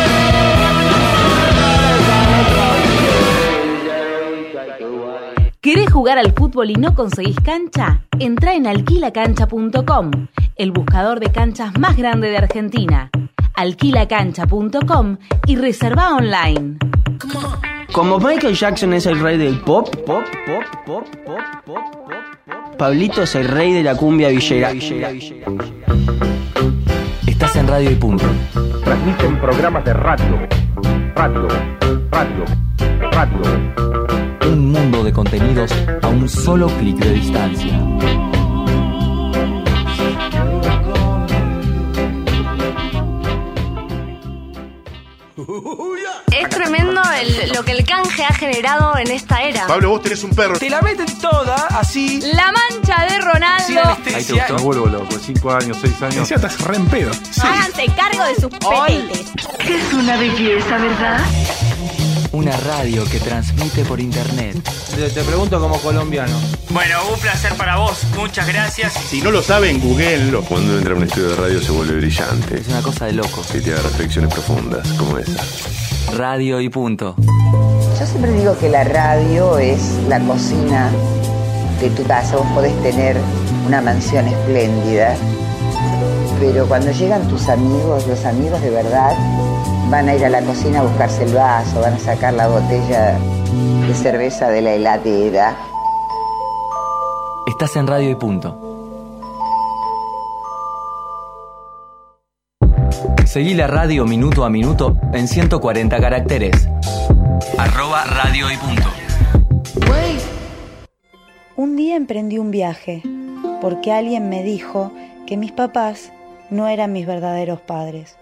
¿Querés jugar al fútbol y no conseguís cancha? Entra en alquilacancha.com, el buscador de canchas más grande de Argentina. Alquilacancha.com y reserva online. Como Michael Jackson es el rey del pop, pop, pop, pop, pop, pop, pop, Pablito es el rey de la cumbia villera. En Radio y Punto. Transmiten programas de radio, radio, radio, radio. Un mundo de contenidos a un solo clic de distancia. Es tremendo el- lo que el canje ha generado en esta era. Pablo, vos tenés un perro. Te la meten toda así. La mancha de Ronaldo. Me vuelvo loco, 5 años, 6 años. Decía, estás re en pedo. Háganse cargo de sus petetes. Es una belleza, ¿verdad? Una radio que transmite por internet. Te, te pregunto como colombiano. Bueno, un placer para vos. Muchas gracias. Si no lo saben, googleenlo. Cuando entra a un estudio de radio se vuelve brillante. Es una cosa de loco. Y te da reflexiones profundas, como esa. Radio y punto. Yo siempre digo que la radio es la cocina de tu casa. Vos podés tener una mansión espléndida, pero cuando llegan tus amigos, los amigos de verdad, van a ir a la cocina a buscarse el vaso, van a sacar la botella de cerveza de la heladera. Estás en Radio y punto. Seguí la radio minuto a minuto en 140 caracteres. Arroba radio y punto. Un día emprendí un viaje porque alguien me dijo que mis papás no eran mis verdaderos padres.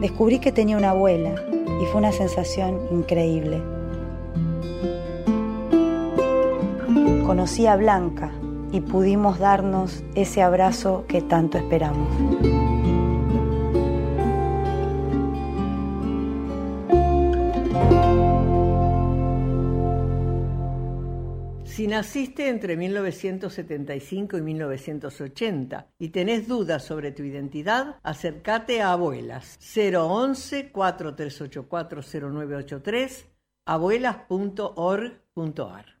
Descubrí que tenía una abuela y fue una sensación increíble. Conocí a Blanca y pudimos darnos ese abrazo que tanto esperamos. Si naciste entre 1975 y 1980 y tenés dudas sobre tu identidad, acércate a Abuelas 011 4384 0983 abuelas.org.ar.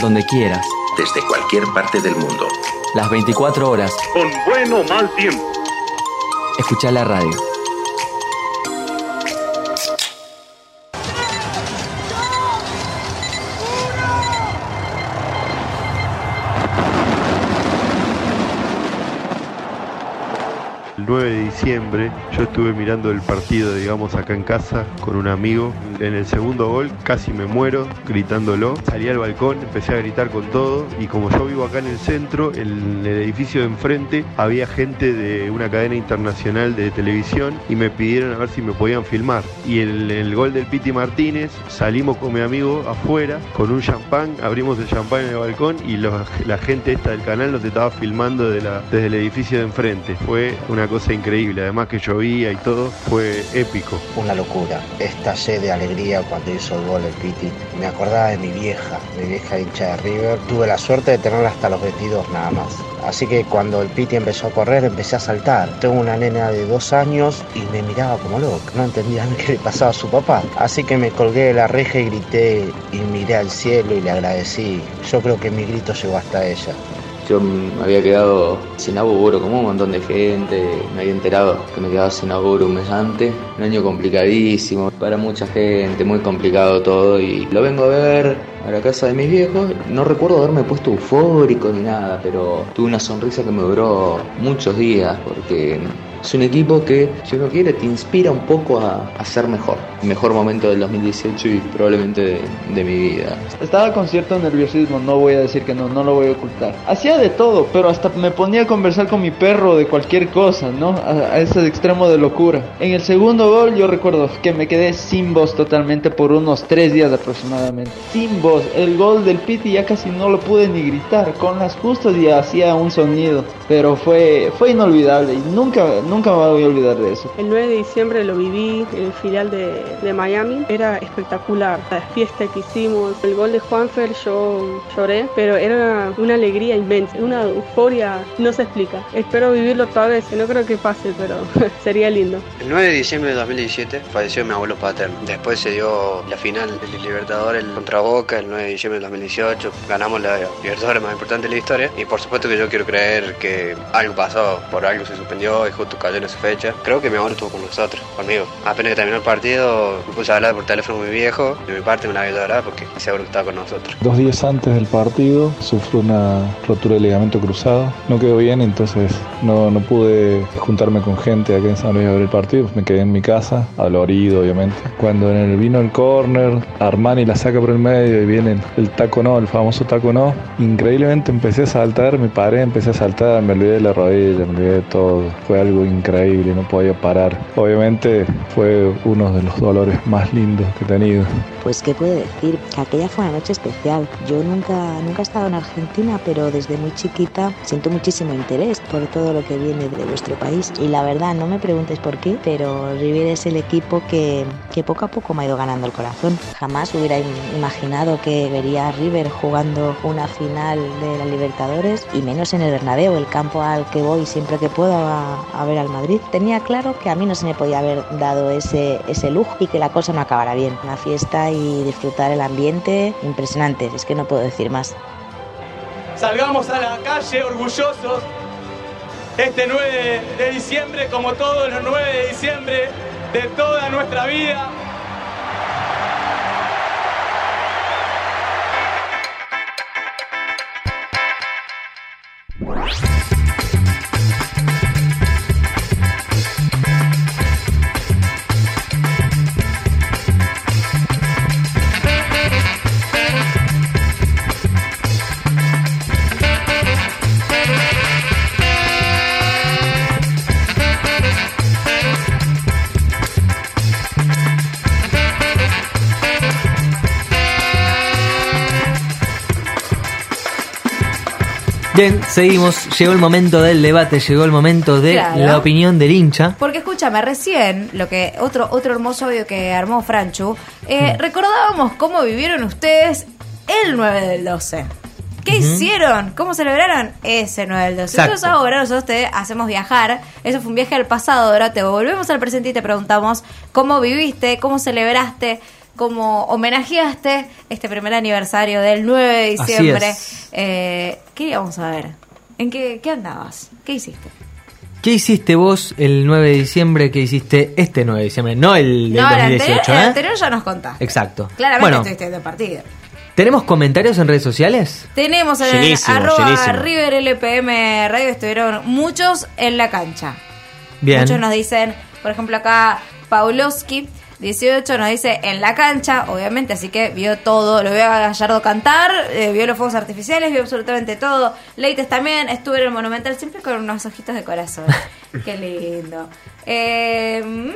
Donde quieras. Desde cualquier parte del mundo. Las 24 horas. Con bueno o mal tiempo. Escucha la radio. El 9 de diciembre yo estuve mirando el partido, digamos, acá en casa con un amigo. En el segundo gol casi me muero gritándolo. Salí al balcón, empecé a gritar con todo y como yo vivo acá en el centro, en el edificio de enfrente había gente de una cadena internacional de televisión y me pidieron a ver si me podían filmar. Y el, el gol del Piti Martínez, salimos con mi amigo afuera con un champán, abrimos el champán en el balcón y la gente esta del canal nos estaba filmando desde el edificio de enfrente. Fue una cosa increíble, además que llovía y todo, fue épico. Una locura. Estallé de alegría cuando hizo el gol el Piti. Me acordaba de mi vieja, mi vieja hincha de River. Tuve la suerte de tenerla hasta los 22 nada más. Así que cuando el Piti empezó a correr empecé a saltar. Tengo una nena de dos años y me miraba como loco. No entendía [laughs] qué le pasaba a su papá. Así que me colgué de la reja y grité y miré al cielo y le agradecí. Yo creo que mi grito llegó hasta ella. Yo me había quedado sin laburo, como un montón de gente. Me había enterado que me quedaba sin laburo un mes antes. Un año complicadísimo para mucha gente, muy complicado todo. Y lo vengo a ver a la casa de mis viejos. No recuerdo haberme puesto eufórico ni nada, pero tuve una sonrisa que me duró muchos días porque es un equipo que, si uno quiere, te inspira un poco a, a ser mejor. Mejor momento del 2018 y probablemente de, de mi vida. Estaba con cierto nerviosismo, no voy a decir que no, no lo voy a ocultar. Hacía de todo, pero hasta me ponía a conversar con mi perro de cualquier cosa, ¿no? A, a ese extremo de locura. En el segundo gol yo recuerdo que me quedé sin voz totalmente por unos tres días aproximadamente. Sin voz. El gol del Piti ya casi no lo pude ni gritar. Con las justas y hacía un sonido. Pero fue, fue inolvidable y nunca, nunca me voy a olvidar de eso. El 9 de diciembre lo viví en el filial de, de Miami. Era espectacular. La fiesta que hicimos, el gol de Juanfer, yo lloré, pero era una alegría inmensa, una euforia, no se explica. Espero vivirlo otra vez, no creo que pase, pero [laughs] sería lindo. El 9 de diciembre de 2017 falleció mi abuelo paterno. Después se dio la final del Libertadores contra Boca el 9 de diciembre de 2018. Ganamos la Libertadores más importante de la historia. Y por supuesto que yo quiero creer que algo pasó, por algo se suspendió y justo cayó en esa fecha. Creo que mi abuelo estuvo con nosotros, conmigo. Apenas que terminó el partido, me puse a hablar por teléfono mi viejo. De mi parte me la voy a llorar porque seguro que estaba con nosotros. Dos días antes del partido sufro una rotura de ligamento cruzado. No quedó bien, entonces no, no pude juntarme con gente acá en San Luis a ver el partido. Me quedé en mi casa, dolorido obviamente. Cuando en el vino el córner, Armani la saca por el medio y viene el taco no, el famoso taco no. Increíblemente empecé a saltar, me paré, empecé a saltar, me olvidé de la rodilla, me olvidé de todo. Fue algo increíble, no podía parar. Obviamente fue uno de los dolores más lindos que he tenido. Pues qué puedo decir, que aquella fue una noche especial. Yo nunca, nunca he estado en Argentina, pero desde muy chiquita siento muchísimo interés por todo lo que viene de vuestro país. Y la verdad, no me preguntes por qué, pero River es el equipo que, que poco a poco me ha ido ganando el corazón. Jamás hubiera im- imaginado que vería a River jugando una final de la Libertadores y menos en el Bernabéu, el campo al que voy siempre que puedo a, a ver al Madrid. Tenía claro que a mí no se me podía haber dado ese, ese lujo y que la cosa no acabara bien. Una fiesta y disfrutar el ambiente impresionante, es que no puedo decir más. Salgamos a la calle orgullosos este 9 de diciembre, como todos los 9 de diciembre de toda nuestra vida. Bien, seguimos. Llegó el momento del debate, llegó el momento de Claro. la opinión del hincha. Porque escúchame, recién, lo que otro, otro hermoso audio que armó Franchu, eh, recordábamos cómo vivieron ustedes el 9 del 12. ¿Qué hicieron? ¿Cómo celebraron ese 9 del 12? Exacto. Entonces ahora nosotros te hacemos viajar. Eso fue un viaje al pasado, ahora te volvemos al presente y te preguntamos cómo viviste, cómo celebraste, cómo homenajeaste este primer aniversario del 9 de diciembre. Eh, ¿Qué íbamos a ver? ¿En qué, qué andabas? ¿Qué hiciste? ¿Qué hiciste vos el 9 de diciembre? ¿Qué hiciste este 9 de diciembre? No el del no, el anterior, 2018, el ¿eh? anterior ya nos contaste. Exacto. Claramente bueno, estuviste viendo el partido. ¿tenemos comentarios en redes sociales? Tenemos en Llenísimo, arroba llenísimo. River LPM Radio, estuvieron muchos en la cancha. Bien. Muchos nos dicen, por ejemplo acá Paulowski, 18 nos dice en la cancha, obviamente, así que vio todo, lo vio a Gallardo cantar, eh, vio los fuegos artificiales, vio absolutamente todo. Leites también, estuve en el Monumental siempre con unos ojitos de corazón. [laughs] Qué lindo. Eh,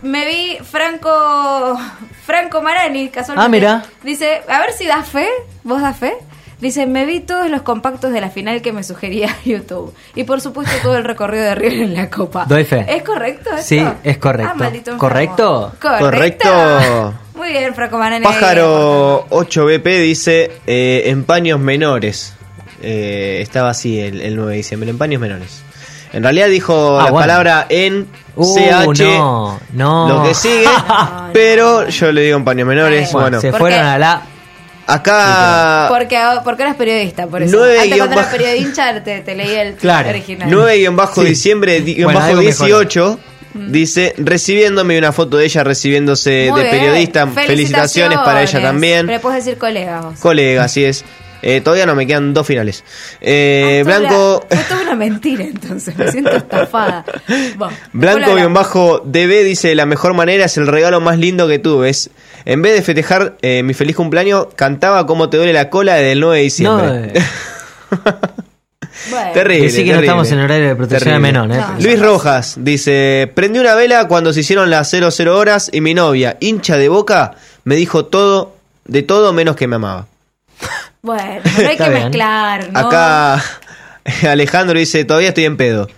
me vi Franco Franco Marani, casualmente. Ah, mira. Dice, a ver si da fe, vos da fe. Dice, me vi todos los compactos de la final que me sugería [laughs] YouTube. Y por supuesto todo el recorrido de River en la Copa. Doy fe. ¿Es correcto esto? Sí, es correcto. Ah, maldito. ¿Correcto? ¿Correcto? Correcto. Muy bien, Franco Marani. Pájaro 8BP dice eh, en paños menores. Eh, estaba así el, el 9 de diciembre, en paños menores. En realidad dijo Ah, la bueno. palabra en Uh, CH, no, no. lo que sigue, [laughs] pero yo le digo en paños menores. Bueno, Bueno, se ¿Por fueron qué? a la Acá. Porque, porque eras periodista, por eso. Nueve Antes guion cuando eras bajo- periodista te, te leí el [laughs] Claro. original. 9-diciembre, di- Bueno, bajo algo mejoró. 18. Dice, recibiéndome una foto de ella recibiéndose Muy de bien. periodista. Felicitaciones para ella también. Pero puedes decir colega vos. Colega, así es. Eh, todavía no me quedan dos finales. Eh, Blanco. la- Fue toda una mentira entonces, me siento estafada. [laughs] Bueno, Blanco bien bajo DB dice la mejor manera es el regalo más lindo que tuve. Es, en vez de festejar eh, mi feliz cumpleaños, cantaba como te duele la cola desde el 9 de diciembre. [laughs] Bueno. Terrible. Decí que no estamos en horario de protección de menor, ¿eh? No. Luis Rojas dice: Prendí una vela cuando se hicieron las 00 horas y mi novia, hincha de boca, me dijo todo, de todo menos que me amaba. [laughs] Bueno, no [laughs] hay que bien. mezclar, ¿no? Acá Alejandro dice: Todavía estoy en pedo.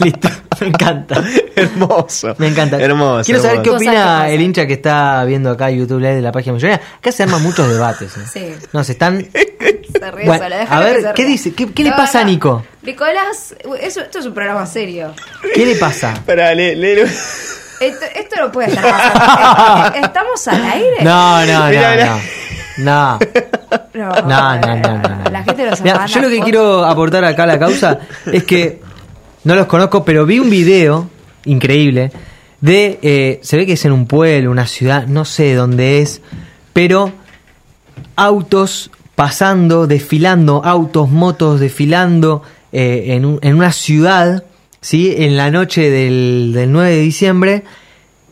Listo, [laughs] me encanta. Hermoso. Me encanta. Hermoso. Quiero saber qué opina el hincha que está viendo acá YouTube Live de la página millonaria. Acá se arman muchos debates. ¿eh? Sí. No, se están. Se ríe Bueno, solo, a ver, se ¿qué dice? ¿Qué, qué le No, pasa a. Nico? Nicolás, eso, esto es un programa serio. ¿Qué le pasa? Espera, le- léelo. Esto, esto no puede estar [laughs] pasando. Eh, ¿Estamos al aire? No, no, no, no. No. No, No, no, no, no, no. La gente lo yo lo que quiero aportar acá a la causa es que no los conozco, pero vi un video increíble de. eh, se ve que es en un pueblo, una ciudad, no sé dónde es, pero autos pasando, desfilando, autos, motos desfilando eh, en, un- en una ciudad, ¿sí? En la noche del, del 9 de diciembre,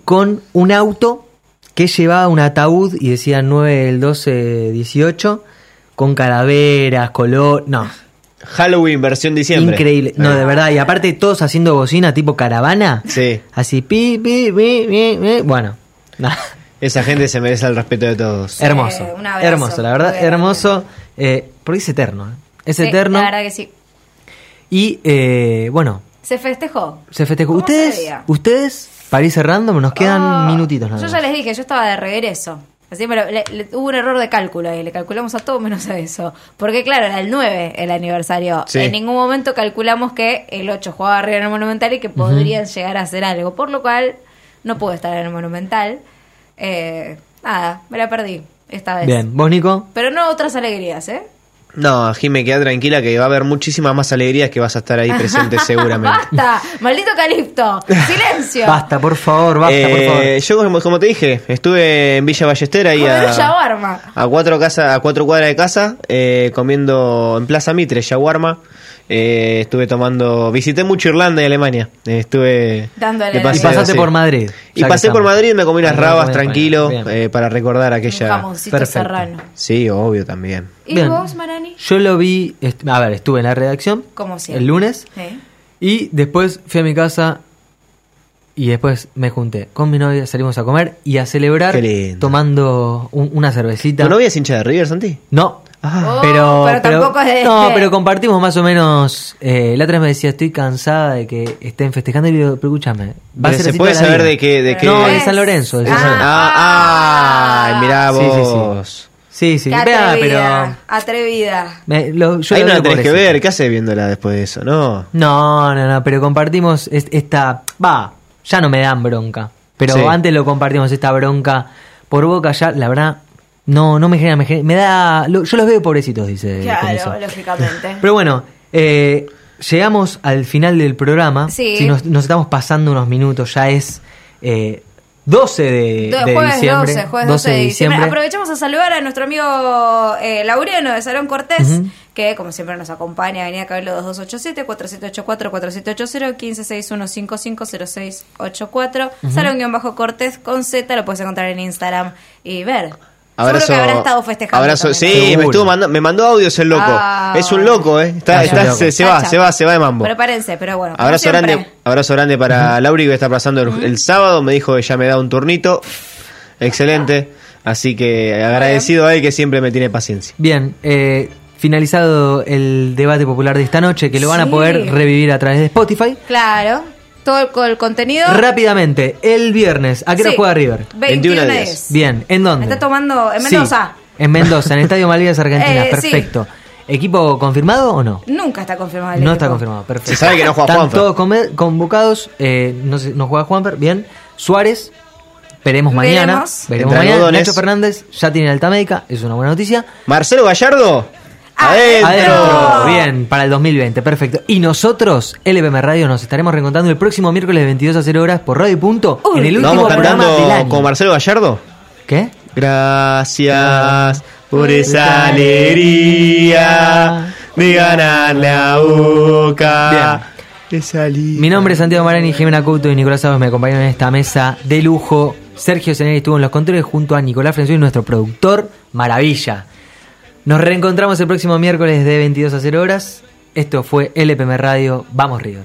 con un auto que llevaba un ataúd y decía 9 del 12 18, con calaveras, color. No. Halloween versión diciembre. Increíble. No, de verdad. Y aparte, todos haciendo bocina tipo caravana. Sí. Así, pi, pi, pi, pi, pi. Bueno, [laughs] nada. Esa gente se merece el respeto de todos. Hermoso. un abrazo. hermoso, la verdad, hermoso. Eh, porque es eterno. ¿eh? Es Sí, eterno. La verdad que sí. Y eh, bueno, Se festejó. se festejó. ¿Cómo se Ustedes, veía? ustedes, París cerrando, nos quedan Oh, minutitos nada Yo más. ya les dije, yo estaba de regreso. Así me lo- le- le- hubo un error de cálculo ahí, le calculamos a todo menos a eso. Porque claro, era el 9 el aniversario. Sí. En ningún momento calculamos que el 8 jugaba arriba en el Monumental y que podrían llegar a hacer algo. Por lo cual, no pude estar en el Monumental. Eh, nada, me la perdí esta vez. Bien, vos, Nico. Pero no otras alegrías, ¿eh? No, Jime, queda tranquila que va a haber muchísimas más alegrías que vas a estar ahí presente [laughs] seguramente. ¡Basta! ¡Maldito Calipto! ¡Silencio! Basta, por favor, basta, por Eh, favor. Yo, como, como te dije, estuve en Villa Ballester ahí a, shawarma. a cuatro casa, a cuatro cuadras de casa, eh, comiendo en Plaza Mitre, shawarma. Eh, estuve tomando, visité mucho Irlanda y Alemania. Eh, estuve Dándole paseo, Y pasaste sí. por Madrid. Y pasé por. Madrid, me comí unas rabas bien, tranquilo bien. eh, para recordar Un aquella. jamoncito Perfecto. serrano. Sí, obvio también. ¿Y Bien. vos, Marani? Yo lo vi, a ver, estuve en la redacción Como siempre. el lunes Sí. y después fui a mi casa y después me junté con mi novia, salimos a comer y a celebrar tomando un- una cervecita. ¿Tu novia es hincha de River, Santi? No. Oh, pero, pero tampoco es de- No, pero compartimos más o menos. Eh, la otra vez me decía, estoy cansada de que estén festejando. Y le digo, pero escúchame. Va a Pero ser ¿Se puede saber vida". de qué? De qué? No, de San Lorenzo. de San Lorenzo. Ah, ay, mirá Sí, sí, sí. vos. Sí, sí. Qué Vea, atrevida. Atrevida. me- lo- yo Ahí lo no la tenés que ver. ¿Qué haces viéndola después de eso? No. No, no, no, pero compartimos es- esta. Va, ya no me dan bronca. Pero Sí. antes lo compartimos, esta bronca por boca ya, la verdad, no, no me genera, me, genera- me da. lo- yo los veo pobrecitos, dice. Claro, lógicamente. Pero bueno, eh, llegamos al final del programa. Sí. Si nos, nos estamos pasando unos minutos, ya es eh, 12 de, jueves diciembre. 12, jueves 12 de diciembre. Aprovechamos a saludar a nuestro amigo eh, Laureano de Salón Cortés, que como siempre nos acompaña, Avenida Cabello 2287, 4784, 4780, 1561550684, Ujú. Salón-Cortés con Z, lo puedes encontrar en Instagram y ver. Abrazo, Seguro que habrá estado festejando. abrazo- también, sí, me, estuvo manda- me mandó audios el loco. Ah, es un loco, ¿eh? Está, está- loco. se, se va, se va, se va de mambo. Prepárense, pero bueno. Abrazo siempre. grande, abrazo grande para Lauri que está pasando el, el sábado. Me dijo que ya me da un turnito. Excelente. Así que agradecido a él que siempre me tiene paciencia. Bien, eh, finalizado el debate popular de esta noche, que lo van a Sí. poder revivir a través de Spotify. Claro, todo el, el contenido. Rápidamente, el viernes, ¿a qué hora Sí. juega River? 21 a 10. Bien, ¿en Me dónde? está tomando en Sí, Mendoza. en Mendoza, en el Estadio Malvinas, Argentina. [laughs] Eh, sí. perfecto. ¿Equipo confirmado o no? Nunca está confirmado el No equipo. está confirmado, perfecto. Se sabe que no juega Están Juanfer. todos convocados, eh, no, sé, no juega Juanfer, bien. Suárez, Veremos mañana. Veremos. Veremos Entre mañana. algodones. Nacho Fernández ya tiene alta médica, es una buena noticia. Marcelo Gallardo. Adentro. Adentro. Bien, para el 2020, perfecto. Y nosotros, LPM Radio, nos estaremos reencontrando el próximo miércoles de 22 a 0 horas por Radio Punto en el ¿Nos último vamos programa del cantando año. con Marcelo Gallardo? ¿Qué? Gracias por esa alegría de ganar la boca. De salir. Mi nombre es Santiago Marani, Jimena Couto y Nicolás Sábez me acompañan en esta mesa de lujo. Sergio Seneri estuvo en los controles junto a Nicolás Frenzui, nuestro productor. Maravilla. Nos reencontramos el próximo miércoles de 22 a 0 horas. Esto fue LPM Radio. Vamos, River.